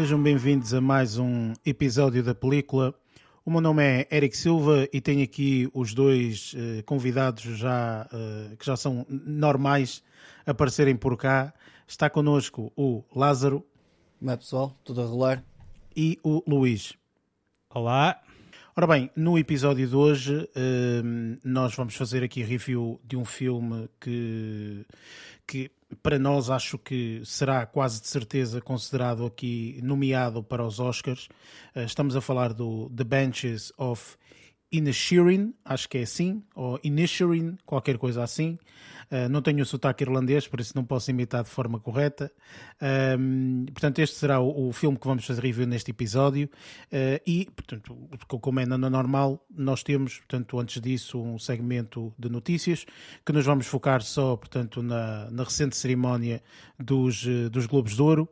sejam bem-vindos a mais um episódio da película. O meu nome é Eric Silva e tenho aqui os dois uh, convidados já, uh, que já são normais a aparecerem por cá. Está connosco o Lázaro. Como é pessoal? Tudo a rolar? E o Luís. Olá. Ora bem, no episódio de hoje uh, nós vamos fazer aqui review de um filme que, que para nós acho que será quase de certeza considerado aqui nomeado para os Oscars. Uh, estamos a falar do The Benches of Inisherin, acho que é assim, ou Inisherin, qualquer coisa assim. Uh, não tenho o sotaque irlandês, por isso não posso imitar de forma correta. Um, portanto, este será o, o, filme que vamos fazer review neste episódio. Uh, e, portanto, como é na normal, nós temos, portanto, antes disso, um segmento de notícias que nos vamos focar só, portanto, na, na recente cerimónia dos, dos Globos de Ouro.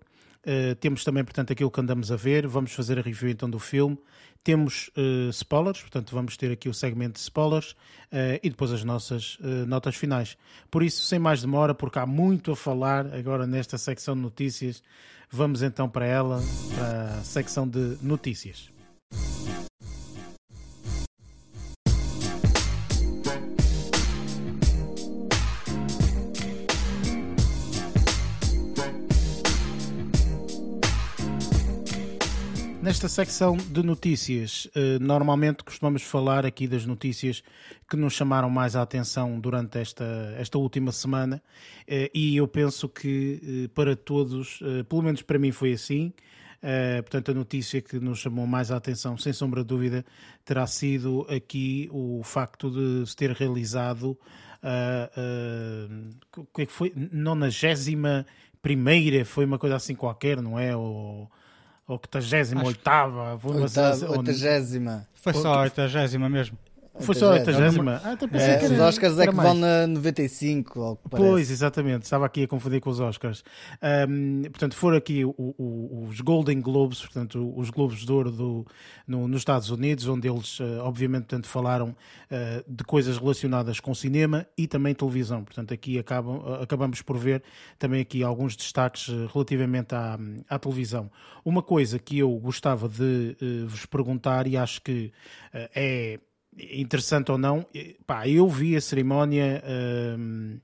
Uh, temos também, portanto, aquilo que andamos a ver. Vamos fazer a review então do filme. Temos uh, spoilers, portanto, vamos ter aqui o segmento de spoilers uh, e depois as nossas notas finais. Por isso, sem mais demora, porque há muito a falar agora nesta secção de notícias, vamos então para ela, para a secção de notícias. Nesta secção de notícias, normalmente costumamos falar aqui das notícias que nos chamaram mais a atenção durante esta, esta última semana e eu penso que para todos, pelo menos para mim foi assim, portanto a notícia que nos chamou mais a atenção, sem sombra de dúvida, terá sido aqui o facto de se ter realizado que é que foi? 91 primeira, foi uma coisa assim qualquer, não é? Ou, ou 88 oitava, oitagésima. Foi só a oitagésima mesmo. Foi só a oitagésima? Ah, é, os Oscars é que vão na 95, ao que parece. Pois, exatamente. Estava aqui a confundir com os Oscars. Um, portanto, foram aqui o, o, os Golden Globes, portanto, os Globos de Ouro do, no, nos Estados Unidos, onde eles, uh, obviamente, portanto, falaram uh, de coisas relacionadas com cinema e também televisão. Portanto, aqui acabam, uh, acabamos por ver também aqui alguns destaques relativamente à, à televisão. Uma coisa que eu gostava de vos perguntar, e acho que é interessante ou não, pá, eu vi a cerimónia uh,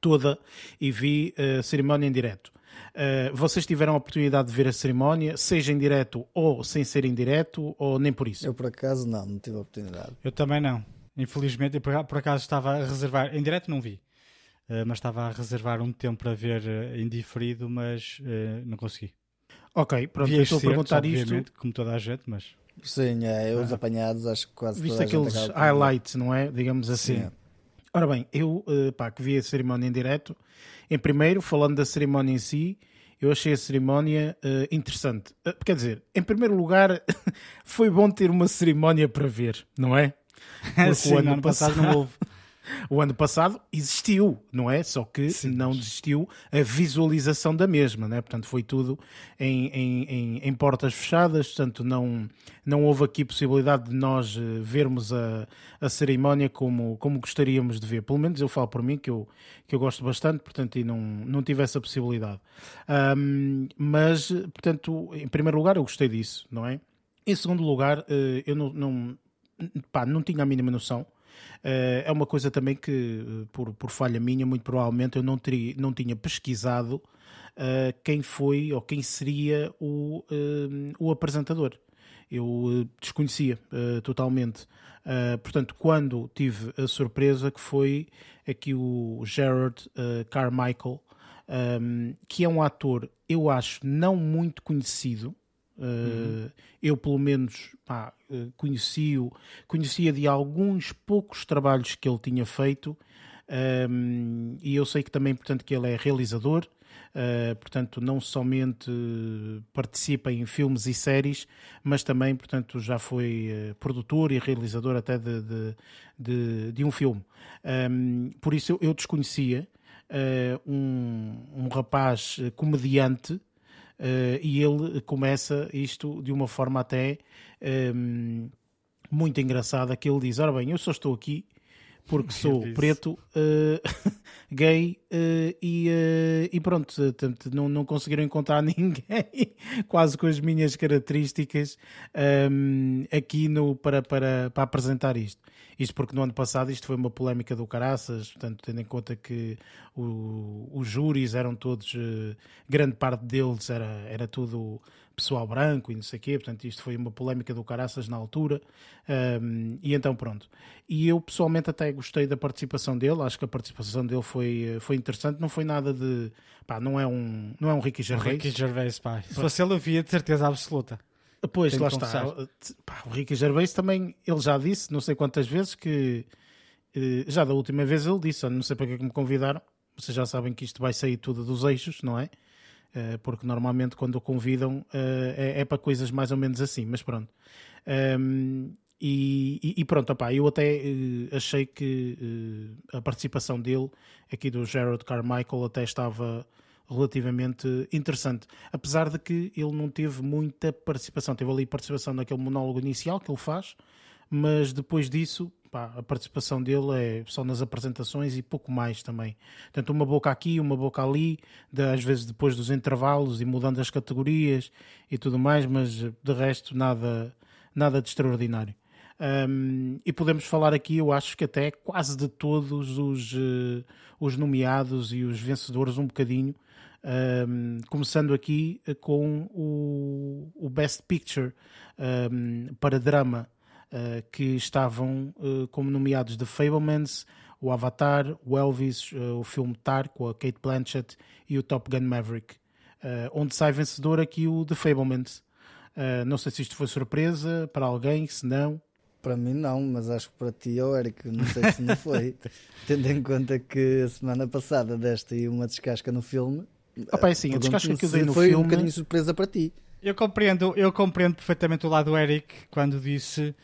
toda e vi a cerimónia em direto. Uh, vocês tiveram a oportunidade de ver a cerimónia, seja em direto ou sem ser em direto, ou nem por isso? Eu, por acaso, não, não tive a oportunidade. Eu também não. Infelizmente, eu por, acaso estava a reservar, em direto não vi, uh, mas estava a reservar um tempo para ver uh, em diferido, mas não consegui. Ok, pronto, vi estou a perguntar isto. Como toda a gente, mas. Sim, é, os ah. apanhados, acho que quase Viste aqueles highlights, não é? Digamos assim. Sim. Ora bem, eu uh, pá, que vi a cerimónia em direto, em primeiro, falando da cerimónia em si, eu achei a cerimónia uh, interessante. Uh, quer dizer, em primeiro lugar, foi bom ter uma cerimónia para ver, não é? Porque Sim, o ano, ano passado, passado não houve. O ano passado existiu, não é? Só que Sim, não existiu a visualização da mesma, né? Portanto, foi tudo em, em, em, em, portas fechadas, portanto, não, não houve aqui possibilidade de nós eh, vermos a, a cerimónia como, como gostaríamos de ver. Pelo menos eu falo por mim, que eu, que eu gosto bastante, portanto, e não, não tive essa possibilidade. Um, mas, portanto, em primeiro lugar, eu gostei disso, não é? Em segundo lugar, eh, eu não, não, pá, não tinha a mínima noção é uma coisa também que, eh, por, por falha minha, muito provavelmente eu não, teria, não tinha pesquisado uh, quem foi ou quem seria o, o apresentador. Eu desconhecia totalmente. portanto, quando tive a surpresa que foi aqui o Gerard Carmichael, que é um ator, eu acho, não muito conhecido, Uhum. Eu, pelo menos, pá, eh, conheci-o, conhecia de alguns poucos trabalhos que ele tinha feito um, e eu sei que também, portanto, que ele é realizador, uh, portanto, não somente participa em filmes e séries, mas também, portanto, já foi produtor e realizador até de, de, de, de um filme. Um, por isso, eu, eu desconhecia uh, um, um rapaz comediante e ele começa isto de uma forma até ehm, muito engraçada, que ele diz, ora bem, eu só estou aqui porque sou preto, uh, gay uh, e, uh, e, pronto, não, não conseguiram encontrar ninguém quase com as minhas características um, ehm, aqui no, para, para, para apresentar isto. Isto porque no ano passado isto foi uma polémica do caraças, portanto, tendo em conta que o, os júris eram todos, grande parte deles era, era tudo pessoal branco e não sei o quê, portanto isto foi uma polémica do caraças na altura, um, e então pronto. E eu pessoalmente até gostei da participação dele, acho que a participação dele foi, foi interessante, não foi nada de, pá, não é um, não é um Ricky Gervais. O Ricky Gervais, pá, se fosse ele eu via de certeza absoluta. Pois, Tenho lá está. Pá, o Ricky Gervais também, ele já disse, não sei quantas vezes, que eh, já da última vez ele disse, não sei para que, é que me convidaram, vocês já sabem que isto vai sair tudo dos eixos, não é? Eh, porque normalmente quando o convidam eh, é, é, para coisas mais ou menos assim, mas pronto. Um, e, pronto, opá, eu até uh, achei que a participação dele, aqui do Gerard Carmichael, até estava relativamente interessante. Apesar de que ele não teve muita participação, teve ali participação naquele monólogo inicial que ele faz, mas depois disso pá, a participação dele é só nas apresentações e pouco mais também. Portanto, uma boca aqui, uma boca ali, de, às vezes depois dos intervalos e mudando as categorias e tudo mais, mas de resto nada, nada de extraordinário. Um, e podemos falar aqui, eu acho que até quase de todos os, uh, os nomeados e os vencedores, um bocadinho. Um, começando aqui com o, o Best Picture um, para drama uh, que estavam uh, como nomeados The Fablemans, o Avatar, o Elvis, uh, o filme Tar com a Kate Blanchett e o Top Gun Maverick, onde sai vencedor aqui o The Fablemans. não sei se isto foi surpresa para alguém, se não. Para mim não, mas acho que para ti, oh Eric, não sei se não foi. Tendo em conta que a semana passada deste aí uma descasca no filme. Opa, é assim, a descasca que eu dei no foi filme... um bocadinho surpresa para ti. Eu compreendo, eu compreendo perfeitamente o lado do Eric quando disse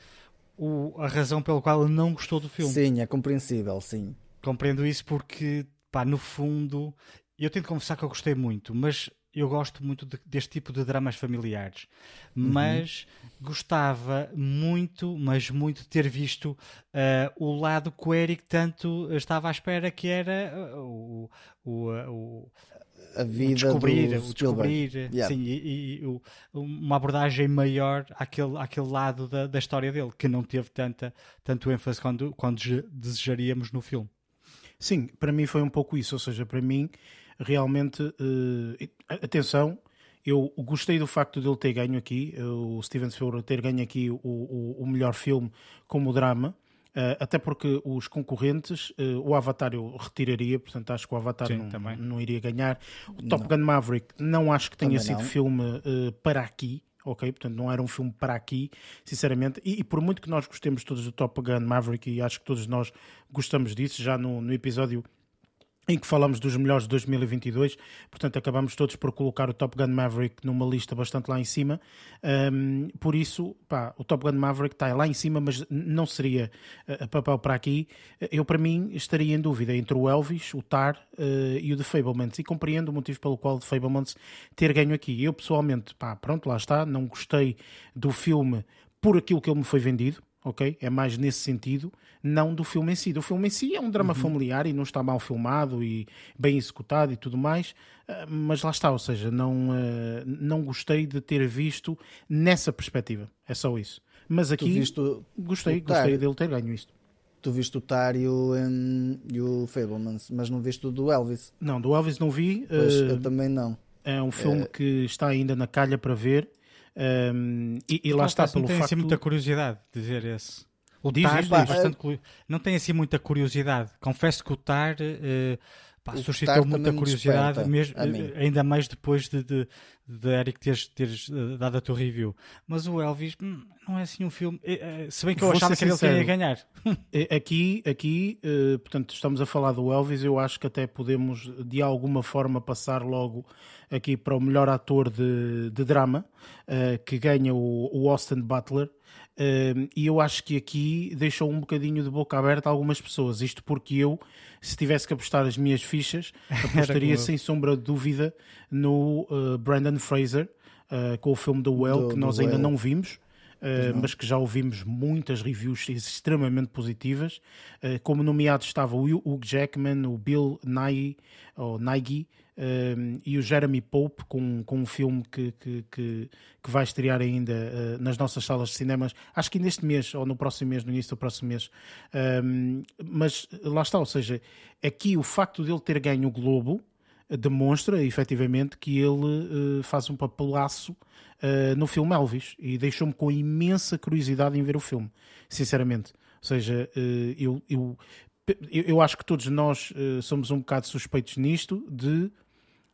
o, a razão pela qual ele não gostou do filme. Sim, é compreensível, sim. Compreendo isso porque, pá, no fundo, eu tenho de confessar que eu gostei muito, mas eu gosto muito de, deste tipo de dramas familiares. Uhum. Mas gostava muito, mas muito de ter visto uh, o lado que o Eric tanto estava à espera, que era uh, o, o, uh, o a vida o descobrir, do o descobrir yeah. sim, e, e, uma abordagem maior àquele, àquele lado da, da história dele, que não teve tanta, tanto ênfase quando, quando desejaríamos no filme. Sim, para mim foi um pouco isso, ou seja, para mim realmente, uh, atenção, eu gostei do facto de ele ter ganho aqui, o Steven Spielberg ter ganho aqui o, o, o melhor filme como drama, até porque os concorrentes, uh, o Avatar eu retiraria, portanto acho que o Avatar Sim, não, não, iria ganhar. O Top não. Gun Maverick não acho que tenha também sido não. filme uh, para aqui, ok? Portanto não era um filme para aqui, sinceramente. E, e, por muito que nós gostemos todos do Top Gun Maverick, e acho que todos nós gostamos disso, já no, no episódio em que falamos dos melhores de 2022, portanto acabamos todos por colocar o Top Gun Maverick numa lista bastante lá em cima, um, por isso pá, o Top Gun Maverick está lá em cima, mas não seria uh, papel para aqui, eu para mim estaria em dúvida entre o Elvis, o Tar uh, e o The Fablemans, e compreendo o motivo pelo qual o The Fablemans ter ganho aqui, eu pessoalmente, pá, pronto, lá está, não gostei do filme por aquilo que ele me foi vendido, ok? É mais nesse sentido, não do filme em si. O filme em si é um drama uhum. familiar e não está mal filmado e bem executado e tudo mais, eh, mas lá está, ou seja, não, eh, não gostei de ter visto nessa perspectiva. É só isso. Mas aqui gostei, gostei dele ter ganho isto. Tu viste o Tar e o, um, e o Fablemans, mas não viste o do Elvis? Não, do Elvis não vi. Pois, uh, eu também não. É um filme é... que está ainda na calha para ver um, e, e, lá não, está, pelo não tem facto... assim muita curiosidade de ver esse. O diz, Tar diz, diz. Bastante... não tem assim muita curiosidade. Confesso que o Tar uh, pá, suscitou muita curiosidade, mesmo, ainda mais depois de, de, de Eric teres, teres uh, dado a tua review. Mas o Elvis hum, não é assim um filme. Uh, se bem que eu Vou achava que ele ia ganhar. aqui, aqui portanto, estamos a falar do Elvis. Eu acho que até podemos de alguma forma passar logo aqui para o melhor ator de, de drama, que ganha o, o Austin Butler. Uh, e eu acho que aqui deixou um bocadinho de boca aberta a algumas pessoas. Isto porque eu, se tivesse que apostar as minhas fichas, apostaria sem sombra de dúvida no uh, Brandon Fraser, com o filme The Well, do, que nós ainda well. não vimos. Uh, mas que já ouvimos muitas reviews extremamente positivas, uh, como nomeado estava o Hugh Jackman, o Bill Nighy, ou Nighy uh, e o Jeremy Pope com, com um filme que, que, que, que vai estrear ainda nas nossas salas de cinemas, acho que neste mês ou no próximo mês, no início do próximo mês. mas lá está, ou seja, aqui o facto dele ter ganho o Globo demonstra efetivamente que ele faz um papelaço uh, no filme Elvis e deixou-me com imensa curiosidade em ver o filme, sinceramente. Ou seja, uh, eu, eu, eu acho que todos nós uh, somos um bocado suspeitos nisto de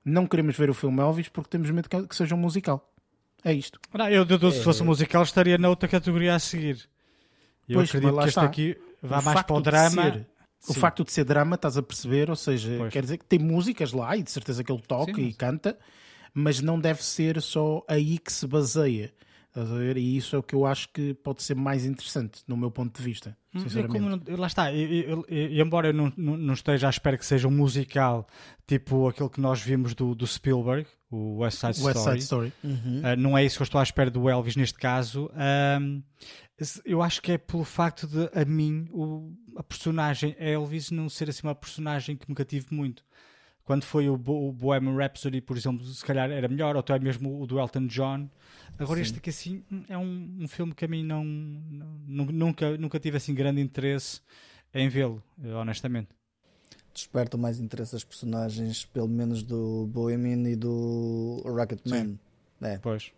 não queremos ver o filme Elvis porque temos medo que, que seja um musical. É isto. Não, eu, eu, se fosse um musical estaria na outra categoria a seguir. Eu pois, acredito que este está. aqui vá o mais para o drama. Ser, o facto de ser drama, estás a perceber? Ou seja, pois. quer dizer que tem músicas lá e de certeza que ele toca Sim, e canta, mas não deve ser só aí que se baseia. E isso é o que eu acho que pode ser mais interessante, no meu ponto de vista. Hum, sinceramente. Como, lá está, eu, eu, eu, embora eu não, não, esteja à espera que seja um musical tipo aquele que nós vimos do, do Spielberg, o West Side Story, West Side Story. Uhum. Uh, não é isso que eu estou à espera do Elvis neste caso. Uh, eu acho que é pelo facto de, a mim, o, a personagem Elvis não ser assim uma personagem que me cative muito quando foi o, o Bohemian Rhapsody, por exemplo, se calhar era melhor, ou até mesmo o do Elton John. Agora Sim. este aqui assim é um, um filme que a mim não, não, nunca, nunca tive assim grande interesse em vê-lo, honestamente. Desperta mais interesse as personagens, pelo menos do Bohemian e do Rocketman. É. Pois.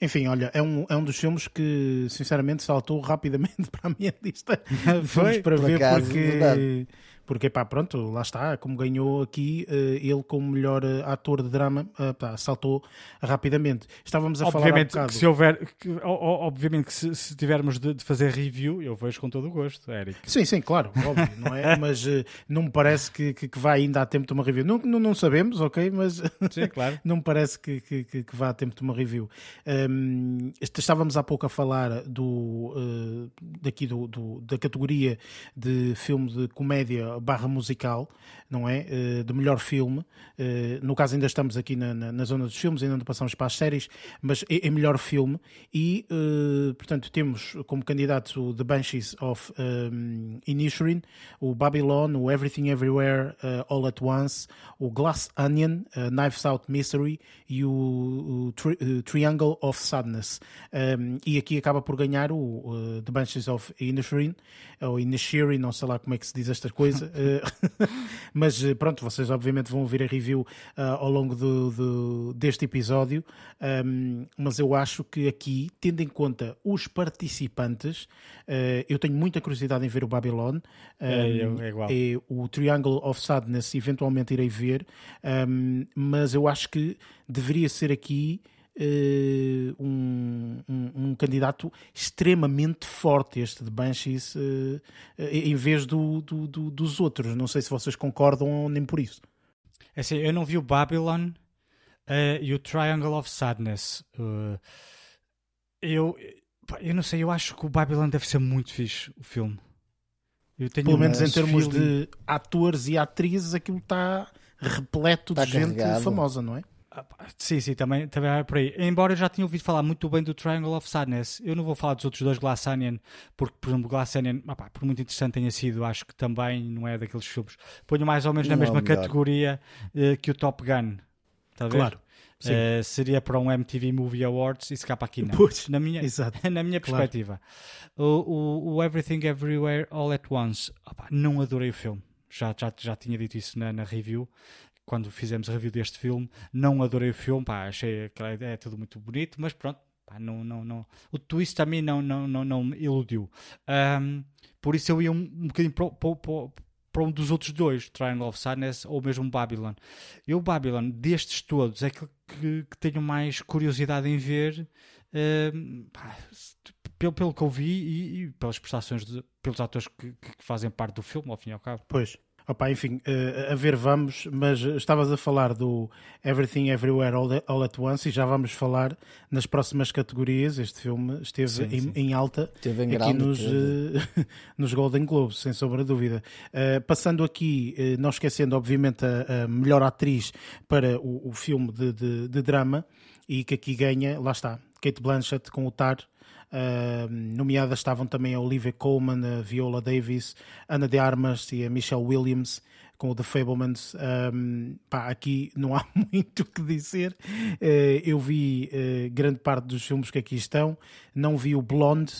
Enfim, olha, é um, é um dos filmes que sinceramente saltou rapidamente para a minha lista. Foi para ver acaso, porque. Verdade porque pá, pronto, lá está, como ganhou aqui, uh, ele como melhor uh, ator de drama, uh, pá, saltou rapidamente. Estávamos a obviamente falar um que se houver, que, obviamente que se, se tivermos de, de, fazer review, eu vejo com todo o gosto, Eric. Sim, sim, claro, óbvio, não é? Mas não me parece que, que, que vai ainda a tempo de uma review. Não, não, não sabemos, ok, mas sim, claro. não me parece que, que, que, vá a tempo de uma review. Um, estávamos há pouco a falar do, daqui do, do, da categoria de filme de comédia barra musical, não é? Uh, de melhor filme. Uh, no caso, ainda estamos aqui na, na, na, zona dos filmes, ainda não passamos para as séries, mas é, é melhor filme. E, uh, portanto, temos como candidatos o The Banshees of um, Inisherin, o Babylon, o Everything Everywhere All at Once, o Glass Onion, Knives Out Mystery e o, o tri Triangle of Sadness. Um, e aqui acaba por ganhar o The Banshees of Inisherin, ou Inisherin, não sei lá como é que se diz esta coisa. Eh, mas eh, pronto, vocês obviamente vão ouvir a review uh, ao longo do, do deste episódio. Um, mas eu acho que aqui, tendo em conta os participantes, uh, eu tenho muita curiosidade em ver o Babylon. Um, é, é. É, o Triangle of Sadness, eventualmente irei ver, um, mas eu acho que deveria ser aqui. Uh, um, um, um, candidato extremamente forte, este de Banshees, uh, em vez do, do, do, dos outros. Não sei se vocês concordam nem por isso. É assim, eu não vi o Babylon uh, e o Triangle of Sadness. eu, eu não sei, eu acho que o Babylon deve ser muito fixe, o filme. Pelo menos em termos de atores e atrizes, aquilo está repleto está de carregado. gente famosa, não é? Sim, sim, também, também é por aí. Embora eu já tenha ouvido falar muito bem do Triangle of Sadness, eu não vou falar dos outros dois Glass Onion, porque, por exemplo, Glass Onion, opá, por muito interessante tenha sido, acho que também não é daqueles filmes. Ponho mais ou menos não na mesma categoria uh, que o Top Gun. Está a ver? Claro. Uh, seria para um MTV Movie Awards e se capa aqui não. Pois, na minha, na minha perspectiva. Claro. O, o, o, Everything Everywhere All at Once, opa, não adorei o filme. Já, já, já tinha dito isso na, na review quando fizemos a review deste filme, não adorei o filme, pá, achei que é tudo muito bonito, mas pronto, pá, não, não, não, o twist a mim não, não, não, não me iludiu. Um, por isso eu ia um, um bocadinho para, para, para, um dos outros dois, Triangle of Sadness ou mesmo Babylon. Eu, Babylon, destes todos, é que, que, que tenho mais curiosidade em ver. Um, pá, pelo, pelo que eu vi e, e pelas prestações de, pelos atores que, que, fazem parte do filme, ao fim e ao cabo. Pois, Opa, enfim, uh, a ver vamos, mas estavas a falar do Everything Everywhere All, All, at Once e já vamos falar nas próximas categorias. Este filme esteve sim, em, sim. em, alta em aqui nos, uh, nos Golden Globes, sem sombra de dúvida. Uh, passando aqui, não esquecendo, obviamente, a, a melhor atriz para o, o filme de, de, de drama e que aqui ganha, lá está, Kate Blanchett com o Tar. Uh, nomeadas estavam também a Olivia Colman, a Viola Davis, Ana de Armas e a Michelle Williams com o The Fablemans. Um, pá, aqui não há muito o que dizer. Uh, eu vi uh, grande parte dos filmes que aqui estão. Não vi o Blonde.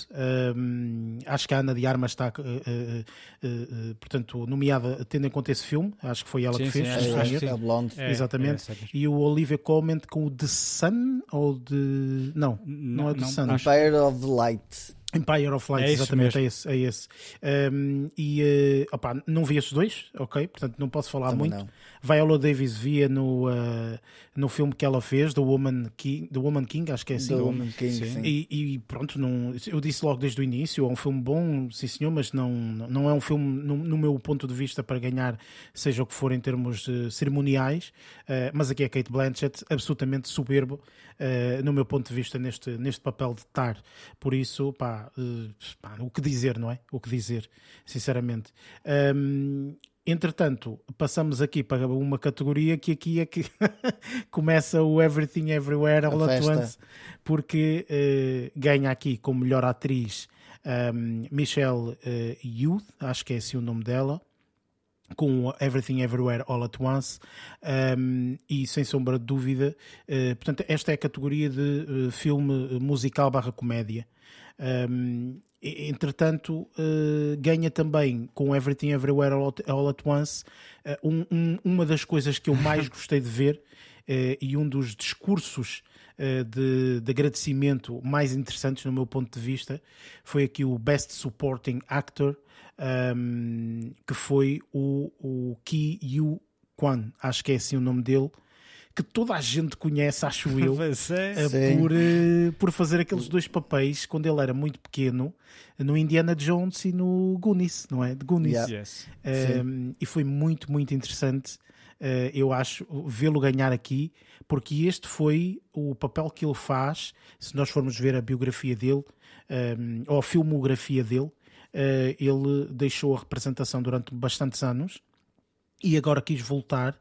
Um, acho que a Ana de Armas está, uh, portanto, nomeada tendo em conta esse filme. Acho que foi ela sim, que fez. Sim, é, é, é, Blonde. É, Exatamente. É, e o Olivia Colman com o The Sun ou de. Não, não, não é The não, Sun. Empire of the Light. Empire of Light, é exatamente, é esse. É esse. Um, e uh, opa, não vi esses dois, ok? Portanto, não posso falar Também muito. Não. Viola Davis via no, uh, no filme que ela fez, The Woman King, The Woman King acho que é assim. The Woman King, sim. sim. E, e, pronto, não, eu disse logo desde o início, é um filme bom, sim senhor, mas não, não é um filme, no, no meu ponto de vista, para ganhar, seja o que for em termos uh, cerimoniais. Uh, mas aqui é Kate Blanchett, absolutamente soberbo, no meu ponto de vista, neste, neste papel de estar. Por isso, pá, pá, o que dizer, não é? O que dizer, sinceramente. Um, Entretanto, passamos aqui para uma categoria que aqui é que começa o Everything Everywhere All at Once, porque uh, ganha aqui como melhor atriz um, Michelle uh, Youth, acho que é assim o nome dela, com Everything Everywhere All at Once, um, e sem sombra de dúvida, uh, portanto, esta é a categoria de filme musical barra comédia. Um, entretanto, uh, ganha também com Everything Everywhere All at Once uh, um, um, uma das coisas que eu mais gostei de ver uh, e um dos discursos de, de, agradecimento mais interessantes no meu ponto de vista foi aqui o Best Supporting Actor um, que foi o, o Ki Yu Kwan, acho que é assim o nome dele que toda a gente conhece, acho eu, é. por, uh, por fazer aqueles dois papéis quando ele era muito pequeno no Indiana Jones e no Goonies, não é? De Goonies. Yeah. Yes. Um, e foi muito, muito interessante, uh, eu acho, vê-lo ganhar aqui, porque este foi o papel que ele faz, se nós formos ver a biografia dele, um, ou a filmografia dele, uh, ele deixou a representação durante bastantes anos e agora quis voltar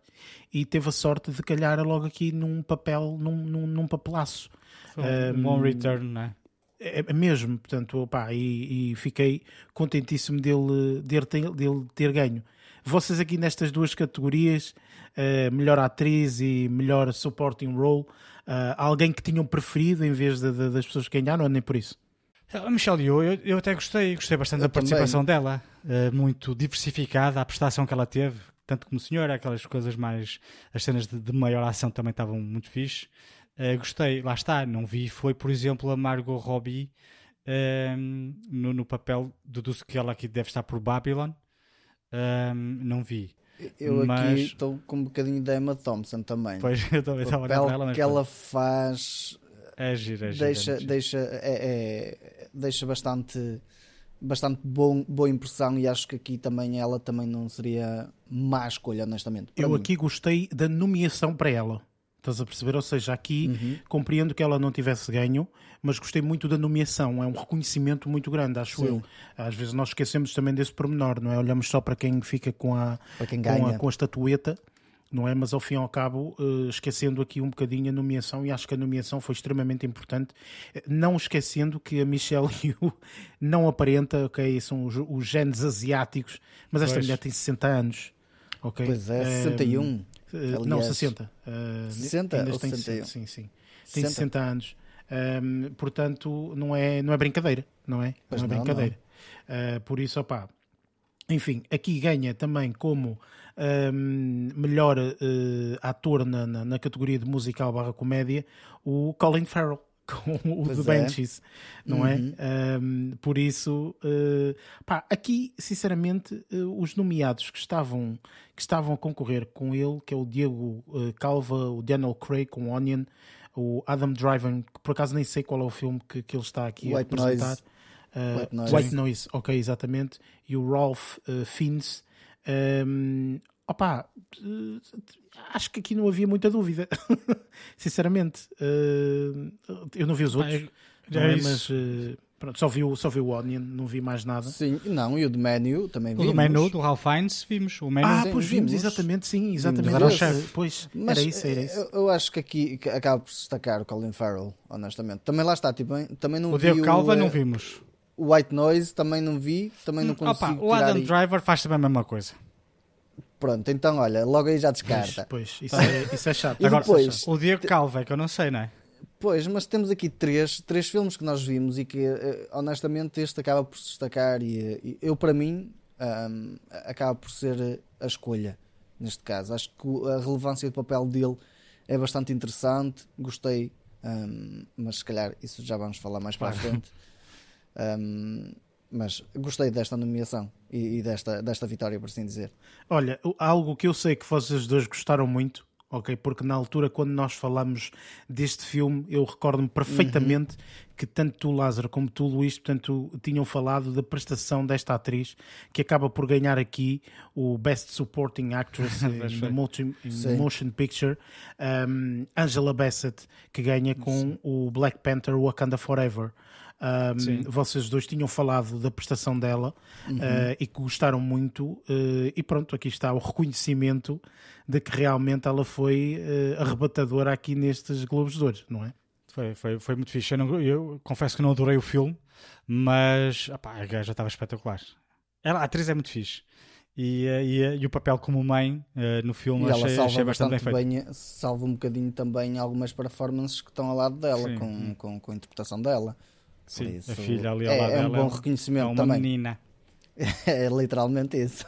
e teve a sorte de calhar logo aqui num papel, num, num, num papelaço. Um, um bom return, não é? É, é mesmo, portanto, opa, e, e, fiquei contentíssimo dele, dele, ter, dele ter ganho. Vocês aqui nestas duas categorias, uh, melhor atriz e melhor supporting role, uh, alguém que tinham preferido em vez de, de, das pessoas que ganharam, ou nem por isso? A Michelle Yeoh, eu, eu até gostei, gostei bastante eu da participação também. dela, uh, muito diversificada, a prestação que ela teve, tanto como senhora, aquelas coisas mais. As cenas de, de maior ação também estavam muito fixe. Uh, gostei, lá está, não vi. Foi, por exemplo, a Margot Robbie uh, no, no, papel, deduzo que ela aqui deve estar por Babylon. Uh, não vi. Eu mas... aqui estou com um bocadinho da Emma Thompson também. Pois, eu também estava a ela. Mas que ela faz. É gira, é gira, deixa, é deixa, é, é, deixa bastante bastante bom, boa impressão e acho que aqui também ela também não seria má escolha, honestamente. Eu mim. aqui gostei da nomeação para ela. Estás a perceber? Ou seja, aqui uhum. compreendo que ela não tivesse ganho, mas gostei muito da nomeação. É um reconhecimento muito grande, acho Sim. eu. Às vezes nós esquecemos também desse pormenor, não é? Olhamos só para quem fica com a, com a, com a estatueta não é? Mas ao fim e ao cabo, uh, esquecendo aqui um bocadinho a nomeação, e acho que a nomeação foi extremamente importante, não esquecendo que a Michelle Yu não aparenta, ok, são os, os genes asiáticos, mas esta pois. mulher tem 60 anos, ok? Pois é, 61. Uh, eh, não, 60. Uh, 60 ainda ou tem, 61? Sim, sim. Tem 60, 60 anos. Um, portanto, não é, não é brincadeira, não é? Pois não é brincadeira. Não. Uh, por isso, opá, enfim, aqui ganha também como um, melhor uh, ator na, na, na, categoria de musical barra comédia o Colin Farrell com o pois The é. Benches, não é? uhum. é? Um, por isso, uh, pá, aqui, sinceramente, uh, os nomeados que estavam, que estavam a concorrer com ele, que é o Diego Calva, o Daniel Craig com Onion, o Adam Driver, que por acaso nem sei qual é o filme que, que ele está aqui White a representar. Noise. White Noise. White Noise, ok, exatamente. E o Ralph Fiennes um, opa, acho que aqui não havia muita dúvida, sinceramente. Uh, eu não vi os outros, é, é, mas uh, Pronto, só vi, o, só vi o Onion, não vi mais nada. Sim, não, e o do menu também O vimos. do menu, do Ralph Fiennes, vimos. O menu Ah, sim, pois vimos, vimos. exatamente, sim, exatamente. Era o chefe. Pois, Mas era isso, era isso. Eu, eu acho que aqui acaba por destacar o Colin Farrell, honestamente. Também lá está, tipo, também não o vi Diego Calva o, não eh, vimos. O White Noise, também não vi, também não Opa, consigo o tirar Adam. Driver faz também a mesma coisa. Pronto, então olha, logo aí já Pois, descarta. pois, isso é, isso é chato. E Agora, depois? o Diego Calva é que eu não sei, não é? Pois, mas temos aqui três, três filmes que nós vimos e que, eh, honestamente, este acaba por se destacar e, eh, e eu, para mim, ahm, acaba por ser eh, a escolha, neste caso. Acho que o- a relevância do papel dele é bastante interessante, gostei, ahm, mas se calhar isso já vamos falar mais para a frente. Ahm, mas gostei desta nomeação e, e desta, desta vitória, por assim dizer. Olha, algo que eu sei que vocês dois gostaram muito, ok? Porque na altura, quando nós falamos deste filme, eu recordo-me perfeitamente que tanto tu, Lázaro, como tu, Luís, portanto, tinham falado da prestação desta atriz, que acaba por ganhar aqui o Best Supporting Actress in Motion, in Sim. motion Picture, um, Angela Bassett, que ganha com o Black Panther Wakanda Forever. Um, vocês dois tinham falado da prestação dela uh, e que gostaram muito, uh, e pronto, aqui está o reconhecimento de que realmente ela foi uh, arrebatadora aqui nestes Globos de Ouro, não é? Foi, foi, foi muito fixe. Eu, não- eu confesso que não adorei o filme, mas opá, a gaja estava espetacular. Ela, a atriz é muito fixe. E, e, e o papel como mãe no filme E ela achei, salva achei bastante bem bastante feito. bem, salva um bocadinho também algumas performances que estão ao lado dela, Sim. com, com, com a interpretação dela. Sim, isso, a filha ali ao é, lado é um dela bom é reconhecimento uma também. menina. É literalmente isso.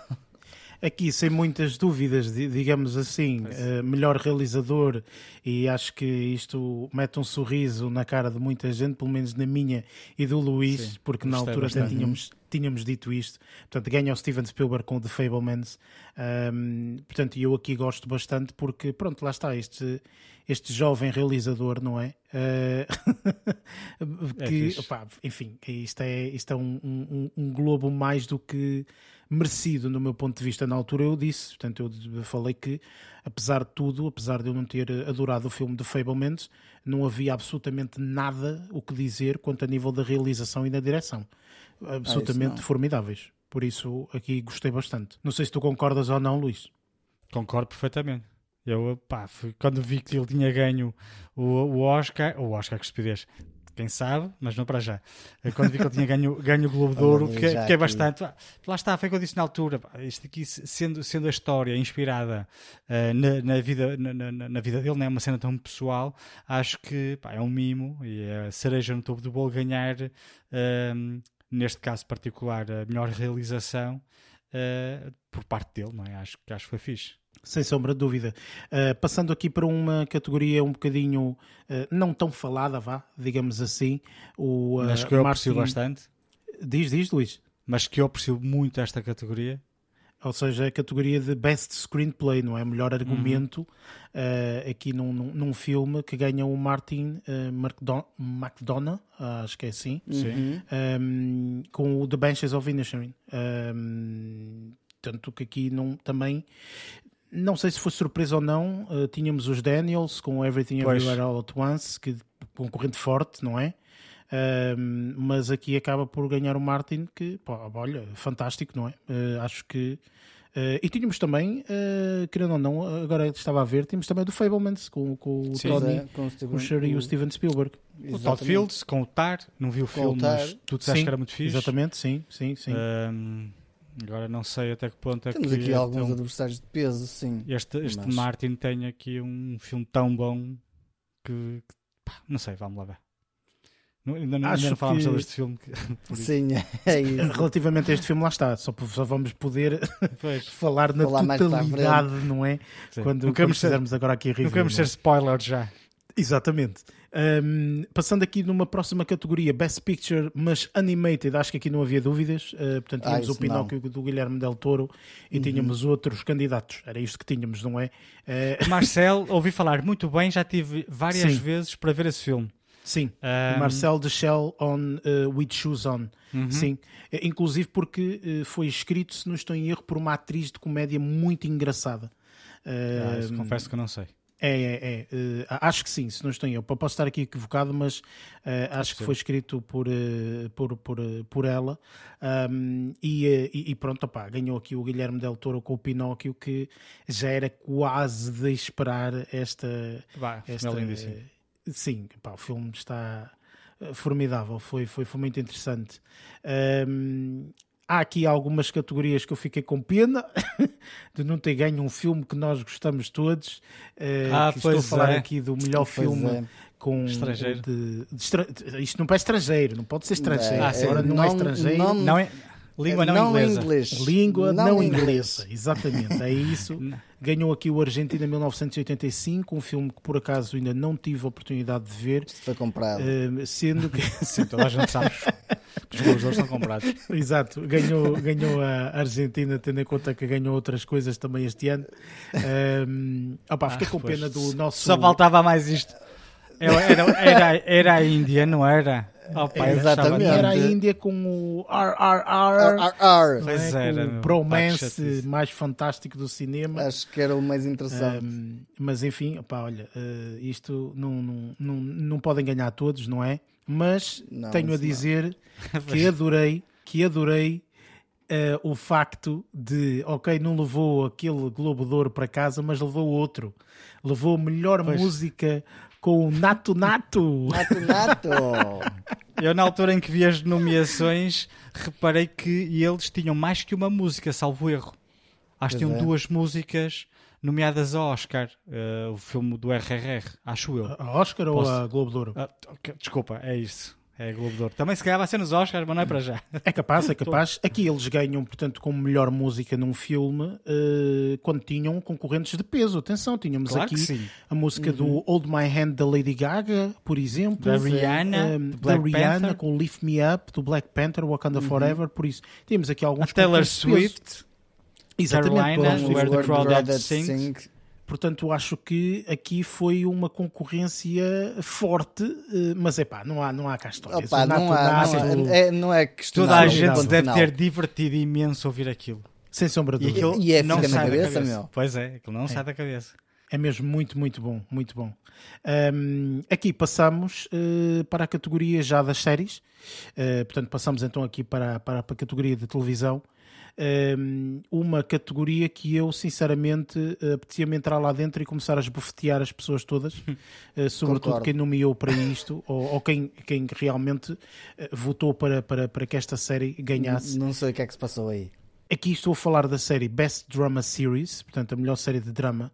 Aqui, sem muitas dúvidas, di- digamos assim, eh, melhor realizador, e acho que isto mete um sorriso na cara de muita gente, pelo menos na minha e do Luís, Sim, porque na altura até tínhamos, tínhamos dito isto. Portanto, ganha o Steven Spielberg com The Fablemans. Ahm, portanto, eu aqui gosto bastante porque, pronto, lá está este, este jovem realizador, não é? É que, fixe. opá, enfim, isto é, isto é um, um- um globo mais do que merecido no meu ponto de vista. Na altura eu disse, portanto, eu falei que, apesar de tudo, apesar de eu não ter adorado o filme de Fablemans, não havia absolutamente nada o que dizer quanto a nível da realização e da direção. Absolutamente não. formidáveis. Por isso, aqui gostei bastante. Não sei se tu concordas ou não, Luís. Concordo perfeitamente. Eu, pá, quando vi que ele tinha ganho o, o Oscar, o Oscar que estupidez, quem sabe, mas não para já. Eh, Quando vi que ele tinha ganho, ganho o Globo de Ouro, fiquei, fiquei bastante. Lá está, foi o que eu disse na altura. Isto aqui, se- sendo, sendo a história inspirada eh, na, na vida, na, na- na vida dele, não é uma cena tão pessoal, acho que pá, é um mimo e é a cereja no topo do bolo ganhar, ehm, neste caso particular, a melhor realização. eh, por parte dele, não é? Acho, que acho que foi fixe. Sem sombra de dúvida. Uh, passando aqui para uma categoria um bocadinho uh, não tão falada, vá, digamos assim. O, uh, Mas que eu aprecio Martin- bastante. Diz, diz, Luís. Mas que eu aprecio muito esta categoria. Ou seja, a categoria de Best Screenplay, não é? Melhor argumento uh, aqui num, num, num filme que ganha o Martin uh, McDon- McDonough, uh, acho que é assim, Sim. um, com o The Benches of Inisherin. Um, tanto que aqui não, também, não sei se foi surpresa ou não, uh, tínhamos os Daniels com Everything Pois. Everywhere All at Once, que concorrente forte, não é? Um, mas aqui acaba por ganhar o Martin, que, pá, olha, fantástico, não é? Uh, acho que. uh, e tínhamos também, uh, querendo ou não, agora estava a ver, tínhamos também do Fablemans com, com o Sim. Tony, É, com o Steven- com o Sherry e o Steven Spielberg. O Todd. Fields com o Tar, não vi o Com o filme, Tar. mas tu disseste Sim, que era muito fixe. Exatamente, sim, sim, sim. Ahm, agora não sei até que ponto é Temos que aqui alguns então, adversários de peso, sim. este, este mas- Martin tem aqui um filme tão bom que, que, pá, não sei, vamos lá ver. Não, ainda, não- ainda não falámos que- sobre este filme. Sim, é isso. Relativamente a este filme, lá está, só, só vamos poder falar na Falar totalidade, não é? sim. Quando, não quando fizermos agora aqui a review. não queremos é? ser spoilers já. Exatamente. Um, passando aqui numa próxima categoria, Best Picture, mas Animated, acho que aqui não havia dúvidas. Uh, portanto, Ah, tínhamos o isso Pinóquio do Guilherme Del Toro e tínhamos outros candidatos. Era isto que tínhamos, não é? Uh, Marcel, ouvi falar muito bem, já tive várias Sim. vezes para ver esse filme. sim, Ahm, Marcel de Shell on uh, With Shoes On. uhum. Sim, Eh, inclusive porque foi escrito, se não estou em erro, por uma atriz de comédia muito engraçada. Ah, confesso que não sei. É, é, é. Uh, acho que sim, se não estou eu. Posso estar aqui equivocado, mas uh, acho que foi escrito por, uh, por, por, por ela. Um, e, e, pronto, opá, ganhou aqui o Guilherme Del Toro com o Pinóquio, que já era quase de esperar esta. Vai, esta sim, sim o filme está formidável, foi, foi, foi muito interessante. Um, há aqui algumas categorias que eu fiquei com pena de não ter ganho um filme que nós gostamos todos. Uh, ah, estou a falar é. aqui do melhor pois filme é. com estrangeiro. De, de, de, isto não é estrangeiro, não pode ser estrangeiro. Ah, Agora não, é não, é estrangeiro. Não, não é. Língua não, não inglesa. Inglês. Língua não, não inglesa, exatamente, é isso. Ganhou aqui o Argentina 1985, um filme que por acaso ainda não tive a oportunidade de ver. Isto foi comprado. Uh, sendo que. Sim, toda a gente sabe. Os gols são comprados. Exato, ganhou, ganhou a Argentina, tendo em conta que ganhou outras coisas também este ano. Um, opa, fiquei ah, com pena do nosso. Só faltava mais isto. Era, era, era a Índia, não era? Pai, Exatamente. Era a Índia com o RRR, pois é, era, o bromance mais fantástico do cinema. Acho que era o mais interessante. Um, mas enfim, opa, olha, uh, isto não, não, não, não podem ganhar todos, não é? Mas não, tenho a dizer que adorei, que adorei Uh, o facto de, ok, não levou aquele Globo de Ouro para casa, mas levou outro. Levou a melhor pois. música com o Nato Nato. Nato Nato. Eu, na altura em que vi as nomeações, reparei que eles tinham mais que uma música, salvo erro. Acho que tinham é. duas músicas nomeadas ao Oscar, uh, o filme do RRR, acho eu. A Oscar Posso... ou a Globo de Ouro? Uh, okay, desculpa, é isso. É Globo de Ouro. Também se calhar vai ser nos Oscars, mas não é para já. É capaz, é capaz. Aqui eles ganham, portanto, como melhor música num filme uh, quando tinham concorrentes de peso. Atenção, tínhamos claro aqui a música uhum. do Hold My Hand da Lady Gaga, por exemplo. Da Rihanna, uh, da Rihanna com Lift Me Up, do Black Panther, Wakanda uhum. Forever. Por isso, temos aqui alguns a Taylor Swift. Exatamente. Carolina, Where the Crowd Sings. Portanto, acho que aqui foi uma concorrência forte, eh, mas é pá, não há, não há cá história. Opa, não, há, não, é, não é Toda a gente deve ter divertido imenso ouvir aquilo. Sem sombra de dúvida. E, e é não sai na cabeça, cabeça, meu. Pois é, aquilo não é. sai da cabeça. É mesmo muito, muito bom, muito bom. Um, aqui passamos uh, para a categoria já das séries. Uh, portanto, passamos então aqui para, para, para a categoria de televisão uma categoria que eu, sinceramente, uh, apetecia-me entrar lá dentro e começar a esbofetear as pessoas todas, uh, sobretudo Concordo. quem nomeou para isto, ou, ou, quem, quem realmente uh, votou para, para, para que esta série ganhasse. Não sei o que é que se passou aí. Aqui estou a falar da série Best Drama Series, portanto, a melhor série de drama,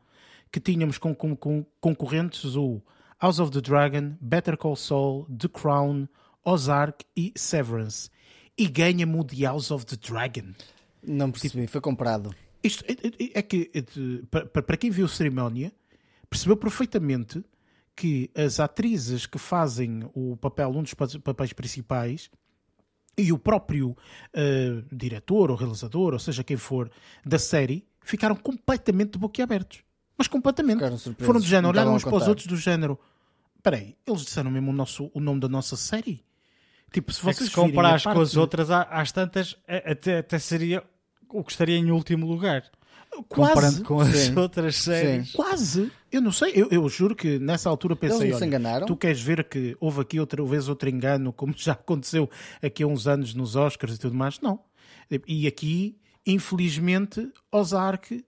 que tínhamos com, com, com concorrentes o House of the Dragon, Better Call Saul, The Crown, Ozark e Severance. E ganha-me o The House of the Dragon. Não percebi, foi comprado. Isto é, é, é que, é para quem viu a cerimónia, percebeu perfeitamente que as atrizes que fazem o papel, um dos papéis principais, e o próprio uh, diretor ou realizador, ou seja quem for, da série, ficaram completamente boquiabertos. Mas completamente. Foram do género, olharam uns para os outros do género. Espera aí, eles disseram mesmo o, nosso, o nome da nossa série? Tipo, se vocês é se comparares com as outras, às tantas, até, até seria o que estaria em último lugar. Quase. Comparando com as Sim. outras séries. Sim. Quase. Eu não sei. Eu, eu, juro que nessa altura pensei, Eles se enganaram. tu queres ver que houve aqui outra vez outro engano, como já aconteceu aqui há uns anos nos Oscars e tudo mais? Não. E aqui, infelizmente, Ozark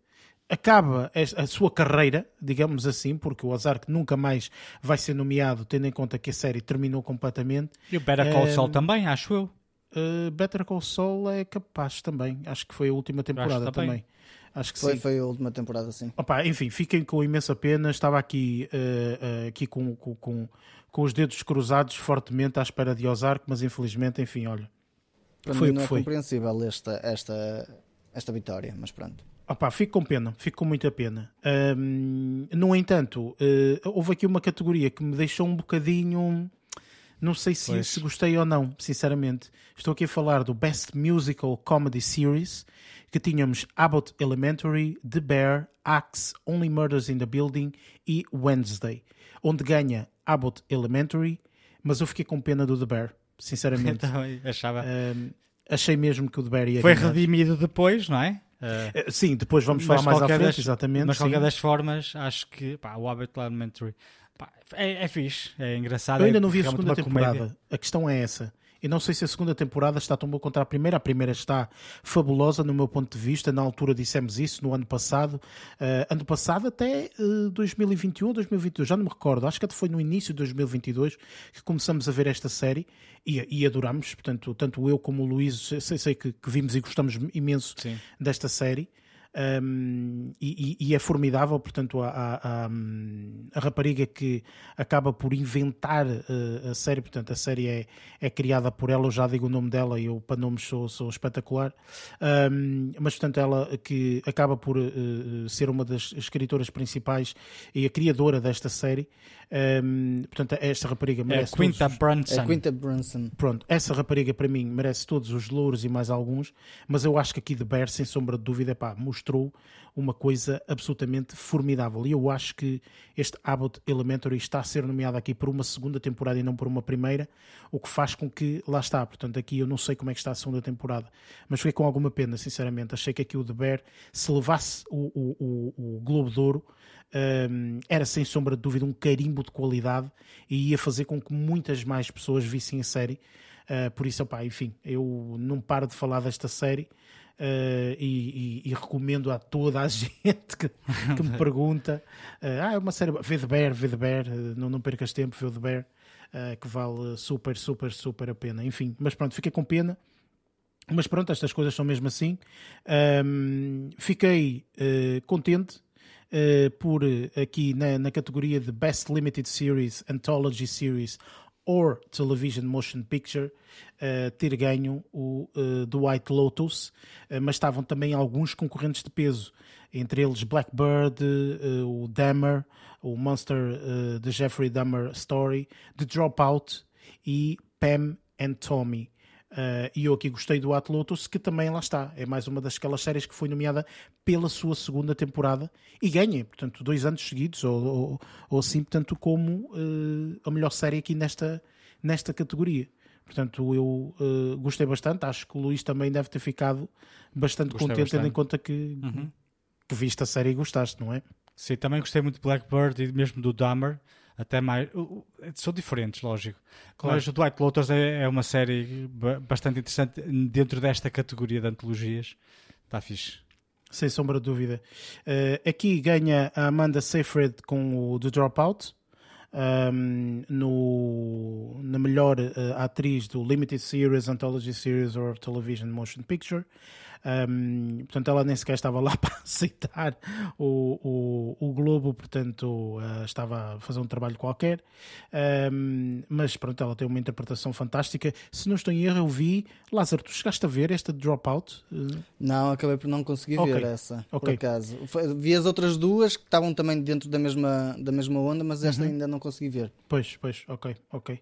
acaba a sua carreira, digamos assim, porque o Ozark nunca mais vai ser nomeado, tendo em conta que a série terminou completamente. E o Better Call Saul também, acho eu. Uh, Better Call Saul é capaz também. Acho que foi a última temporada também. também. Acho que foi, sim. foi a última temporada, sim. Opa, enfim, fiquem com imensa pena. Estava aqui, uh, uh, aqui com, com, com, com, os dedos cruzados fortemente à espera de Ozark, mas infelizmente, enfim, olha. Para foi mim não é foi. compreensível esta, esta, esta vitória, mas pronto. Opa, fico com pena, fico com muita pena. Um, no entanto, houve aqui uma categoria que me deixou um bocadinho não sei se, se, gostei ou não, sinceramente. Estou aqui a falar do Best Musical Comedy Series, que tínhamos Abbott Elementary, The Bear, Axe, Only Murders in the Building e Wednesday, onde ganha Abbott Elementary, mas eu fiquei com pena do The Bear, sinceramente. Então, achava. Um, achei mesmo que o The Bear ia Foi ganhar. redimido depois, não é? Uh, sim, depois vamos falar mais à frente, das, exatamente. Mas, sim. qualquer das formas, acho que pá, o Abbott Elementary pá, é, é fixe, é engraçado. Eu ainda não é vi a segunda temporada. Comédia. A questão é essa. E não sei se a segunda temporada está tão boa contra a primeira. A primeira está fabulosa, no meu ponto de vista. Na altura dissemos isso, no ano passado. Uh, ano passado até uh, 2021 ou 2022, já não me recordo. Acho que até foi no início de 2022 que começamos a ver esta série e, e adoramos. Portanto, tanto eu como o Luís, sei, sei que, que, vimos e gostamos imenso Sim. desta série. Um, e, e, é formidável, portanto, a, a, a, a, rapariga que acaba por inventar uh, a série, portanto, a série é, é criada por ela, eu já digo o nome dela e eu para nomes sou, sou espetacular, um, mas portanto, ela que acaba por uh, ser uma das escritoras principais e a criadora desta série. Um, portanto, esta rapariga é merece. É Quinta os... Brunson. É Quinta Brunson. Pronto, essa rapariga para mim merece todos os louros e mais alguns, mas eu acho que aqui de Bear, sem sombra de dúvida, pá, mostrou uma coisa absolutamente formidável. E eu acho que este Abbott Elementary está a ser nomeado aqui por uma segunda temporada e não por uma primeira, o que faz com que, lá está, portanto, aqui eu não sei como é que está a segunda temporada, mas fiquei com alguma pena, sinceramente. Achei que aqui o The Bear, se levasse o, o, o, o Globo de Ouro, um, era sem sombra de dúvida um carimbo de qualidade e ia fazer com que muitas mais pessoas vissem a série. Uh, por isso, opa, enfim, eu não paro de falar desta série. Uh, e, e, e, recomendo a toda a gente que, que me pergunta: uh, Ah, é uma série. Vê de Bear, vê de Bear, não, não percas tempo, vê de Bear, que vale super, super, super a pena. Enfim, mas pronto, fiquei com pena. Mas pronto, estas coisas são mesmo assim. Um, fiquei contente uh, por aqui na, na, categoria de Best Limited Series, Anthology Series or Television Motion Picture, uh, ter ganho o uh, The White Lotus, uh, mas estavam também alguns concorrentes de peso, entre eles Blackbird, o Dahmer, o Monster The Jeffrey Dahmer Story, The Dropout e Pam and Tommy. Uh, e eu aqui gostei do Atlotus, que também lá está. É mais uma das aquelas séries que foi nomeada pela sua segunda temporada e ganha, portanto, dois anos seguidos, ou, ou, ou assim, portanto, como uh, a melhor série aqui nesta, nesta categoria. Portanto, eu uh, gostei bastante. Acho que o Luís também deve ter ficado bastante gostei contente, bastante. tendo em conta que, uhum. que viste a série e gostaste, não é? Sim, também gostei muito de Blackbird e mesmo do Dahmer até mais. São diferentes, lógico. Claro. Mas o Dwight Lotus é, é uma série bastante interessante dentro desta categoria de antologias. Está fixe. Sem sombra de dúvida. Uh, aqui ganha a Amanda Seyfried com o The Dropout. Um, no, na melhor uh, atriz do Limited Series, Anthology Series or Television Motion Picture. Um, portanto, ela nem sequer estava lá para aceitar o, o, o Globo, portanto, uh, estava a fazer um trabalho qualquer. Um, mas pronto, ela tem uma interpretação fantástica. Se não estou em erro, eu vi. Lázaro, tu chegaste a ver esta Dropout? Não, acabei por não conseguir okay. ver essa, okay. por acaso. Vi as outras duas que estavam também dentro da mesma, da mesma onda, mas esta uhum. ainda não consegui ver. Pois, pois, ok, ok.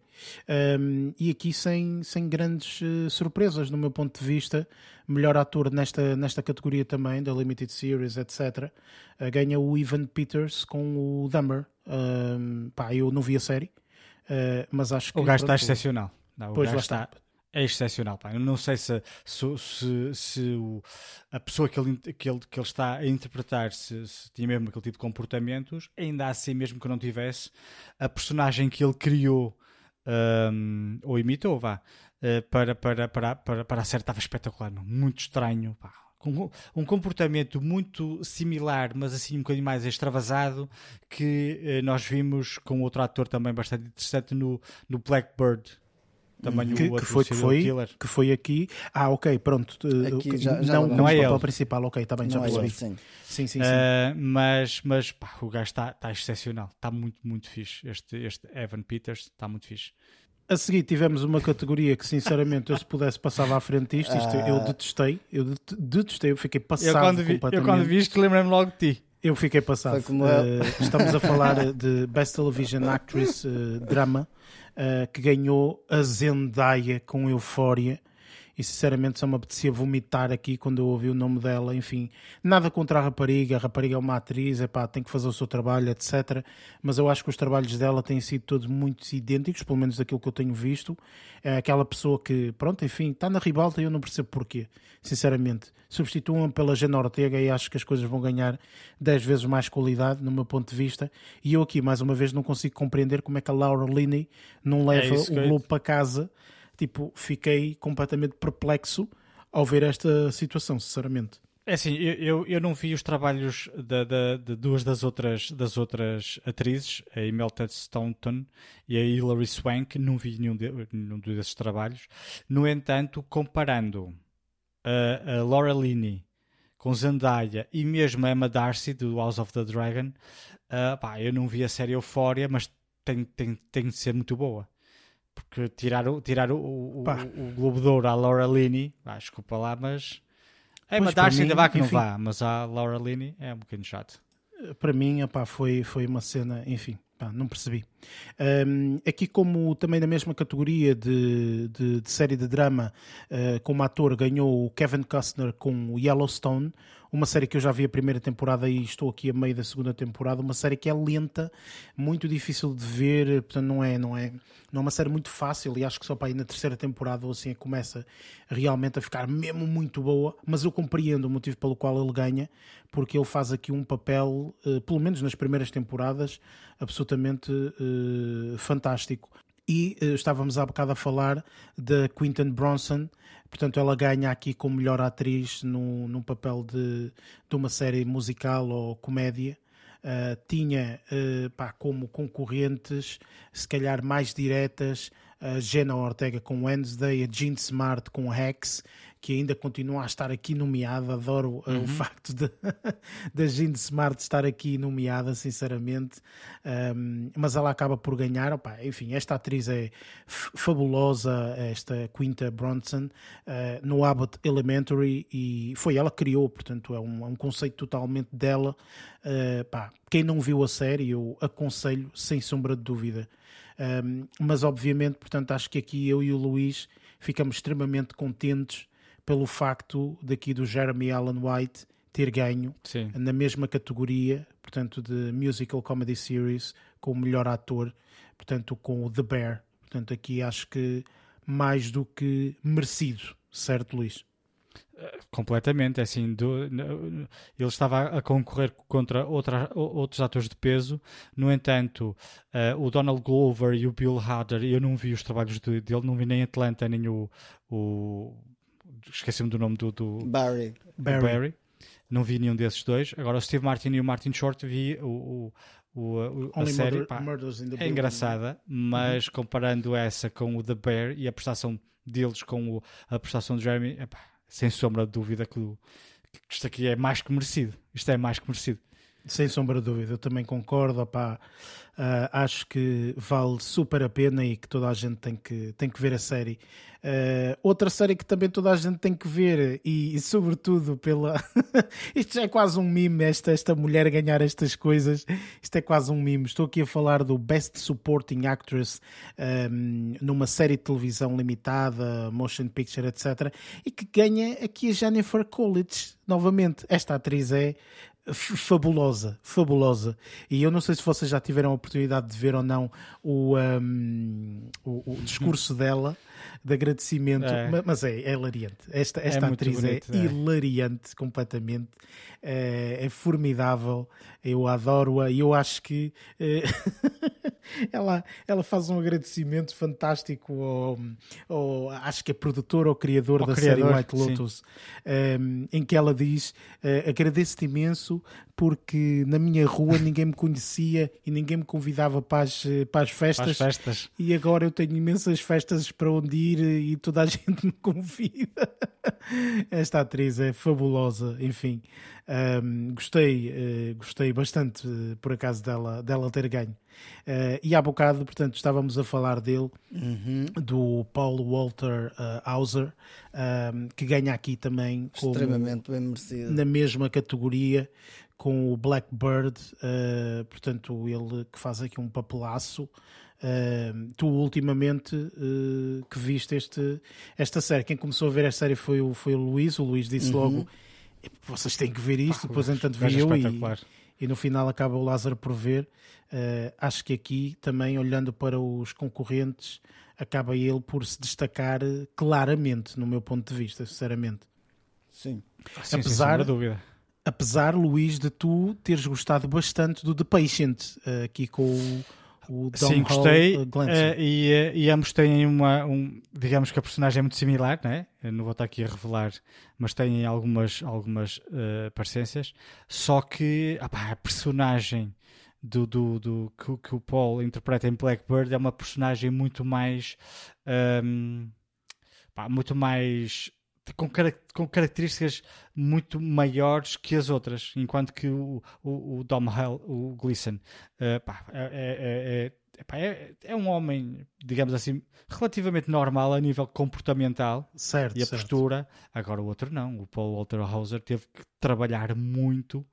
Um, e aqui sem, sem grandes uh, surpresas, no meu ponto de vista melhor ator nesta, nesta categoria também, da Limited Series, etc., uh, ganha o Ivan Peters com o Dumber. Uh, pá, eu não vi a série, uh, mas acho que. O gajo está excepcional. Não, o pois gajo está. É excepcional, pá. Eu não sei se, se, se, se o, a pessoa que ele, que, ele, que ele está a interpretar se, se, tinha mesmo aquele tipo de comportamentos, ainda assim, mesmo que não tivesse, a personagem que ele criou um, ou imitou, vá, para, para, para, para, para a série estava espetacular, não? muito estranho, pá. Com um comportamento muito similar, mas assim um bocadinho mais extravasado, que uh, nós vimos com outro ator também bastante interessante no, no Blackbird, também que, o outro que foi, que foi, killer. que foi aqui. Ah, ok, pronto. Aqui já, já não, não é o principal, ok, está bem, já é percebi. É sim. Sim, sim, sim. Uh, mas mas pá, o gajo está tá excepcional, está muito, muito fixe. Este, este Evan Peters está muito fixe. A seguir tivemos uma categoria que sinceramente eu se pudesse passava à frente disto, isto eu ah. detestei, eu detestei, eu fiquei passado eu quando vi, Eu quando vi isto lembrei-me logo de ti. Eu fiquei passado. Uh, estamos a falar de Best Television Actress uh, Drama, uh, que ganhou a Zendaya com Eufória. E sinceramente só me apetecia vomitar aqui quando eu ouvi o nome dela. Enfim, nada contra a rapariga, a rapariga é uma atriz, é pá, tem que fazer o seu trabalho, etc. Mas eu acho que os trabalhos dela têm sido todos muito idênticos, pelo menos daquilo que eu tenho visto. É aquela pessoa que, pronto, enfim, está na ribalta e eu não percebo porquê, sinceramente. Substituam pela Jana Ortega e acho que as coisas vão ganhar 10 vezes mais qualidade, no meu ponto de vista. E eu aqui, mais uma vez, não consigo compreender como é que a Laura Linney não É leva que o Globo para casa. Tipo, fiquei completamente perplexo ao ver esta situação, sinceramente. É assim, eu, eu, eu não vi os trabalhos da- da- de duas das outras, das outras atrizes, a Imelda Staunton e a Hilary Swank, não vi nenhum, de- nenhum desses trabalhos. No entanto, comparando a, a Laura Linney com Zendaya e mesmo a Emma Darcy do House of the Dragon, ah, pá, eu não vi a série Euphoria, mas tem, tem, tem de ser muito boa. Porque tirar o, tirar o, o, o, o Globo de Ouro à Laura Linney, ah, desculpa lá, mas Pois, para Darcy ainda vá que não enfim. vá, mas a Laura Linney é um bocadinho chato. para mim epá, foi, foi uma cena, enfim, pá, não percebi. Um, aqui, como também na mesma categoria de, de, de série de drama, uh, como ator, ganhou o Kevin Costner com o Yellowstone, uma série que eu já vi a primeira temporada e estou aqui a meio da segunda temporada, uma série que é lenta, muito difícil de ver, portanto não é, não é, não é uma série muito fácil e acho que só para ir na terceira temporada ou assim é começa realmente a ficar mesmo muito boa, mas eu compreendo o motivo pelo qual ele ganha, porque ele faz aqui um papel, eh, pelo menos nas primeiras temporadas, absolutamente eh, fantástico. E eh, estávamos há bocado a falar da Quinton Bronson, portanto ela ganha aqui como melhor atriz no, num papel de, de uma série musical ou comédia. Uh, tinha uh, pá, como concorrentes, se calhar mais diretas, a Jenna Ortega com Wednesday, a Jean Smart com Hex, que ainda continua a estar aqui nomeada. Adoro uh, o facto da Jean Smart estar aqui nomeada, sinceramente. Um, mas ela acaba por ganhar. Opa, enfim, esta atriz é fabulosa, esta Quinta Bronson, uh, no Abbott Elementary, e foi ela que criou, portanto, é um, é um conceito totalmente dela. Uh, pá, quem não viu a série, eu aconselho, sem sombra de dúvida. Um, mas, obviamente, portanto, acho que aqui eu e o Luís ficamos extremamente contentes pelo facto daqui do Jeremy Allen White ter ganho Sim. na mesma categoria, portanto, de Musical Comedy Series, com o melhor ator, portanto, com o The Bear. Portanto, aqui acho que mais do que merecido, certo, Luís? Completamente, é assim, do- ele estava a concorrer contra outra, outros atores de peso, no entanto, eh, o Donald Glover e o Bill Hader, eu não vi os trabalhos de- dele, não vi nem Atlanta, nem o, o esqueci-me do nome do, do Barry. Barry. Barry. não vi nenhum desses dois, agora o Steve Martin e o Martin Short vi o, o, o- a Only série, Murder- pá, Murders in the é engraçada, mas comparando essa com o The Bear e a prestação deles com o- a prestação de Jeremy, epá, sem sombra de dúvida que, o- que isto aqui é mais que merecido. Isto é mais que merecido. Sem sombra de dúvida, eu também concordo. opá. Ah, acho que vale super a pena e que toda a gente tem que, tem que ver a série. Ah, outra série que também toda a gente tem que ver, e, e sobretudo pela. Isto já é quase um mime, esta, esta mulher ganhar estas coisas. Isto é quase um mime. Estou aqui a falar do Best Supporting Actress ahm, numa série de televisão limitada, motion picture, etc. E que ganha aqui a Jennifer Coolidge novamente. Esta atriz é fabulosa, fabulosa. E eu não sei se vocês já tiveram a oportunidade de ver ou não o, um, o, o discurso dela de agradecimento, É. ma- mas é, é hilariante. Esta, esta muito atriz bonito, é, é. hilariante completamente, é, é formidável. Eu adoro-a e eu acho que eh, ela, ela faz um agradecimento fantástico ao, ao- acho que é produtor ou criador Ao da criador, série White. Lotus, um, em que ela diz: eh, Agradeço-te imenso porque na minha rua ninguém me conhecia e ninguém me convidava para as, eh, para as Para festas. as festas. E agora eu tenho imensas festas para onde e toda a gente me convida. Esta atriz é fabulosa, enfim. Ahm, gostei, eh, gostei bastante, eh, por acaso, dela, dela ter ganho. Eh, e há bocado, portanto, estávamos a falar dele, do Paul Walter Hauser, ahm, que ganha aqui também como, Extremamente bem merecido. na mesma categoria com o Blackbird, portanto, ele que faz aqui um papelaço. Uh, tu ultimamente uh, que viste este, esta série, quem começou a ver esta série foi o, foi o Luís. O Luís disse uhum. logo: vocês têm que ver isto. Ah, Depois, entanto, vi eu e, e no final acaba o Lázaro por ver. Uh, acho que aqui também, olhando para os concorrentes, acaba ele por se destacar claramente, no meu ponto de vista, sinceramente. Sim, Sim apesar, sem dúvida. Apesar, Luís, de tu teres gostado bastante do The Patient, aqui com o o Dom Sim, gostei. Uh, e, uh, e ambos têm uma. Um, digamos que a personagem é muito similar, né? Eu não vou estar aqui a revelar, mas têm algumas, algumas uh, parecências. Só que opa, a personagem do, do, do que, que, o Paul interpreta em Blackbird é uma personagem muito mais. Um, pá, muito mais com, com, características muito maiores que as outras, enquanto que o, o, o Dom Hell, o Gleason, uh, pá, é, é, é, é, um homem, digamos assim, relativamente normal a nível comportamental certo, e a certo. postura. Agora o outro não, o Paul Walter Hauser teve que trabalhar muito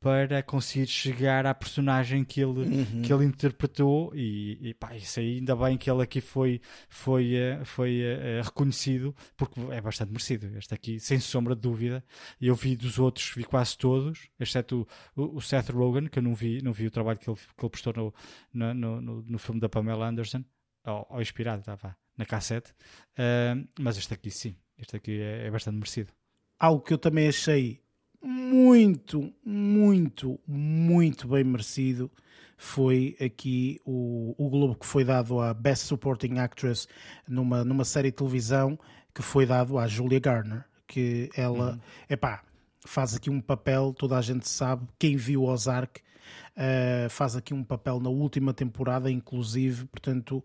para conseguir chegar à personagem que ele, uhum. que ele interpretou e, e pá, isso aí ainda bem que ele aqui foi, foi, eh, foi uh, reconhecido porque é bastante merecido. Este aqui, sem sombra de dúvida. Eu vi dos outros, vi quase todos exceto o, o Seth Rogen que eu não vi, não vi o trabalho que ele, que ele prestou no, no, no, no filme da Pamela Anderson ou, ou inspirado, estava na cassete. Uh, mas este aqui sim, este aqui é, é bastante merecido. Algo que eu também achei muito, muito, muito bem merecido foi aqui o, o Globo que foi dado à Best Supporting Actress numa, numa série de televisão que foi dado à Julia Garner, que ela, uhum. epá, faz aqui um papel, toda a gente sabe, quem viu Ozark uh, faz aqui um papel na última temporada, inclusive, portanto,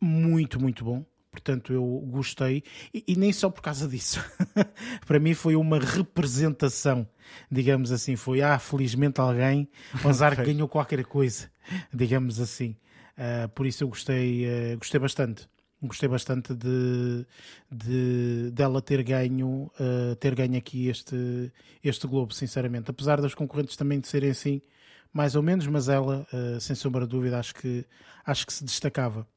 muito, muito bom portanto eu gostei e, e nem só por causa disso. Para mim foi uma representação, digamos assim. Foi, ah, felizmente alguém, o Azar okay. ganhou qualquer coisa, digamos assim. Uh, por isso eu gostei, uh, gostei bastante. Gostei bastante de, de dela ter ganho, uh, ter ganho aqui este, este Globo, sinceramente. Apesar das concorrentes também de serem assim, mais ou menos, mas ela, sem sombra de dúvida, acho que, acho que se destacava.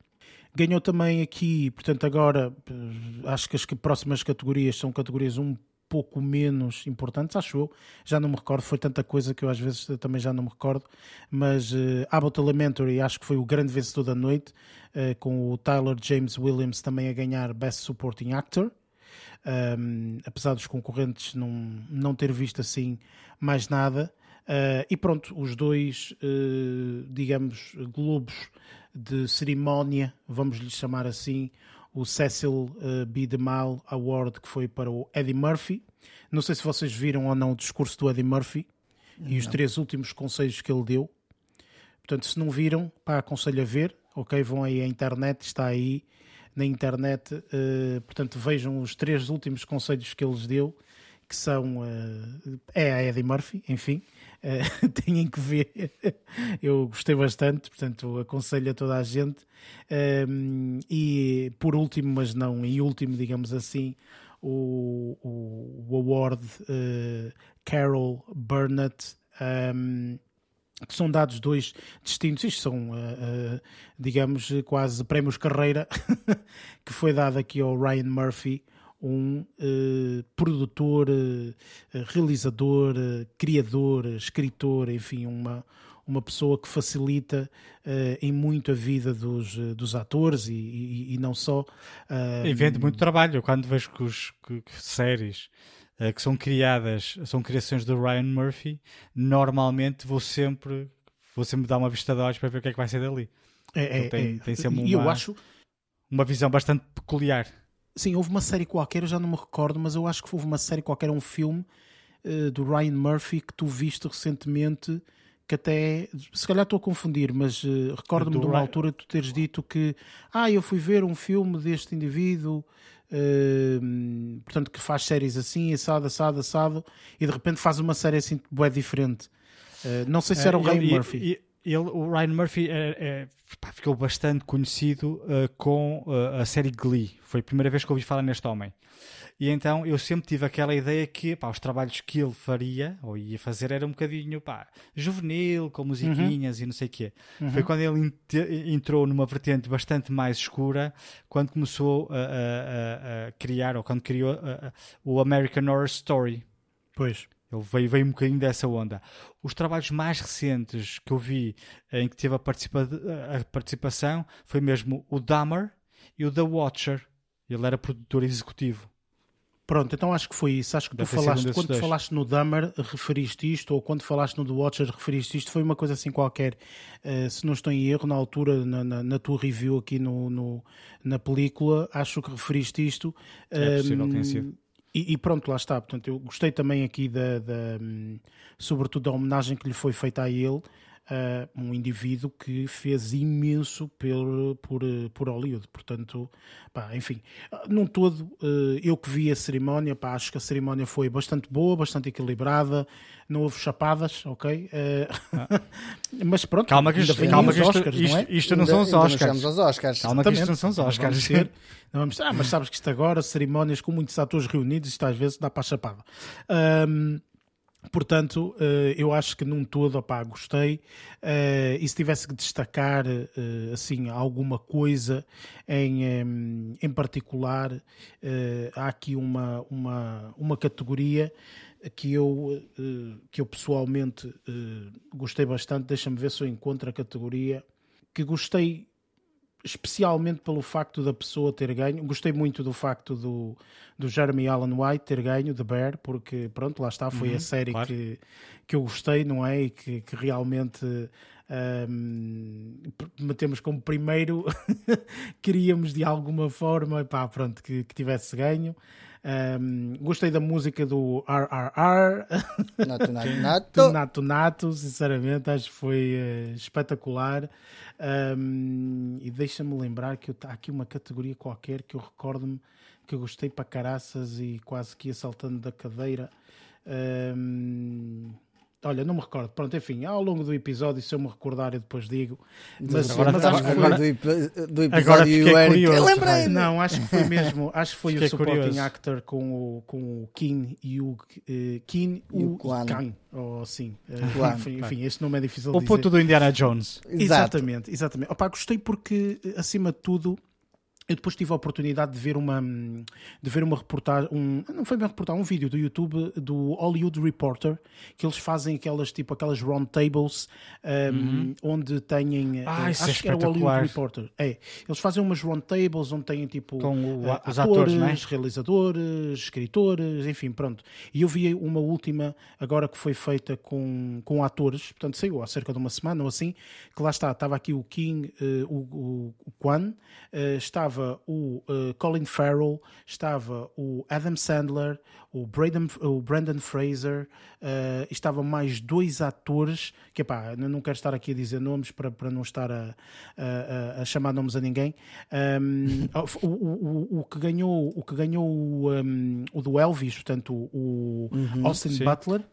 Ganhou também aqui, portanto, agora eh, acho que as próximas categorias são categorias um pouco menos importantes, acho eu. Já não me recordo, foi tanta coisa que eu às vezes também já não me recordo. Mas uh, Abbott Elementary acho que foi o grande vencedor da noite, uh, com o Tyler James Williams também a ganhar Best Supporting Actor. Um, apesar dos concorrentes não, não ter visto assim mais nada. Uh, e pronto, os dois, uh, digamos, globos de cerimónia, vamos lhe chamar assim, o Cecil uh, B. DeMille Award, que foi para o Eddie Murphy. Não sei se vocês viram ou não o discurso do Eddie Murphy não. e os três últimos conselhos que ele deu. Portanto, se não viram, pá, aconselho a ver. Ok, vão aí à internet, está aí na internet. Uh, portanto, vejam os três últimos conselhos que ele deu, que são. Uh, é a Eddie Murphy, enfim. Uh, têm que ver. Eu gostei bastante, portanto aconselho a toda a gente. E por último, mas não em último, digamos assim, o, o, o award uh, Carol Burnett. Um, que são dados dois distintos, isto são, uh, uh, digamos, quase prémios carreira, que foi dado aqui ao Ryan Murphy, um uh, produtor, uh, realizador, uh, criador, escritor, enfim, uma, uma pessoa que facilita em muito a vida dos, dos atores e, e, e não só. e vende muito trabalho. Quando vejo que, os, que, que séries que são criadas, são criações do Ryan Murphy, normalmente vou sempre, vou sempre dar uma vista de olhos para ver o que é que vai ser dali. É, é, tem, é. tem sempre uma, eu acho... uma visão bastante peculiar. Sim, houve uma série qualquer, eu já não me recordo, mas eu acho que houve uma série qualquer, um filme uh, do Ryan Murphy que tu viste recentemente, que até, se calhar estou a confundir, mas uh, recordo-me de uma Ryan... altura tu teres dito que, ah, eu fui ver um filme deste indivíduo, uh, portanto, que faz séries assim, assado, assado, assado, e de repente faz uma série assim, bué diferente. não sei se era o Ryan Murphy. Ele, o Ryan Murphy é, é, pá, ficou bastante conhecido uh, com uh, a série Glee. Foi a primeira vez que ouvi falar neste homem. E então eu sempre tive aquela ideia que pá, os trabalhos que ele faria, ou ia fazer, era um bocadinho pá, juvenil, com musiquinhas uhum. e não sei o quê. Uhum. Foi quando ele entrou numa vertente bastante mais escura, quando começou a, a, a, a criar, ou quando criou o American Horror Story. Pois. Ele veio, veio um bocadinho dessa onda. Os trabalhos mais recentes que eu vi em que teve a, participa a participação foi mesmo o Dahmer e o The Watcher. Ele era produtor executivo. Pronto, então acho que foi isso. Acho que Deve tu falaste, quando dois. falaste no Dahmer, referiste isto, ou quando falaste no The Watcher, referiste isto. Foi uma coisa assim qualquer, uh, se não estou em erro, na altura, na, na, na tua review aqui no, no, na película, acho que referiste isto. É possível, tem sido e, e, pronto, lá está. Portanto, eu gostei também aqui da, da sobretudo da homenagem que lhe foi feita a ele, uh, um indivíduo que fez imenso por, por, por Hollywood. Portanto, pá, enfim, num todo, uh, eu que vi a cerimónia, pá, acho que a cerimónia foi bastante boa, bastante equilibrada, não houve chapadas, ok? Uh, mas pronto, calma que, isto, calma que isto, Oscars, isto, não é? isto não são os Oscars. Aos Oscars. Calma que isto não são os Oscars. Não vamos, ah, mas sabes que isto agora, cerimónias com muitos atores reunidos, isto às vezes dá para a chapada. Um, Portanto, eu acho que num todo, opá, gostei. E se tivesse que destacar assim alguma coisa em, em particular, há aqui uma, uma, uma categoria que eu, que eu pessoalmente gostei bastante. Deixa-me ver se eu encontro a categoria que gostei especialmente pelo facto da pessoa ter ganho. Gostei muito do facto do, do Jeremy Allen White ter ganho, The Bear, porque pronto, lá está, foi uhum, a série claro. que, que eu gostei, não é? E que, que realmente um, metemos como primeiro, queríamos de alguma forma, pá, pronto, que, que tivesse ganho. Um, gostei da música do RRR. Nato Nato Nato. nato, nato sinceramente, acho que foi uh, espetacular. Um, e deixa-me lembrar que há aqui uma categoria qualquer que eu recordo-me que eu gostei para caraças e quase que ia saltando da cadeira. Um, Olha, não me recordo. Pronto, enfim, ao longo do episódio, se eu me recordar, eu depois digo. Mas, agora, mas acho que foi... do, do episódio agora fiquei Eric, curioso. lembrei. Não, acho que foi mesmo. Acho que foi fiquei o supporting curioso. actor com o, com o Kim e o uh, Kim e o Kang. Ou assim. Uh, enfim, enfim, este nome é difícil de dizer. O ponto do Indiana Jones. Exatamente, exatamente. Opa, gostei porque, acima de tudo, eu depois tive a oportunidade de ver uma de ver uma reportagem, um, não foi bem reportagem, um vídeo do YouTube do Hollywood Reporter, que eles fazem aquelas tipo aquelas round tables um, uhum. onde têm ah, uh, acho é que era o Hollywood Reporter. É, eles fazem umas round tables onde têm tipo com o, os atores, atores, é? realizadores, escritores, enfim, pronto. E eu vi uma última agora que foi feita com, com atores, portanto saiu há cerca de uma semana ou assim, que lá está, estava aqui o King, uh, o, o, o Quan, uh, estava estava o uh, Colin Farrell, estava o Adam Sandler, o, Braden, o Brandon Fraser, uh, estava mais dois atores, que pá, não quero estar aqui a dizer nomes para, para não estar a, a, a chamar nomes a ninguém. Um, o, o, o, que ganhou, o que ganhou um, o do Elvis, portanto, o uhum, Austin sim. Butler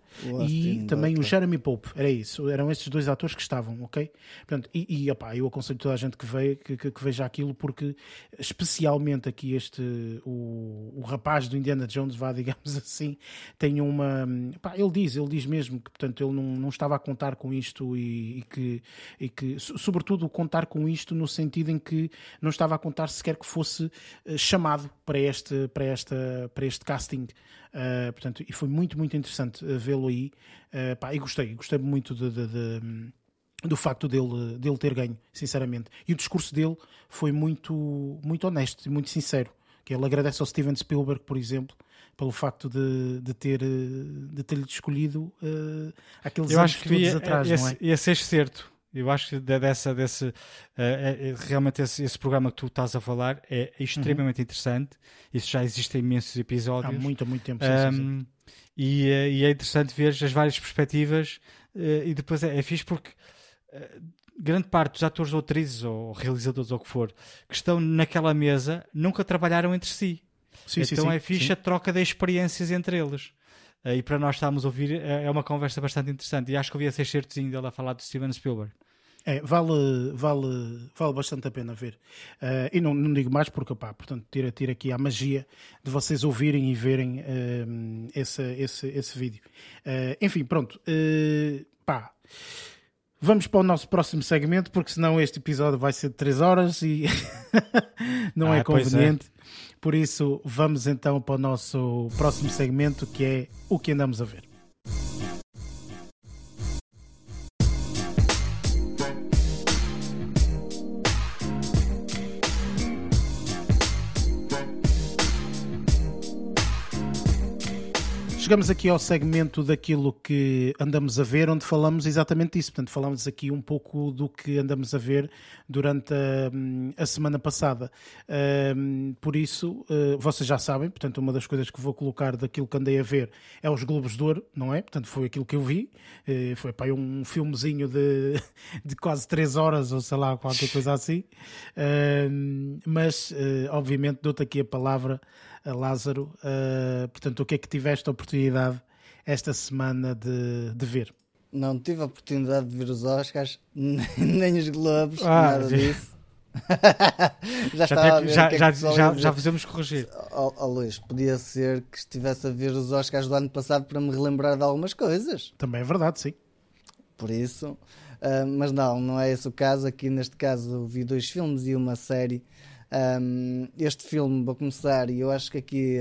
e também o Jeremy Pope, era isso, eram esses dois atores que estavam, ok? Portanto, e, e opá, eu aconselho toda a gente que, veio, que, que, que, veja aquilo, porque especialmente aqui este, o, o rapaz do Indiana Jones, vá, digamos assim, tem uma. Opá, ele diz, ele diz mesmo que, portanto, ele não, não estava a contar com isto e, e, que, e que, sobretudo, contar com isto no sentido em que não estava a contar sequer que fosse eh, chamado para este, para esta, para este casting. Uh, portanto, e foi muito, muito interessante uh, vê-lo aí. Uh, pá, e gostei, gostei muito de, de, de, do facto dele, dele ter ganho, sinceramente. E o discurso dele foi muito, muito honesto e muito sincero. Que ele agradece ao Steven Spielberg, por exemplo, pelo facto de, de ter de ter lhe escolhido uh, aqueles Eu acho que ia, atrás, esse, não é? ia ser certo eu acho que dessa, desse, uh, é, realmente esse, esse, programa que tu estás a falar é extremamente uhum. interessante. Isso já existe em imensos episódios. Há muito, muito tempo. Um, E, e, é interessante ver as várias perspectivas uh, e depois é, é fixe porque grande parte dos atores ou atrizes ou realizadores ou o que for que estão naquela mesa nunca trabalharam entre si. Sim, então é fixe a troca de experiências entre eles. E para nós estarmos a ouvir é uma conversa bastante interessante. E acho que ouvi esse excertozinho dele a falar do Steven Spielberg. É, vale, vale, vale bastante a pena ver. Uh, e não, não digo mais porque, pá, portanto, tira, tira aqui a magia de vocês ouvirem e verem uh, esse, esse, esse vídeo. Uh, enfim, pronto. pá. Vamos para o nosso próximo segmento, porque senão este episódio vai ser de 3 horas e não é ah, é conveniente. É. Por isso, vamos então para o nosso próximo segmento, que é o que andamos a ver. Chegamos aqui ao segmento daquilo que andamos a ver, onde falamos exatamente isso. Portanto, falamos aqui um pouco do que andamos a ver durante a, a semana passada. Um, por isso, uh, vocês já sabem, portanto, uma das coisas que vou colocar daquilo que andei a ver é os Globos de Ouro, não é? Portanto, foi aquilo que eu vi. Uh, foi para um filmezinho de, de quase 3 horas, ou sei lá, qualquer coisa assim. Uh, mas, eh, obviamente, dou-te aqui a palavra Lázaro. Uh, portanto, o que é que tiveste a oportunidade esta semana de, de ver? Não tive a oportunidade de ver os Oscars, nem os Globos, ah, nada disso. já, já, já, é já fizemos corrigir. Oh, oh, Luís, podia ser que estivesse a ver os Oscars do ano passado para me relembrar de algumas coisas. Também é verdade, sim. Por isso, uh, mas não, não é esse o caso. Aqui neste caso vi dois filmes e uma série um, este filme, vou começar, e eu acho que aqui.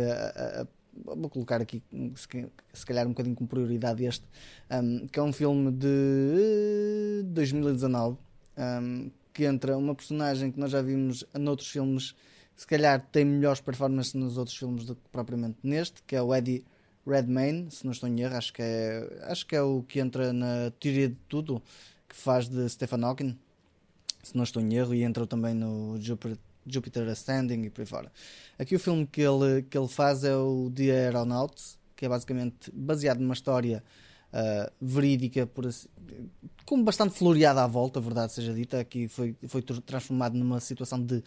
Vou colocar aqui, se calhar, um bocadinho com prioridade este, um, que é um filme de 2019, um, que entra uma personagem que nós já vimos noutros filmes, se calhar tem melhores performances nos outros filmes do que propriamente neste, que é o Eddie Redmayne, se não estou em erro, acho que é, acho que é o que entra na teoria de tudo, que faz de Stephen Hawking, se não estou em erro, e entrou também no Jupiter Jupiter Ascending e por aí fora. Aqui o filme que ele, que ele faz é o The Aeronauts, que é basicamente baseado numa história uh, verídica, por assim, com bastante floreada à volta, a verdade seja dita. Aqui foi, foi transformado numa situação de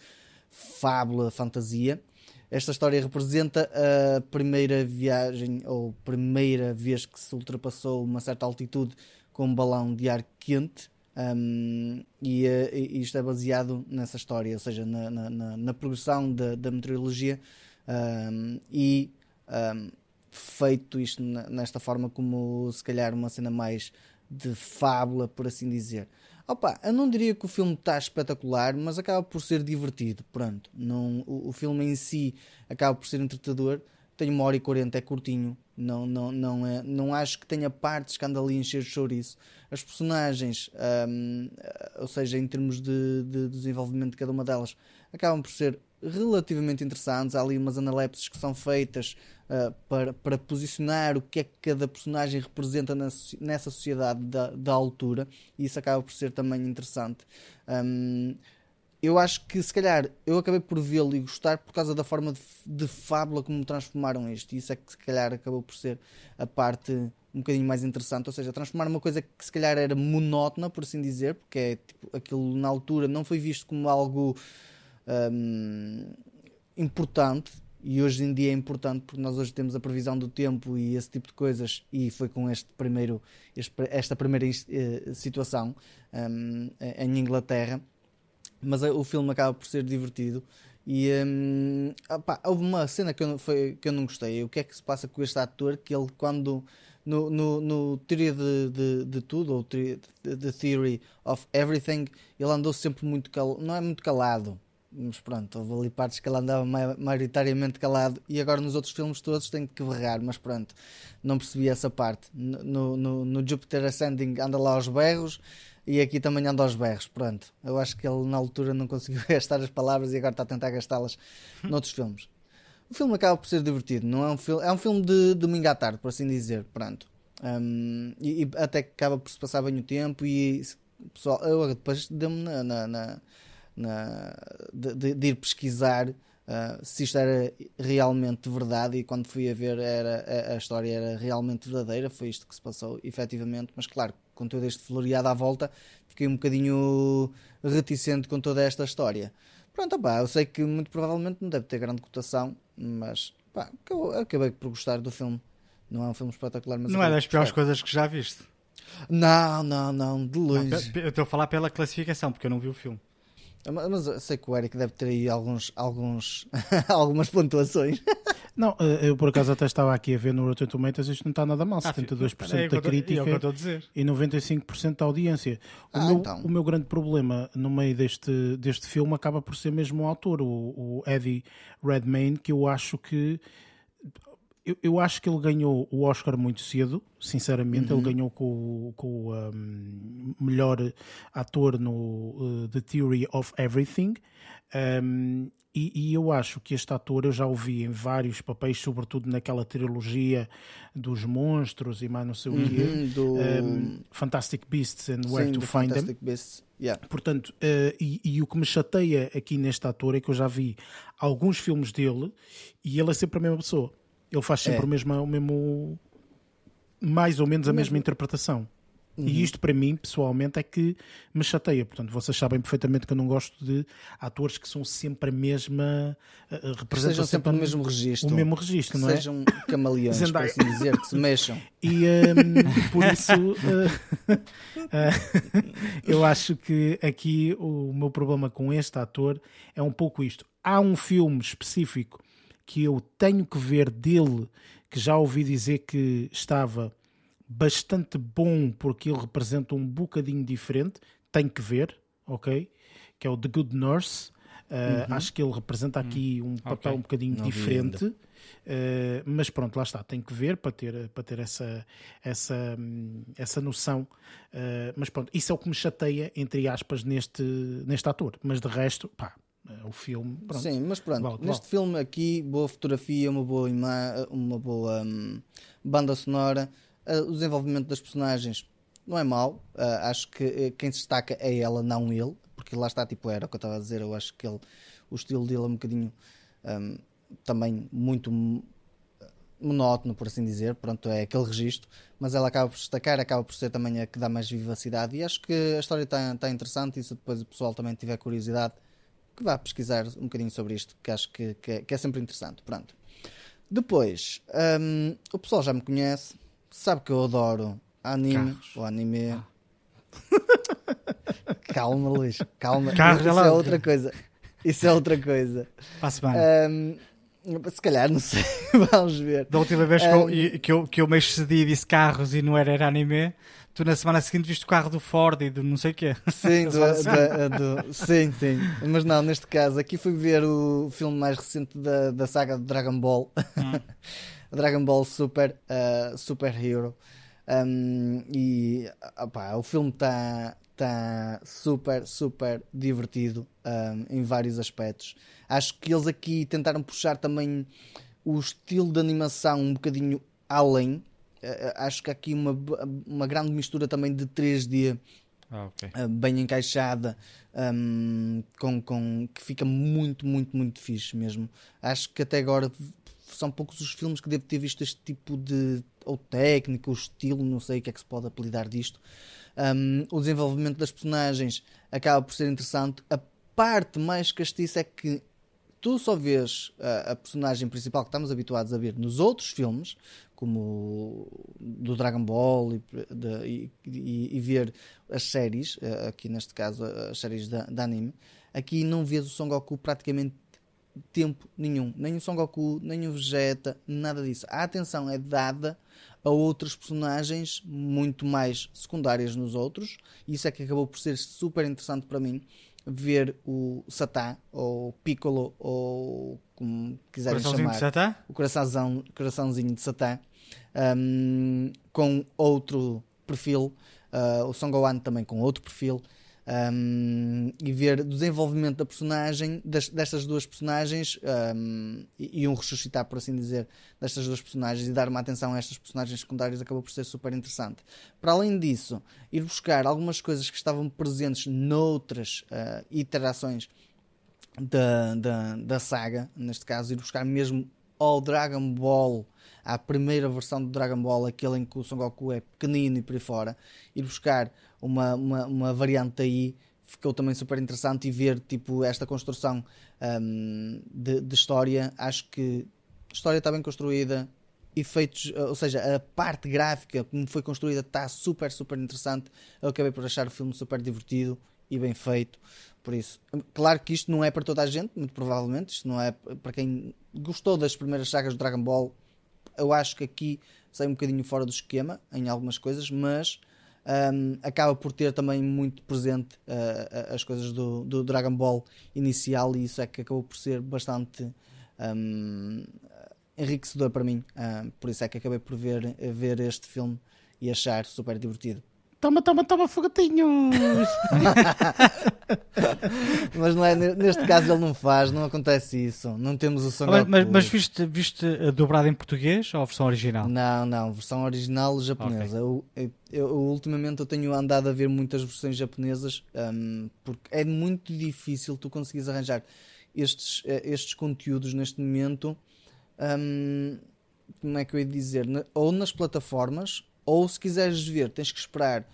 fábula, fantasia. Esta história representa a primeira viagem ou primeira vez que se ultrapassou uma certa altitude com um balão de ar quente um, e, e, isto é baseado nessa história, ou seja, na, na, na progressão da, da meteorologia um, e um, feito isto nesta forma como se calhar uma cena mais de fábula, por assim dizer. Opa, eu não diria que o filme está espetacular, mas acaba por ser divertido. Pronto, não, o, o filme em si acaba por ser entretador tem uma hora e quarenta, é curtinho. Não, não, não, é, não acho que tenha partes que anda ali a encher de chouriço. As personagens, um, ou seja, em termos de, de, desenvolvimento de cada uma delas, acabam por ser relativamente interessantes. Há ali umas analepses que são feitas uh, para, para posicionar o que é que cada personagem representa na, nessa sociedade da, da altura, e isso acaba por ser também interessante. Um, eu acho que se calhar eu acabei por vê-lo e gostar por causa da forma de, de fábula como transformaram isto. Isso é que se calhar acabou por ser a parte um bocadinho mais interessante. Ou seja, transformar uma coisa que se calhar era monótona, por assim dizer, porque é, tipo, aquilo na altura não foi visto como algo hum, importante. E hoje em dia é importante porque nós hoje temos a previsão do tempo e esse tipo de coisas. E foi com este primeiro, este, esta primeira uh, situação um, em Inglaterra mas o filme acaba por ser divertido. E um, opa, houve uma cena que eu, foi, que eu não gostei. O que é que se passa com este ator? Que ele, quando no, no, no Teoria de, de, de Tudo, ou The Theory of Everything, ele andou sempre muito calado. Não é muito calado, mas pronto, houve ali partes que ele andava maioritariamente calado. E agora nos outros filmes todos tem que berrar, mas pronto, não percebi essa parte. No, no, no Jupiter Ascending anda lá aos berros e aqui também anda aos berros. Pronto, eu acho que ele na altura não conseguiu gastar as palavras e agora está a tentar gastá-las noutros filmes. O filme acaba por ser divertido, não é um filme, é um filme de domingo à tarde, por assim dizer. Pronto, um, e, e, até que acaba por se passar bem o tempo. E pessoal, eu depois deu-me na, na, na, na de, de, de, ir pesquisar. Uh, se isto era realmente verdade e quando fui a ver era, a, a, história era realmente verdadeira, foi isto que se passou efetivamente, mas claro, com todo este floreado à volta, fiquei um bocadinho reticente com toda esta história. Pronto, pá, eu sei que muito provavelmente não deve ter grande cotação, mas pá, eu acabei por gostar do filme. Não é um filme espetacular, mas não é das piores coisas que já viste. Não, não, não, de longe. Eu estou a falar pela classificação, porque eu não vi o filme. Mas eu sei que o Eric deve ter aí alguns, alguns, algumas pontuações. Não, eh, eu por acaso até estava aqui a ver no Rotten Tomatoes, isto não está nada mal, 72% é, da crítica é e 95% da audiência. O, Ah, meu, então. o meu grande problema no meio deste, deste filme acaba por ser mesmo o autor, o, o Eddie Redmayne, que eu acho que eu, eu acho que ele ganhou o Oscar muito cedo, sinceramente. Uhum. Ele ganhou com, o- um, melhor ator no uh, The Theory of Everything. Um, e, e eu acho que este ator eu já o vi em vários papéis, sobretudo naquela trilogia dos monstros e mais não sei o quê. Uhum, do Um, Fantastic Beasts and Where sim, to Find Them. Fantastic Beasts. Yeah. Portanto, eh, e, e o que me chateia aqui neste ator é que eu já vi alguns filmes dele e ele é sempre a mesma pessoa. Ele faz sempre É. o, mesmo, o mesmo. mais ou menos a mesma interpretação. Uhum. E isto para mim, pessoalmente, é que me chateia. Portanto, vocês sabem perfeitamente que eu não gosto de atores que são sempre a mesma. Que representam sejam sempre no mesmo registro. o mesmo registro, não é? sejam camaleões, por assim dizer, que se mexam. E hum, por isso uh, uh, eu acho que aqui o meu problema com este ator é um pouco isto. Há um filme específico que eu tenho que ver dele, que já ouvi dizer que estava bastante bom porque ele representa um bocadinho diferente. Tenho que ver, ok? Que é o The Good Nurse. Uh, Acho que ele representa aqui um papel um bocadinho Não diferente. Uh, mas pronto, lá está, tem que ver para ter, para ter essa, essa, hum, essa noção. Uh, mas pronto, isso é o que me chateia, entre aspas, neste, neste ator. Mas de resto, pá, o filme. Pronto. Sim, mas pronto, Vale, neste vale. filme aqui, boa fotografia, uma boa, uma boa hum, banda sonora, uh, o desenvolvimento das personagens não é mau. Uh, acho que uh, quem se destaca é ela, não ele, porque lá está, tipo, era o que eu estava a dizer. Eu acho que ele, o estilo dele é um bocadinho hum, também muito m- monótono, por assim dizer. Pronto, é aquele registro, mas ela acaba por destacar, acaba por ser também a que dá mais vivacidade. E acho que a história está está interessante. E se depois o pessoal também tiver curiosidade, que vá pesquisar um bocadinho sobre isto, que acho que, que é, que é sempre interessante. Pronto. Depois, hum, o pessoal já me conhece, sabe que eu adoro anime, Carros. o anime. calma, Luís, calma. Carros, Isso é é outra coisa. Isso é outra coisa. A semana. Hum, se calhar, não sei, vamos ver. Da última vez que, eu, Ah, e- que, eu, que eu me excedi e disse carros e não era, era anime, tu na semana seguinte viste o carro do Ford e do não sei o quê. Sim, do, da- do- sim, sim. Mas não, neste caso, aqui fui ver o filme mais recente da, da saga de Dragon Ball. Dragon Ball Super, uh, Super Hero. Um, e opá, o filme está tá super, super divertido um, em vários aspectos. Acho que eles aqui tentaram puxar também o estilo de animação um bocadinho além. Uh, acho que há aqui uma, uma grande mistura também de 3D Ah, ok. uh, bem encaixada, um, com, com, que fica muito, muito, muito fixe mesmo. Acho que até agora são poucos os filmes que devo ter visto este tipo de ou técnica, ou estilo, não sei o que é que se pode apelidar disto. Um, o desenvolvimento das personagens acaba por ser interessante. A parte mais castiça é que tu só vês a, a personagem principal que estamos habituados a ver nos outros filmes, como do Dragon Ball e, de- e- e- e ver as séries, eh, aqui neste caso as séries da anime, aqui não vês o Son Goku praticamente tempo nenhum, nem o Son Goku, nem o Vegeta, nada disso. A atenção é dada a outros personagens muito mais secundárias nos outros, isso é que acabou por ser super interessante para mim ver o Satã ou Piccolo ou como quiserem chamar de Satã? o coraçãozão, coraçãozinho de Satã um, com outro perfil, uh, o Son Gohan também com outro perfil, um, e ver o desenvolvimento da personagem, das- destas duas personagens, um, e, e um ressuscitar, por assim dizer, destas duas personagens e dar uma atenção a estas personagens secundárias acabou por ser super interessante. Para além disso, ir buscar algumas coisas que estavam presentes noutras uh, iterações da, da, da saga, neste caso, ir buscar mesmo ao Dragon Ball, à primeira versão do Dragon Ball, aquele em que o Son Goku é pequenino e por aí fora, ir buscar uma, uma, uma variante aí ficou também super interessante e ver tipo esta construção hum, de, de história. Acho que a história está bem construída, efeitos, ou seja, a parte gráfica como foi construída está super, super interessante. Eu acabei por achar o filme super divertido e bem feito. Por isso, claro que isto não é para toda a gente, muito provavelmente. Isto não é para quem gostou das primeiras sagas do Dragon Ball. Eu acho que aqui sai um bocadinho fora do esquema em algumas coisas, mas um, acaba por ter também muito presente uh, as coisas do, do, Dragon Ball inicial e isso é que acabou por ser bastante um, enriquecedor para mim. Uh, por isso é que acabei por ver, ver este filme e achar super divertido. Toma, toma, toma, fogatinhos! mas não é, neste caso ele não faz, não acontece isso. Não temos o som. Mas, mas, mas, viste, viste dobrado em português ou a versão original? Não, não, versão original japonesa. Okay. Eu, eu, ultimamente eu tenho andado a ver muitas versões japonesas um, porque é muito difícil tu conseguires arranjar estes, eh, estes conteúdos neste momento. Um, como é que eu ia dizer? Ou nas plataformas ou se quiseres ver, tens que esperar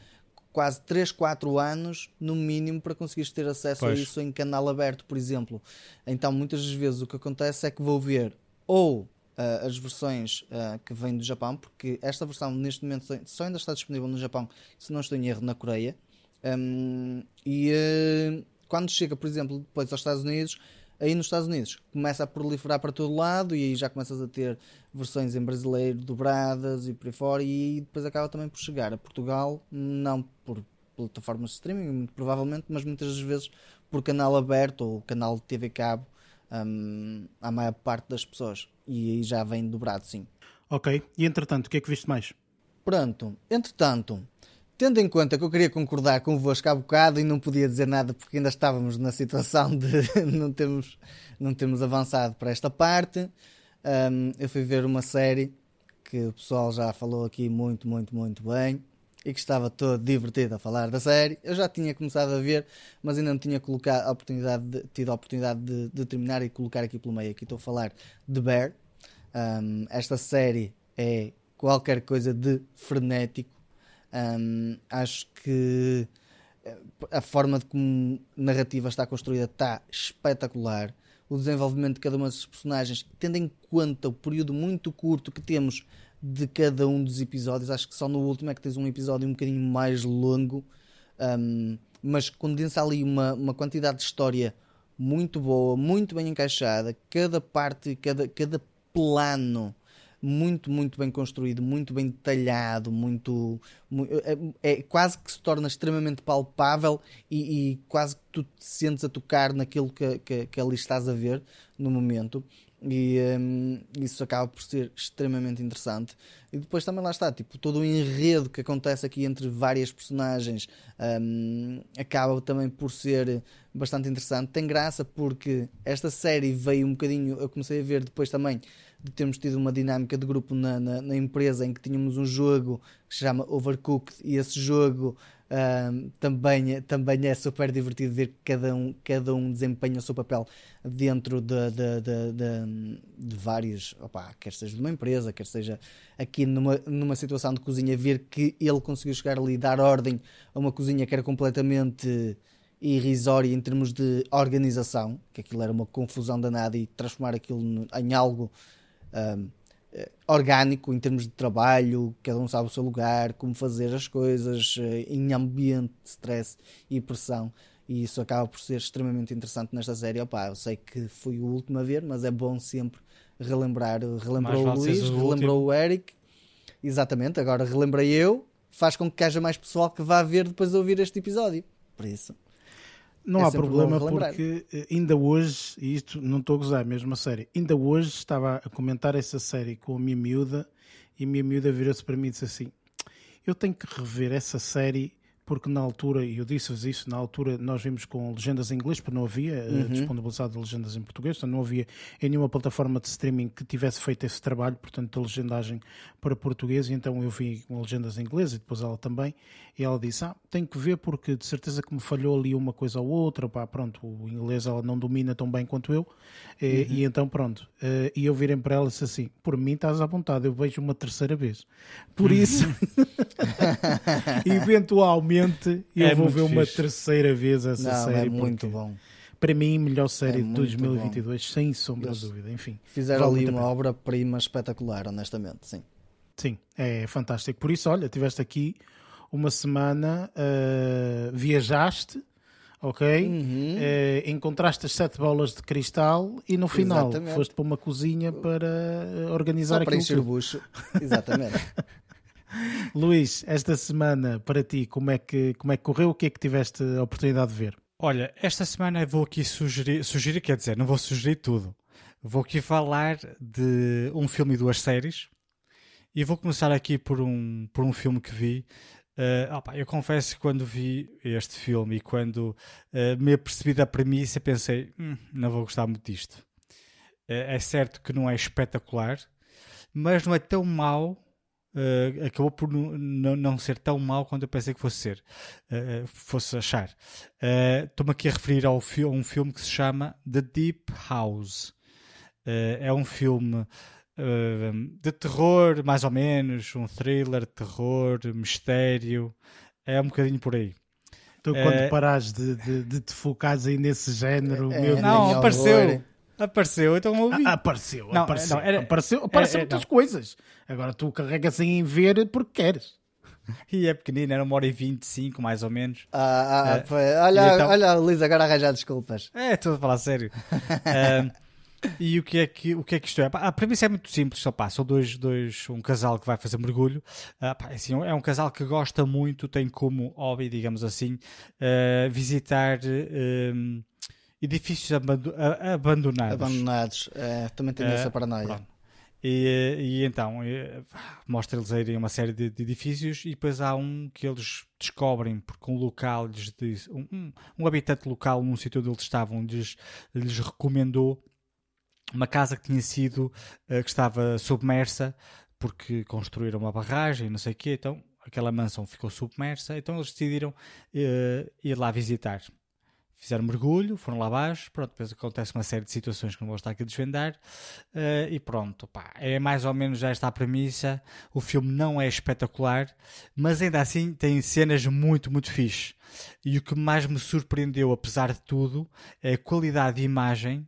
quase 3, 4 anos no mínimo para conseguires ter acesso pois. a isso em canal aberto, por exemplo. Então muitas vezes o que acontece é que vou ver ou uh, as versões uh, que vêm do Japão, porque esta versão neste momento só ainda está disponível no Japão, se não estou em erro, na Coreia. Um, e uh, quando chega, por exemplo, depois aos Estados Unidos, aí nos Estados Unidos começa a proliferar para todo lado e aí já começas a ter versões em brasileiro dobradas e por aí fora e depois acaba também por chegar a Portugal, não por plataformas de streaming, muito provavelmente, mas muitas vezes por canal aberto ou canal de TV cabo um, à maior parte das pessoas e aí já vem dobrado, sim. Ok, e entretanto, o que é que viste mais? Pronto, entretanto, Tendo em conta que eu queria concordar convosco há bocado e não podia dizer nada porque ainda estávamos na situação de não termos, não termos avançado para esta parte, um, eu fui ver uma série que o pessoal já falou aqui muito, muito, muito bem e que estava todo divertido a falar da série. Eu já tinha começado a ver, mas ainda não tinha colocado a oportunidade de, tido a oportunidade de, de, terminar e colocar aqui pelo meio. Aqui estou a falar de Bear. Um, esta série é qualquer coisa de frenético um, acho que eh, a forma de como a narrativa está construída está espetacular. O desenvolvimento de cada uma desses personagens, tendo em conta o período muito curto que temos de cada um dos episódios, acho que só no último é que tens um episódio um bocadinho mais longo, um, mas condensa ali uma, uma quantidade de história muito boa, muito bem encaixada. Cada parte, cada, cada plano muito, muito bem construído, muito bem detalhado, muito, é, é, quase que se torna extremamente palpável e, e, quase que tu te sentes a tocar naquilo que, que, que ali estás a ver no momento. E um, isso acaba por ser extremamente interessante. E depois também lá está, tipo, todo o enredo que acontece aqui entre várias personagens um, acaba também por ser bastante interessante. Tem graça porque esta série veio um bocadinho, eu comecei a ver depois também de termos tido uma dinâmica de grupo na, na, na, empresa em que tínhamos um jogo que se chama Overcooked e esse jogo um, também, também é super divertido ver que cada um, cada um desempenha o seu papel dentro de, de, de, de, de vários, opa, quer seja de uma empresa, quer seja aqui numa, numa situação de cozinha, ver que ele conseguiu chegar ali e dar ordem a uma cozinha que era completamente irrisória em termos de organização, que aquilo era uma confusão danada e transformar aquilo em algo orgânico em termos de trabalho, cada um sabe o seu lugar, como fazer as coisas eh, em ambiente de stress e pressão. E isso acaba por ser extremamente interessante nesta série. Opa, eu sei que fui o último a ver, mas é bom sempre relembrar. Relembrou o Luís, o relembrou o Eric. Exatamente, agora relembrei eu. Faz com que haja mais pessoal que vá ver depois de ouvir este episódio. Por isso. Não é há problema porque eh, ainda hoje, e isto não estou a gozar mesmo a série, ainda hoje estava a comentar essa série com a minha miúda e a minha miúda virou-se para mim e disse assim: Eu tenho que rever essa série porque na altura, e eu disse-vos isso, na altura nós vimos com legendas em inglês, porque não havia eh, uhum. disponibilizado legendas em português, então não havia em nenhuma plataforma de streaming que tivesse feito esse trabalho, portanto, de legendagem para português, e então eu vi com legendas em inglês e depois ela também, e ela disse, ah, tenho que ver porque de certeza que me falhou ali uma coisa ou outra, pá, pronto, o inglês ela não domina tão bem quanto eu, e, uhum. e então pronto, eh, e eu virei para ela e disse assim, por mim estás à vontade, eu vejo uma terceira vez. Por uhum. isso, eventualmente eu é vou ver fixe. uma terceira vez essa não, série. É muito bom. para mim, melhor série É de muito 2022, sem sombra Eles de dúvida. Enfim, Fizeram ali uma obra-prima espetacular, honestamente, sim. sim, é fantástico. Por isso, olha, tiveste aqui uma semana, eh, viajaste, ok? Uhum. Eh, encontraste as sete bolas de cristal e no final Exatamente. foste para uma cozinha para eh, organizar Só para aquilo encher o bucho. Exatamente. Luís, esta semana para ti, como é, que, como é que correu? O que é que tiveste a oportunidade de ver? Olha, esta semana vou aqui sugerir, sugerir, quer dizer, não vou sugerir tudo. Vou aqui falar de um filme e duas séries. E vou começar aqui por um, por um filme que vi. Eh, opa, eu confesso que quando vi este filme e quando eh, me apercebi da premissa, pensei, "Hum, não vou gostar muito disto. Eh, é certo que não é espetacular, mas não é tão mau. Eh, acabou por não, ser tão mau quanto eu pensei que fosse ser, eh, fosse achar. Estou-me aqui a referir ao fi- a um filme que se chama The Deep House. É um filme de terror, mais ou menos, um thriller de terror, mistério. É um bocadinho por aí. Tu, quando parares de, de, de te focares aí nesse género, É, meu é, Não, nem apareceu. Apareceu, então ouvi. Ah, apareceu, Não, apareceu, não, era- apareceu, apareceu é, é, muitas não. coisas. Agora tu carregas em ver porque queres. E é pequenino, era uma hora e vinte e cinco, mais ou menos. Ah, ah, Eh, foi- olha, então- olha, Luís, agora arranjar desculpas. É, estou a falar sério. E o que, é que, o que é que isto é? A premissa é muito simples, só pá, são dois, dois, um casal que vai fazer mergulho. Ah, pá, assim, é um casal que gosta muito, tem como hobby, digamos assim, ah, visitar edifícios abando- abandonados. Abandonados. É, também tenho Eh, essa paranoia. Pronto. E, e então eh, mostra-lhes a irem a uma série de, de edifícios e depois há um que eles descobrem porque um local lhes diz, um, um, habitante local num sítio onde eles estavam lhes, lhes recomendou uma casa que tinha sido eh, que estava submersa porque construíram uma barragem não sei o quê, então aquela mansão ficou submersa, então eles decidiram eh, ir lá visitar fizeram mergulho, foram lá abaixo, pronto, depois acontece uma série de situações que não vou estar aqui a desvendar, eh, e pronto, pá, é mais ou menos esta a premissa. O filme não é espetacular, mas ainda assim tem cenas muito, muito fixe. E o que mais me surpreendeu, apesar de tudo, é a qualidade de imagem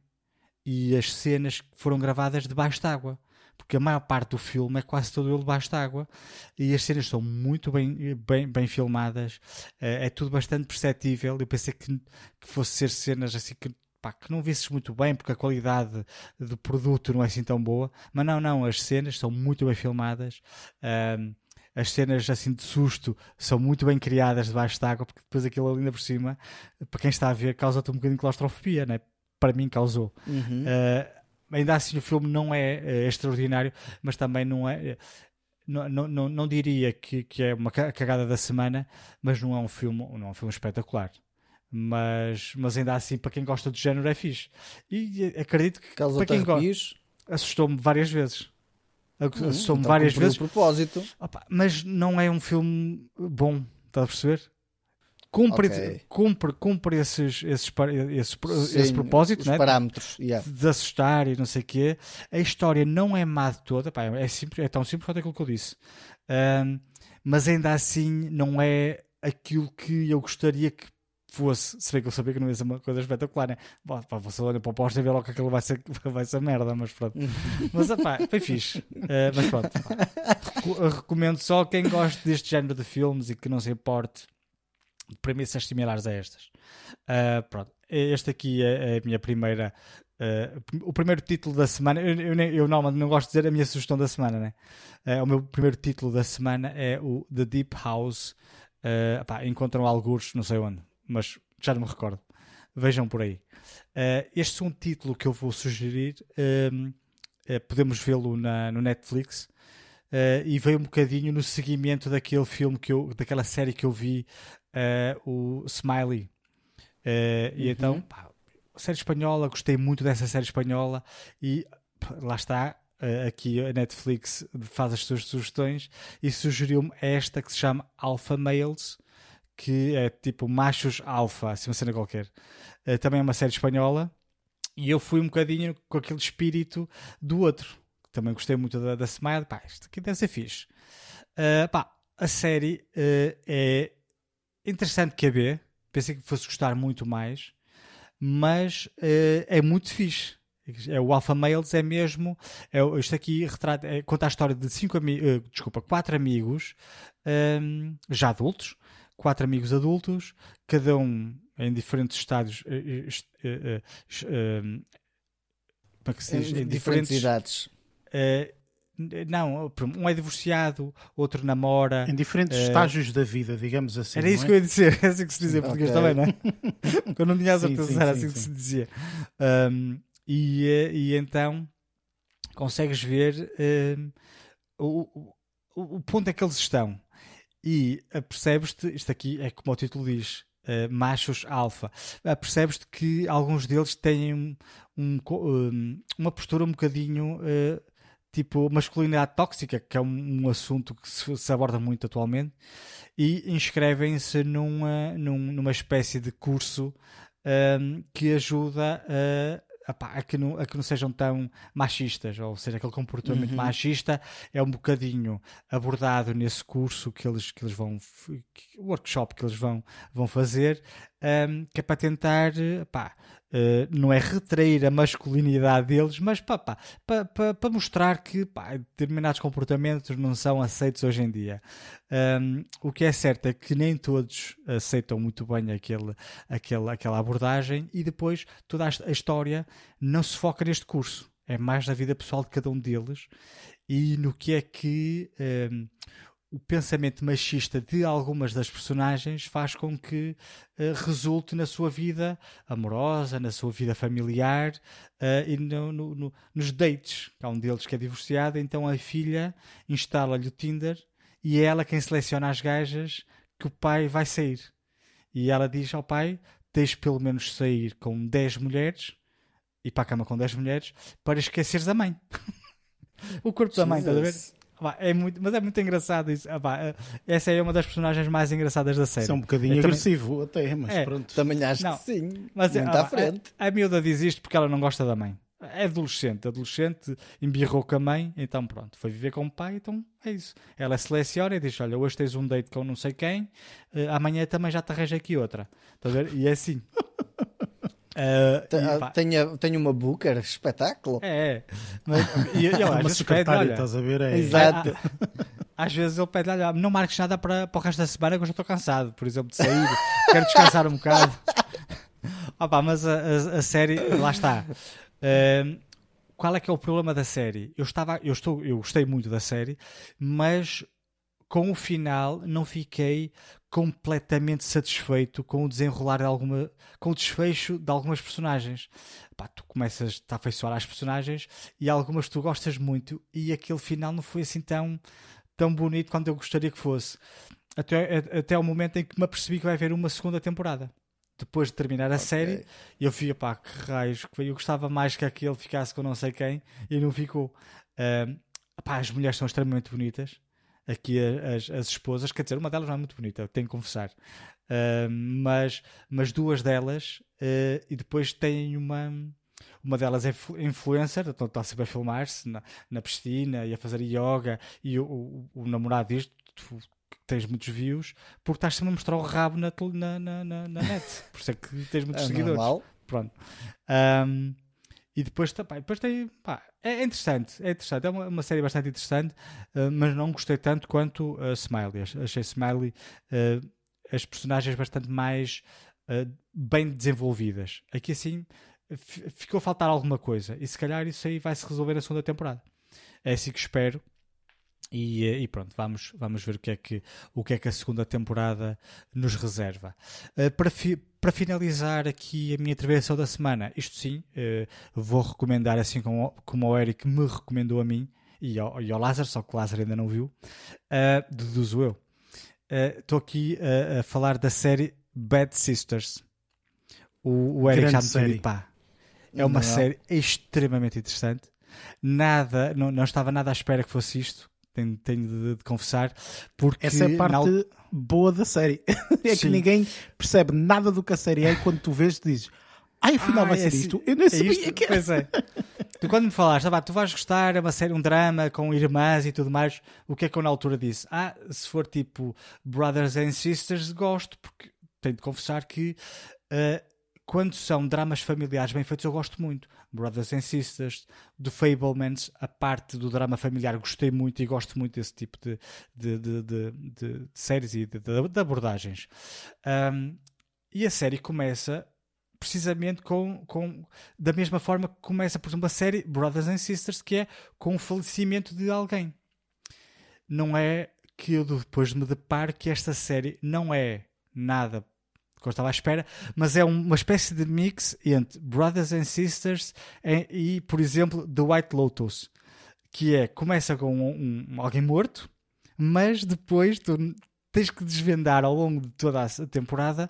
e as cenas que foram gravadas debaixo d'água. Porque a maior parte do filme é quase todo ele debaixo d'água e as cenas são muito bem, bem, bem filmadas, eh, é tudo bastante perceptível. Eu pensei que, que fosse ser cenas assim que, que não visses muito bem, porque a qualidade do produto não é assim tão boa, mas não, não, as cenas são muito bem filmadas. as cenas assim de susto são muito bem criadas debaixo d'água, porque depois aquilo ali ainda por cima, para quem está a ver, causa-te um bocadinho de claustrofobia, né? para mim causou. Uhum. Uh, ainda assim, o filme não é uh, extraordinário, mas também não é. Não, não, não, não diria que, que é uma ca- cagada da semana, mas não é um filme, não é um filme espetacular. Mas, mas ainda assim, para quem gosta do género, é fixe. E eh, acredito que para Causa-te quem gosta, assustou-me várias vezes. Hum, Assustou-me então várias vezes. propósito. Opa, mas não é um filme bom, está a perceber? Cumpre, Ok. cumpre, cumpre esses, esses, esses, Sim, esse propósito, né? parâmetros. yeah. de assustar e não sei o quê. A história não é má de toda, pá, é, simples, é tão simples quanto aquilo que eu disse. Ahm, mas ainda assim não é aquilo que eu gostaria que fosse. Se bem que eu sabia que não ia ser uma coisa espetacular, né? Bom, pá, você olha para o póster e vê logo que aquilo vai ser, vai ser merda, mas pronto. mas pá, foi fixe. Ah, mas pronto, pá. Recomendo só a quem gosta deste género de filmes e que não se importe premissas similares a estas. Ah, pronto, este aqui é, é a minha primeira. ah, o primeiro título da semana. Eu, eu, eu normalmente não gosto de dizer a minha sugestão da semana, né? Ah, o meu primeiro título da semana é o The Deep House. Ah, pá, encontram alguns, não sei onde, mas já não me recordo. Vejam por aí. Este é um título que eu vou sugerir. ah, podemos vê-lo no Netflix. Ah, e veio um bocadinho no seguimento daquele filme que eu, daquela série que eu vi, o Smiley. Ah, E então, pá, série espanhola, gostei muito dessa série espanhola e pá, lá está. ah, aqui a Netflix faz as suas sugestões e sugeriu-me esta que se chama Alpha Males, que é tipo machos alfa, assim uma cena qualquer. Também é uma série espanhola e eu fui um bocadinho com aquele espírito do outro. Também gostei muito da, da Smile. Pá, isto aqui deve ser fixe. Ah, pá, a série ah, é interessante que a ver. Pensei que fosse gostar muito mais. mas uh, é muito fixe. É, o Alpha Males é mesmo. É, isto aqui retrata, é, conta a história de cinco uh, desculpa, quatro amigos um, já adultos, quatro amigos adultos, cada um em diferentes estádios. Uh, como é que se diz? Em, em diferentes, diferentes idades. Não, um é divorciado, outro namora. Em diferentes uh... estágios da vida, digamos assim. Era isso é? que eu ia dizer, é assim que se dizia em português okay. também, não é? Porque eu não tinha a certeza sim, era assim sim. que se dizia. Um, e, eh, e então consegues ver um, o, o, o ponto é que eles estão. E percebes-te, isto aqui é como o título diz, uh, machos alfa. Percebes-te que alguns deles têm um, um, uma postura um bocadinho. Uh, tipo masculinidade tóxica, que é um, um assunto que se, se, aborda muito atualmente, e inscrevem-se numa, num, numa espécie de curso um, que ajuda a, a, que não, a que não sejam tão machistas, ou seja, aquele comportamento uhum. machista é um bocadinho abordado nesse curso que eles, que eles vão, workshop que eles vão, vão fazer, um, que é para tentar, pá, Uh, não é retrair a masculinidade deles, mas para mostrar que determinados comportamentos não são aceitos hoje em dia. Um, o que é certo é que nem todos aceitam muito bem aquele, aquele, aquela abordagem e depois toda a história não se foca neste curso. É mais na vida pessoal de cada um deles e no que é que um, o pensamento machista de algumas das personagens faz com que uh, resulte na sua vida amorosa, na sua vida familiar uh, e no, no, no, nos dates. Há um deles que é divorciado, então a filha instala-lhe o Tinder e é ela quem seleciona as gajas que o pai vai sair. E ela diz ao pai: tens pelo menos sair com 10 mulheres e para a cama com 10 mulheres para esqueceres a mãe. o corpo da mãe, estás a ver? É muito, mas é muito engraçado isso. Eh, essa é uma das personagens mais engraçadas da série. É um bocadinho agressivo também... até, mas é, pronto. Também acho não, que sim. Mas muito à frente. A, a miúda diz isto porque ela não gosta da mãe. É adolescente, adolescente, embirrou com a mãe, então pronto, foi viver com o pai, então é isso. Ela seleciona e diz: Olha, hoje tens um date com não sei quem, uh, amanhã também já te arranja aqui outra. Estás a ver? E é assim. Uh, tenho, tenho uma Booker, espetáculo. É, mas e, eu, uma secretária, pede, estás a ver? É. Exato. às vezes ele pede, olha, não marques nada para, para o resto da semana que eu já estou cansado, por exemplo, de sair, quero descansar um bocado. Opa, mas a, a, a, série, lá está. Uh, qual é que é o problema da série? Eu estava, eu estou, eu gostei muito da série, mas com o final não fiquei completamente satisfeito com o desenrolar de alguma com o desfecho de algumas personagens Pá, tu começas a afeiçoar às personagens e algumas tu gostas muito e aquele final não foi assim tão tão bonito quanto eu gostaria que fosse até, até o momento em que me apercebi que vai haver uma segunda temporada depois de terminar a okay. série, eu fui, pá, que raios, eu gostava mais que aquele ficasse com não sei quem e não ficou. Pá, as mulheres são extremamente bonitas, aqui as, as esposas, quer dizer, uma delas não é muito bonita, tenho que confessar, uh, mas, mas duas delas, uh, e depois tem uma. Uma delas é influencer, então está sempre a filmar-se na, na piscina e a fazer yoga. E o, o, o namorado diz: tu tens muitos views porque estás sempre a mostrar o rabo na, na, na, na net. Por isso é que tens muitos é seguidores. Normal. Pronto. Um, e depois, pá, depois tem. Pá, é interessante, é interessante. É uma, uma série bastante interessante, uh, mas não gostei tanto quanto a uh, Smiley. Achei Smiley uh, as personagens bastante mais uh, bem desenvolvidas. Aqui assim ficou a faltar alguma coisa. E se calhar isso aí vai se resolver na segunda temporada. É assim que espero. E, e, pronto, vamos, vamos ver o que, é que, o que é que a segunda temporada nos reserva. Uh, para, fi, para finalizar aqui a minha intervenção da semana, isto sim, uh, vou recomendar assim como, como o Eric me recomendou a mim e ao, e ao Lázaro, só que o Lázaro ainda não viu, uh, deduzo eu. Estou uh, aqui a falar da série Bad Sisters. O, o Eric Grande já me pá, é uma não. série extremamente interessante. Nada, não, não estava nada à espera que fosse isto tenho, tenho de, de, confessar. Porque Essa é a parte na... boa da série. é Sim. que ninguém percebe nada do que a série é e quando tu vês, dizes. Ai, afinal ah, vai ser isto. Eu não é sabia isto, que Pois é. tu quando me falaste, ah, tu vais gostar, é uma série, um drama com irmãs e tudo mais, o que é que eu na altura disse? Ah, se for tipo Brothers and Sisters, gosto, porque tenho de confessar que uh, quando são dramas familiares bem feitos, eu gosto muito. Brothers and Sisters, The Fablemans, a parte do drama familiar, gostei muito e gosto muito desse tipo de, de, de, de, de séries e de abordagens. Um, e a série começa precisamente com, com da mesma forma que começa, por exemplo, a série Brothers and Sisters, que é com o falecimento de alguém. Não é que eu depois me deparo que esta série não é nada que eu estava à espera, mas é uma espécie de mix entre Brothers and Sisters e, por exemplo, The White Lotus, que é, começa com um, um, alguém morto, mas depois tu tens que desvendar ao longo de toda a temporada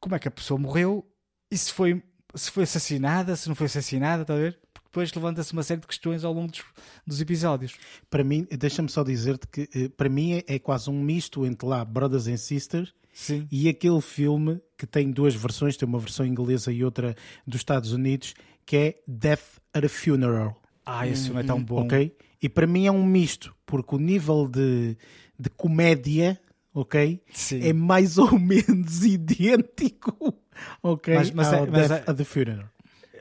como é que a pessoa morreu e se foi, se foi assassinada, se não foi assassinada, está a ver? Porque depois levanta-se uma série de questões ao longo dos, dos episódios. Para mim, deixa-me só dizer-te que eh, para mim é, é, quase um misto entre lá Brothers and Sisters Sim. e aquele filme que tem duas versões, tem uma versão inglesa e outra dos Estados Unidos, que é Death at a Funeral. Ah, esse filme é tão bom. Ok? E para mim é um misto, porque o nível de, de comédia, ok? Sim. É mais ou menos idêntico ok, Mas- mas é- ao mas Death é- at the Funeral.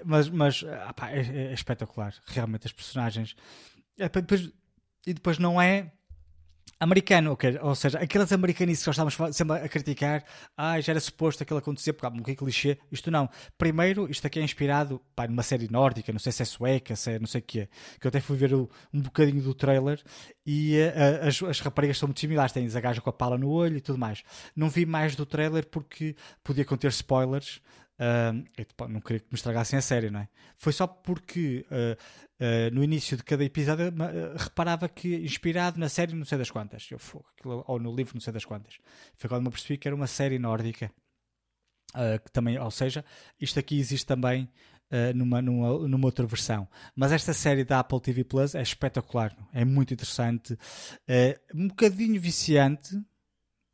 Mas, mas ah, pá, é, é espetacular. Realmente, as personagens. É, e depois não é americano, ou seja, aquelas americanices que nós estávamos sempre a criticar, ah, já era suposto aquilo acontecer, porque há um clichê. Isto não. Primeiro, isto aqui é inspirado pá, numa série nórdica, não sei se é sueca, se é não sei o que é. Que eu até fui ver o- um bocadinho do trailer e eh, as, as raparigas são muito similares, têm a gaja com a pala no olho e tudo mais. Não vi mais do trailer porque podia conter spoilers. Um, eu, não queria que me estragassem a série, não é? Foi só porque uh, uh, no início de cada episódio uh, reparava que inspirado na série não sei das quantas, eu, aquilo- ou no livro não sei das quantas. Foi quando me apercebi que era uma série nórdica. Uh, que também, ou seja, isto aqui existe também uh, numa, numa, numa outra versão. Mas esta série da Apple TV Plus é espetacular, é muito interessante, uh, um bocadinho viciante,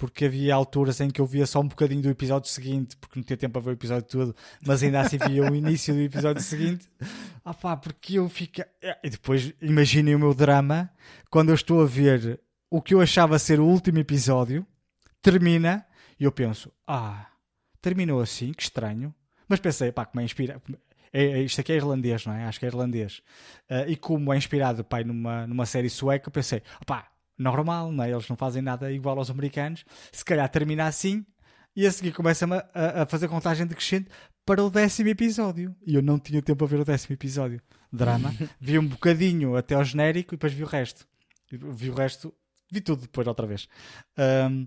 porque havia alturas em que eu via só um bocadinho do episódio seguinte, porque não tinha tempo a ver o episódio todo, mas ainda assim via o início do episódio seguinte. Ah pá, porque eu fico. E depois imaginem o meu drama quando eu estou a ver o que eu achava ser o último episódio, termina, e eu penso, ah, terminou assim, que estranho. Mas pensei, pá, como é inspira. É, é- isto aqui é irlandês, não é? Acho que é irlandês. Ah, e como é inspirado pá, numa, numa série sueca, eu pensei, pá, normal, não é? Eles não fazem nada igual aos americanos. Se calhar termina assim e a seguir começa-me a, a- fazer contagem decrescente para o décimo episódio. E eu não tinha tempo a ver o décimo episódio. Drama. vi um bocadinho até ao genérico e depois vi o resto. Vi o resto, vi tudo depois outra vez. Ahm,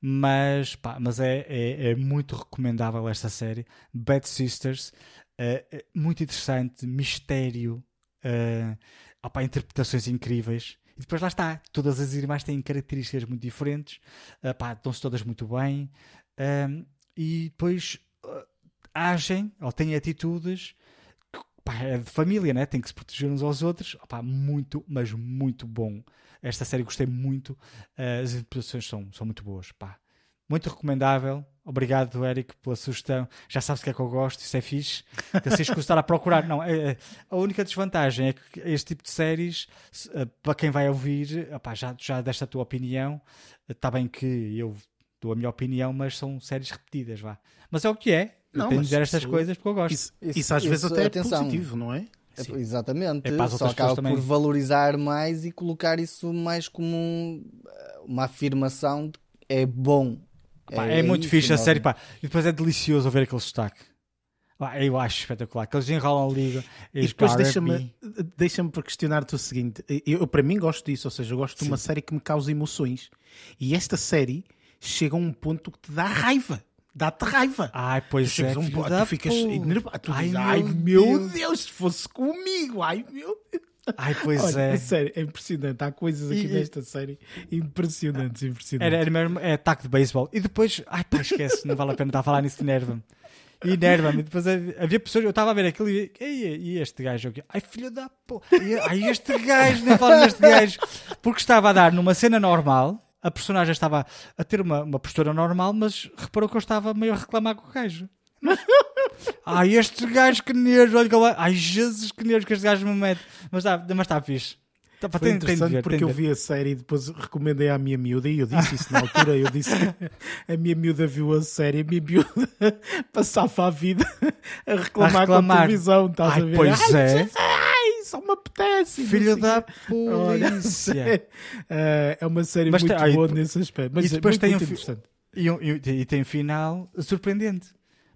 mas, pá, mas é, é, é muito recomendável esta série. Bad Sisters, é muito interessante, mistério, opá, interpretações incríveis. E depois lá está, todas as irmãs têm características muito diferentes, eh, pá, estão-se todas muito bem, e depois eh, agem ou têm atitudes pá, é de família, né? tem que se proteger uns aos outros. Opá, muito, mas muito bom. Esta série gostei muito, eh, as interpretações são, são muito boas. Pá. Muito recomendável. Obrigado, Eric, pela sugestão. Já sabes o que é que eu gosto, isso é fixe. Que escuso estar a procurar. Não, é, é- a única desvantagem é que este tipo de séries, eh, para quem vai ouvir, opá, já, já desta a tua opinião, está bem que eu dou a minha opinião, mas são séries repetidas, vá. Mas é o que é. Não, tenho de dizer estas coisas porque eu gosto. Isso, Isso- isso às vezes isso, até atenção. é positivo, não é? É, Sim. Exatamente. É Só acaba por valorizar mais e colocar isso mais como um- uma afirmação de que é bom. Pá, é, muito isso, fixe a nós- série, pá. E depois é delicioso ver aquele sotaque. Pá, eu acho espetacular. Que eles enrolam a liga. E depois deixa-me deixa para questionar-te o seguinte: eu, eu, para mim gosto disso, ou seja, eu gosto de uma série que me causa emoções. E esta série chega a um ponto que te dá raiva. Dá-te raiva. Ai, Tu pois é. chegas a um tu ficas enervado. Tu Ai, dizes, meu ai meu Deus." Deus, se fosse comigo, ai meu Deus. Ai, pois Olha, é. a série é impressionante. Há coisas aqui E- nesta série impressionantes, impressionantes. Era, era mesmo é, ataque de beisebol. E depois, ai pá, esquece, não vale a pena estar a falar nisso, enerva-me. E enerva-me. E depois havia pessoas, eu estava a ver aquilo e, e, e este gajo aqui, ai filho da e- ai este gajo, nem falo neste gajo. Porque estava a dar numa cena normal, a personagem estava a ter uma, uma postura normal, mas reparou que eu estava meio a reclamar com o gajo. Ai, este gajo que nervo, olha que Ai, Jesus, que nervo que este gajo me mete. Mas está, mas está fixe. Tá, Foi tem- tem interessante ver, porque tem eu vi a série e depois recomendei à minha miúda e eu disse isso na altura. Eu disse que a minha miúda viu a série, a minha miúda passava a vida a reclamar, A reclamar. com a televisão. Estás Ai, a ver? pois ai, é. Ai, só me apetece. Filho da polícia. é, é uma série Mas muito tem- boa e- nesse aspecto. Mas e depois muito, tem muito um interessante. E, e- e tem um final surpreendente.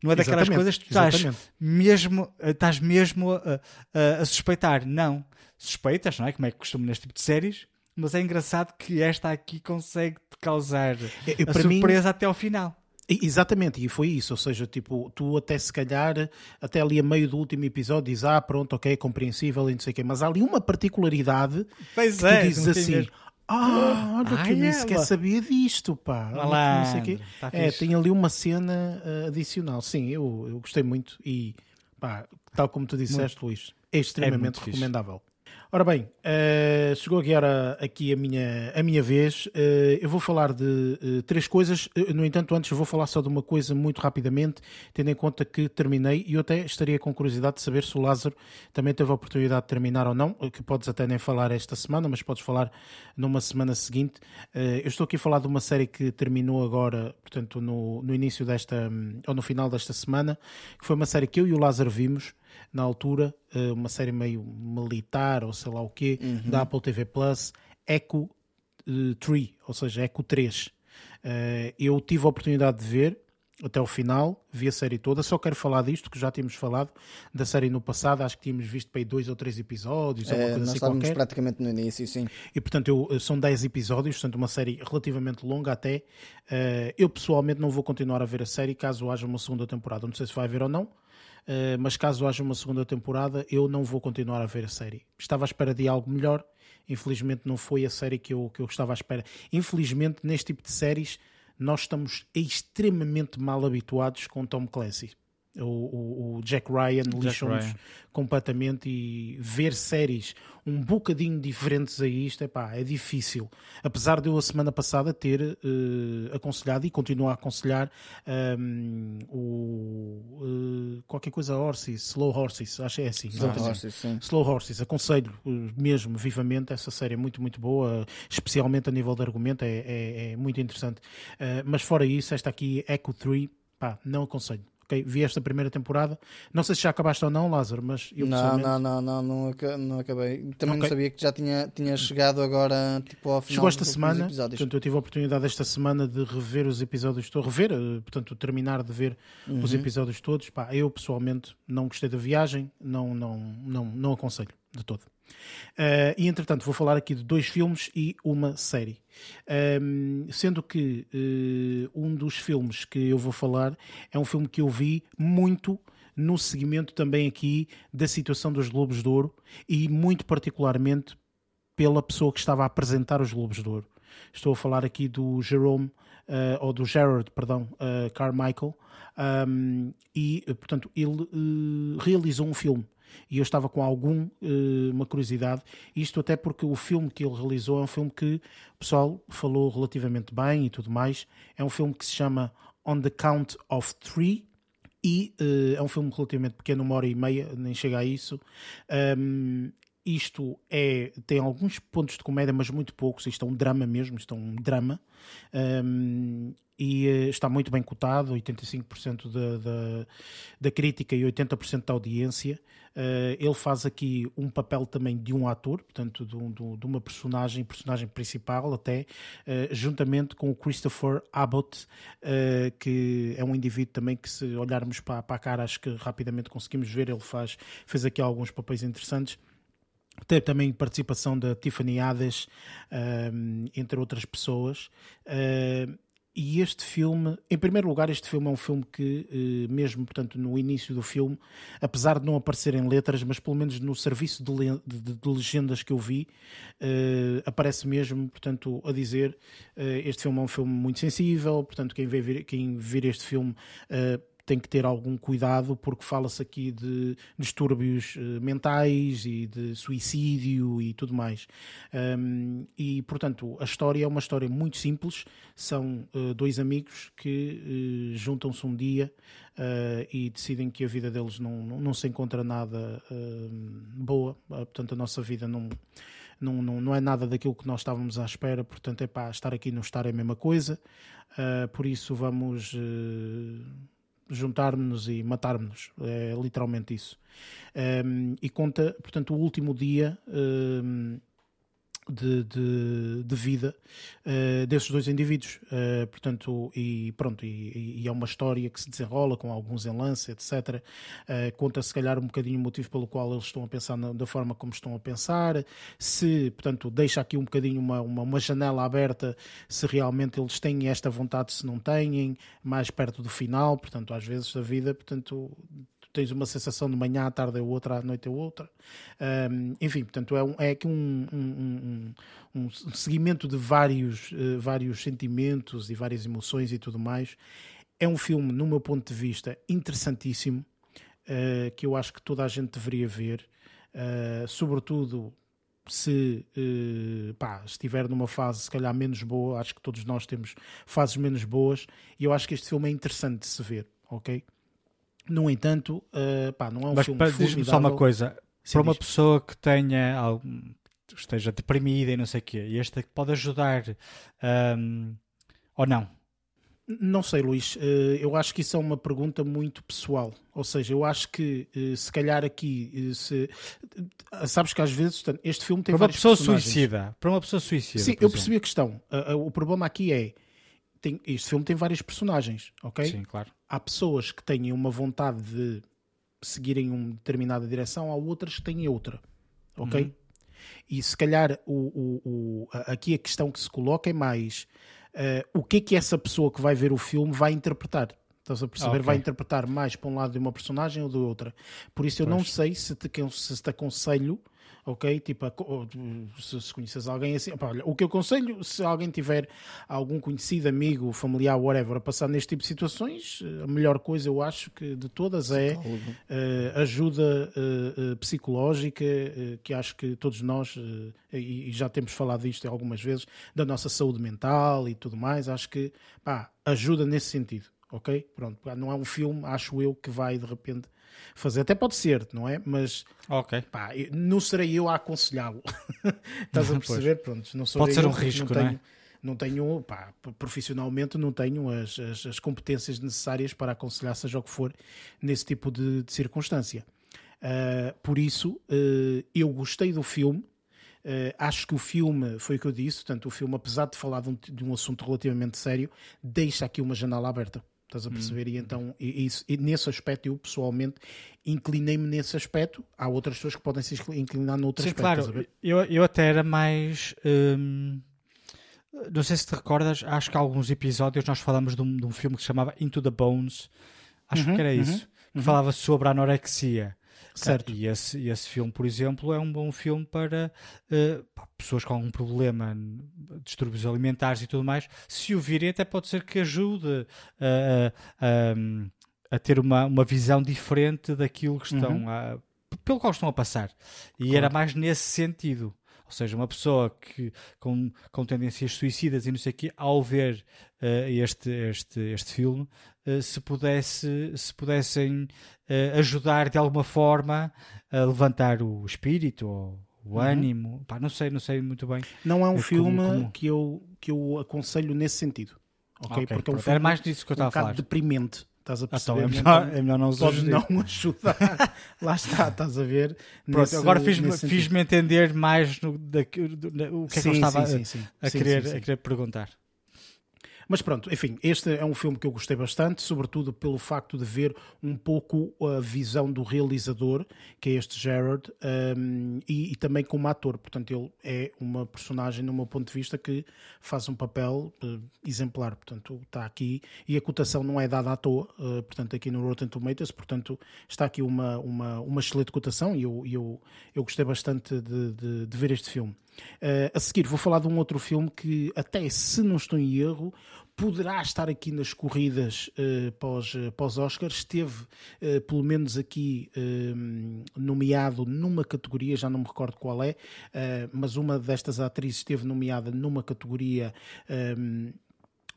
Não é daquelas Exatamente, coisas que tu estás exatamente. mesmo, estás mesmo a, a- a suspeitar. Não. Suspeitas, não é? Como é que costuma neste tipo de séries. Mas é engraçado que esta aqui consegue te causar É, a para mim- surpresa até ao final. Exatamente, e foi isso, ou seja, tipo, tu até se calhar, até ali a meio do último episódio, dizes, ah, pronto, ok, é compreensível e não sei o quê, mas há ali uma particularidade Pois que é, tu dizes assim, mesmo. Ah, olha que Ai, eu nem sequer sabia disto, pá. olha não sei quê. Tá É, fixe. tem ali uma cena ah, adicional, sim, eu, eu gostei muito e, pá, tal como tu disseste, Luís, é extremamente muito fixe. recomendável. Ora bem, eh, chegou agora aqui a minha, a minha vez. Eh, eu vou falar de eh, três coisas. No entanto, antes vou falar só de uma coisa muito rapidamente, tendo em conta que terminei e eu até estaria com curiosidade de saber se o Lázaro também teve a oportunidade de terminar ou não, que podes até nem falar esta semana, mas podes falar numa semana seguinte. Eu estou aqui a falar de uma série que terminou agora, portanto, no, no início desta, hum, ou no final desta semana, que foi uma série que eu e o Lázaro vimos na altura, eh, uma série meio militar ou sei lá o quê, da Apple TV Plus, Echo eh, 3, ou seja, Echo 3. Eh, eu tive a oportunidade de ver até o final, vi a série toda, só quero falar disto, que já tínhamos falado da série no passado, acho que tínhamos visto para aí dois ou três episódios, Eh, coisa nós assim estávamos qualquer. praticamente no início, sim. E portanto eu, eh, são 10 episódios, portanto uma série relativamente longa até. Eh, eu pessoalmente não vou continuar a ver a série caso haja uma segunda temporada. Não sei se vai haver ou não, eh, mas caso haja uma segunda temporada, eu não vou continuar a ver a série. Estava à espera de algo melhor, infelizmente não foi a série que eu, que eu estava à espera. Infelizmente, neste tipo de séries, nós estamos extremamente mal habituados com Tom Clancy. O, o- Jack Ryan lixou-nos completamente e ver séries um bocadinho diferentes a isto epá, é difícil. Apesar de eu a semana passada ter eh, aconselhado e continuo a aconselhar ehm, o eh, qualquer coisa Horses, Slow Horses, acho que é assim. Slow. Horses, sim. Slow Horses, aconselho eh, mesmo vivamente. Essa série é muito, muito boa, especialmente a nível de argumento, é, é- é muito interessante. Eh, mas fora isso, esta aqui, Echo 3, pá, não aconselho. Ok, vi esta primeira temporada. Não sei se já acabaste ou não, Lázaro, mas eu Não, pessoalmente- não, não, não, não, não acabei. Também Ok. não sabia que já tinha, tinha chegado agora tipo, ao final Chegou esta semana, episódios. portanto eu tive a oportunidade esta semana de rever os episódios, a rever, eh, portanto terminar de ver os Uhum. episódios todos. Pá, eu pessoalmente não gostei da viagem, não, não, não, não aconselho de todo. Eh, e entretanto vou falar aqui de dois filmes e uma série. Ehm, sendo que eh, um dos filmes que eu vou falar é um filme que eu vi muito no seguimento também aqui da situação dos Globos de Ouro e muito particularmente pela pessoa que estava a apresentar os Globos de Ouro. Estou a falar aqui do Jerome, eh, ou do Gerard, perdão, Carmichael, um, e, eh, portanto, ele realizou um filme. E eu estava com alguma curiosidade, isto até porque o filme que ele realizou é um filme que o pessoal falou relativamente bem e tudo mais. É um filme que se chama On the Count of Three, e eh, é um filme relativamente pequeno, uma hora e meia, nem chega a isso. Um, isto é, tem alguns pontos de comédia, mas muito poucos. Isto é um drama mesmo, isto é um drama. Um, e eh, está muito bem cotado, 85% da, da, da crítica e 80% da audiência. Eh, ele faz aqui um papel também de um ator, portanto, de, um- de- uma personagem, personagem principal até, eh, juntamente com o Christopher Abbott, que é um indivíduo também que, se olharmos para, para a cara, acho que rapidamente conseguimos ver. Ele faz, fez aqui alguns papéis interessantes. Teve também participação da Tiffany um, entre outras pessoas. E este filme, em primeiro lugar, este filme é um filme que, eh, mesmo portanto, no início do filme, apesar de não aparecer em letras, mas pelo menos no serviço de, le- de- de- legendas que eu vi, eh, aparece mesmo, portanto, a dizer eh, este filme é um filme muito sensível, portanto, quem, vê quem este filme eh, tem que ter algum cuidado porque fala-se aqui de distúrbios eh, mentais e de suicídio e tudo mais. Um, e, portanto, a história é uma história muito simples. São eh, dois amigos que eh, juntam-se um dia eh, e decidem que a vida deles não, não, não se encontra nada boa. Eh, portanto, a nossa vida não não, não, não é nada daquilo que nós estávamos à espera, portanto, é pá, estar aqui não estar é a mesma coisa, uh, por isso vamos uh, juntar-nos e matar-nos, é literalmente isso. Um, e conta, portanto, o último dia. Um, de, de, de vida uh, desses dois indivíduos. Uh, portanto, e pronto, e, e, é uma história que se desenrola com alguns enlaces, etc. Uh, conta se calhar um bocadinho o motivo pelo qual eles estão a pensar na, da forma como estão a pensar, se, portanto, deixa aqui um bocadinho uma, uma, uma, janela aberta se realmente eles têm esta vontade, se não têm, mais perto do final, portanto, às vezes a vida, portanto, tens uma sensação de manhã à tarde é outra, à noite é outra. Um, enfim, portanto, é, um, é aqui um, um, um, seguimento de vários, uh, vários sentimentos e várias emoções e tudo mais. É um filme, no meu ponto de vista, interessantíssimo, uh, que eu acho que toda a gente deveria ver, uh, sobretudo se uh, pá, estiver numa fase se calhar menos boa, acho que todos nós temos fases menos boas, e eu acho que este filme é interessante de se ver, ok? No entanto, uh, pá, não é um Mas, filme Mas diz-me só uma coisa. Sim, para uma pessoa que tenha algum, esteja deprimida e não sei o quê, e este pode ajudar um, ou não? Não sei, Luís. Eh, eu acho que isso é uma pergunta muito pessoal. Ou seja, eu acho que eh, se calhar aqui se... sabes que às vezes este filme tem para uma pessoa suicida. Para uma pessoa suicida. Sim, eu percebi a questão. O problema aqui é tem, este filme tem vários personagens, ok? Sim, claro. Há pessoas que têm uma vontade de seguirem uma determinada direção, há outras que têm outra, ok? Uhum. E se calhar o, o, o, aqui a questão que se coloca é mais uh, o que é que essa pessoa que vai ver o filme vai interpretar. Estás a perceber? Okay. Vai interpretar mais para um lado de uma personagem ou de outra. Por isso eu pois. não sei se te, se te aconselho ok? Tipo, se, se conheces alguém assim, opa, olha, o que eu aconselho, se alguém tiver algum conhecido, amigo, familiar, whatever, a passar neste tipo de situações, a melhor coisa eu acho que de todas é uh, ajuda uh, psicológica, uh, que acho que todos nós, e, e, já temos falado disto algumas vezes, da nossa saúde mental e tudo mais, acho que pá, ajuda nesse sentido ok? Pronto, não é um filme, acho eu, que vai de repente fazer. Até pode ser, não é? Mas okay. pá, não serei eu a aconselhá-lo. Estás a perceber? Pronto, não sou pode ser um risco, não, não é? Não tenho, pá, profissionalmente não tenho as, as, as, competências necessárias para aconselhar seja o que for nesse tipo de, de circunstância. Uh, por isso, uh, eu gostei do filme. Uh, acho que o filme, foi o que eu disse, portanto, o filme, apesar de falar de um, de um assunto relativamente sério, deixa aqui uma janela aberta. Estás a perceber? Hum. E então, e, e, nesse aspecto, eu pessoalmente inclinei-me nesse aspecto. Há outras pessoas que podem se inclinar noutro Sim, aspecto. Claro, eu, eu até era mais. Hum, não sei se te recordas, acho que há alguns episódios nós falamos de um, de um filme que se chamava Into the Bones. Acho uhum, que era uhum, isso. Que uhum. falava sobre a anorexia. Certo. E esse, esse filme, por exemplo, é um bom filme para uh, pessoas com algum problema, distúrbios alimentares e tudo mais. Se o virem, até pode ser que ajude a, a, a ter uma, uma visão diferente daquilo que estão uhum. a, pelo qual estão a passar. E claro. era mais nesse sentido. Ou seja, uma pessoa que, com, com tendências suicidas e não sei o quê, ao ver uh, este, este, este filme, uh, se, pudesse, se pudessem uh, ajudar de alguma forma a levantar o espírito ou o uhum. ânimo. Pá, não sei, não sei muito bem. Não é um filme como, como... Que, eu, que eu aconselho nesse sentido. Okay? okay Porque é um filme Era mais disso que eu estava um a falar. deprimente. Estás a perceber? Então, é, melhor, é melhor não Pode não ajudar. Lá está, estás a ver. Pronto, nesse, agora fiz-me fiz entender mais no, da, do, o que é que eu estava sim, sim, sim. A, querer, a querer perguntar. Mas pronto, enfim, este é um filme que eu gostei bastante, sobretudo pelo facto de ver um pouco a visão do realizador, que é este Gerard, um, e, e, também como ator. Portanto, ele é uma personagem, no meu ponto de vista, que faz um papel uh, exemplar. Portanto, está aqui, e a cotação não é dada à toa, uh, portanto, aqui no Rotten Tomatoes, portanto, está aqui uma, uma, uma excelente cotação e eu, eu, eu gostei bastante de, de, de ver este filme. Uh, a seguir, vou falar de um outro filme que, até se não estou em erro, poderá estar aqui nas corridas uh, pós, uh, pós. Esteve, uh, pelo menos aqui, nomeado numa categoria, já não me recordo qual é, mas uma destas atrizes esteve nomeada numa categoria.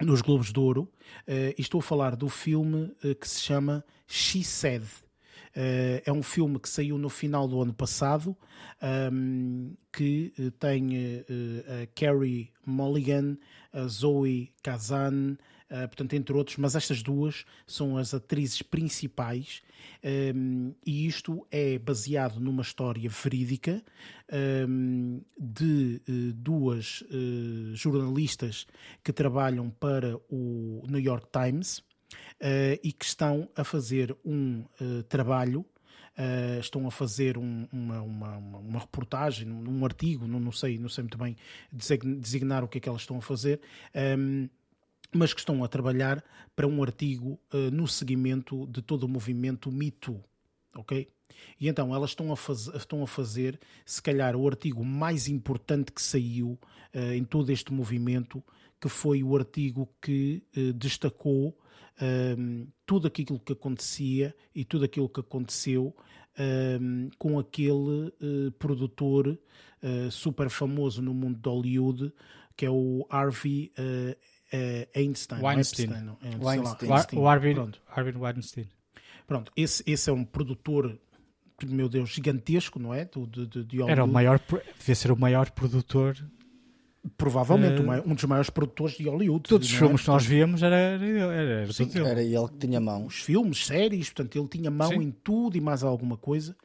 nos Globos de Ouro, e estou a falar do filme que se chama She Said, Uh, é um filme que saiu no final do ano passado, que uh, tem uh, a Carrie Mulligan, a Zoe Kazan, portanto, entre outros, mas estas duas são as atrizes principais. Um, e isto é baseado numa história verídica um, de duas jornalistas que trabalham para o New York Times. uh, e que estão a fazer um uh, trabalho Uh, estão a fazer um, uma, uma, uma, reportagem, um, um artigo, não, não, sei, não sei muito bem designar o que é que elas estão a fazer, um, ehm, mas que estão a trabalhar para um artigo uh, no seguimento de todo o movimento Me Too, ok? E então elas estão a, faz, estão a fazer, se calhar, o artigo mais importante que saiu uh, em todo este movimento, que foi o artigo que destacou um, tudo aquilo que acontecia e tudo aquilo que aconteceu um, com aquele uh, produtor uh, super famoso no mundo de Hollywood, que é o Harvey uh, Einstein. Weinstein. Weinstein, é, Weinstein. Weinstein. O Harvey, Harvey Weinstein. Pronto, esse, esse é um produtor meu Deus, gigantesco, não é? De, de, de Era o maior, devia ser o maior produtor Provavelmente uh, um dos maiores produtores de Hollywood. Todos os é? filmes que nós víamos era, era, era, Sim, era ele que tinha mão. Os filmes, séries, portanto, ele tinha mão Sim. em tudo e mais alguma coisa.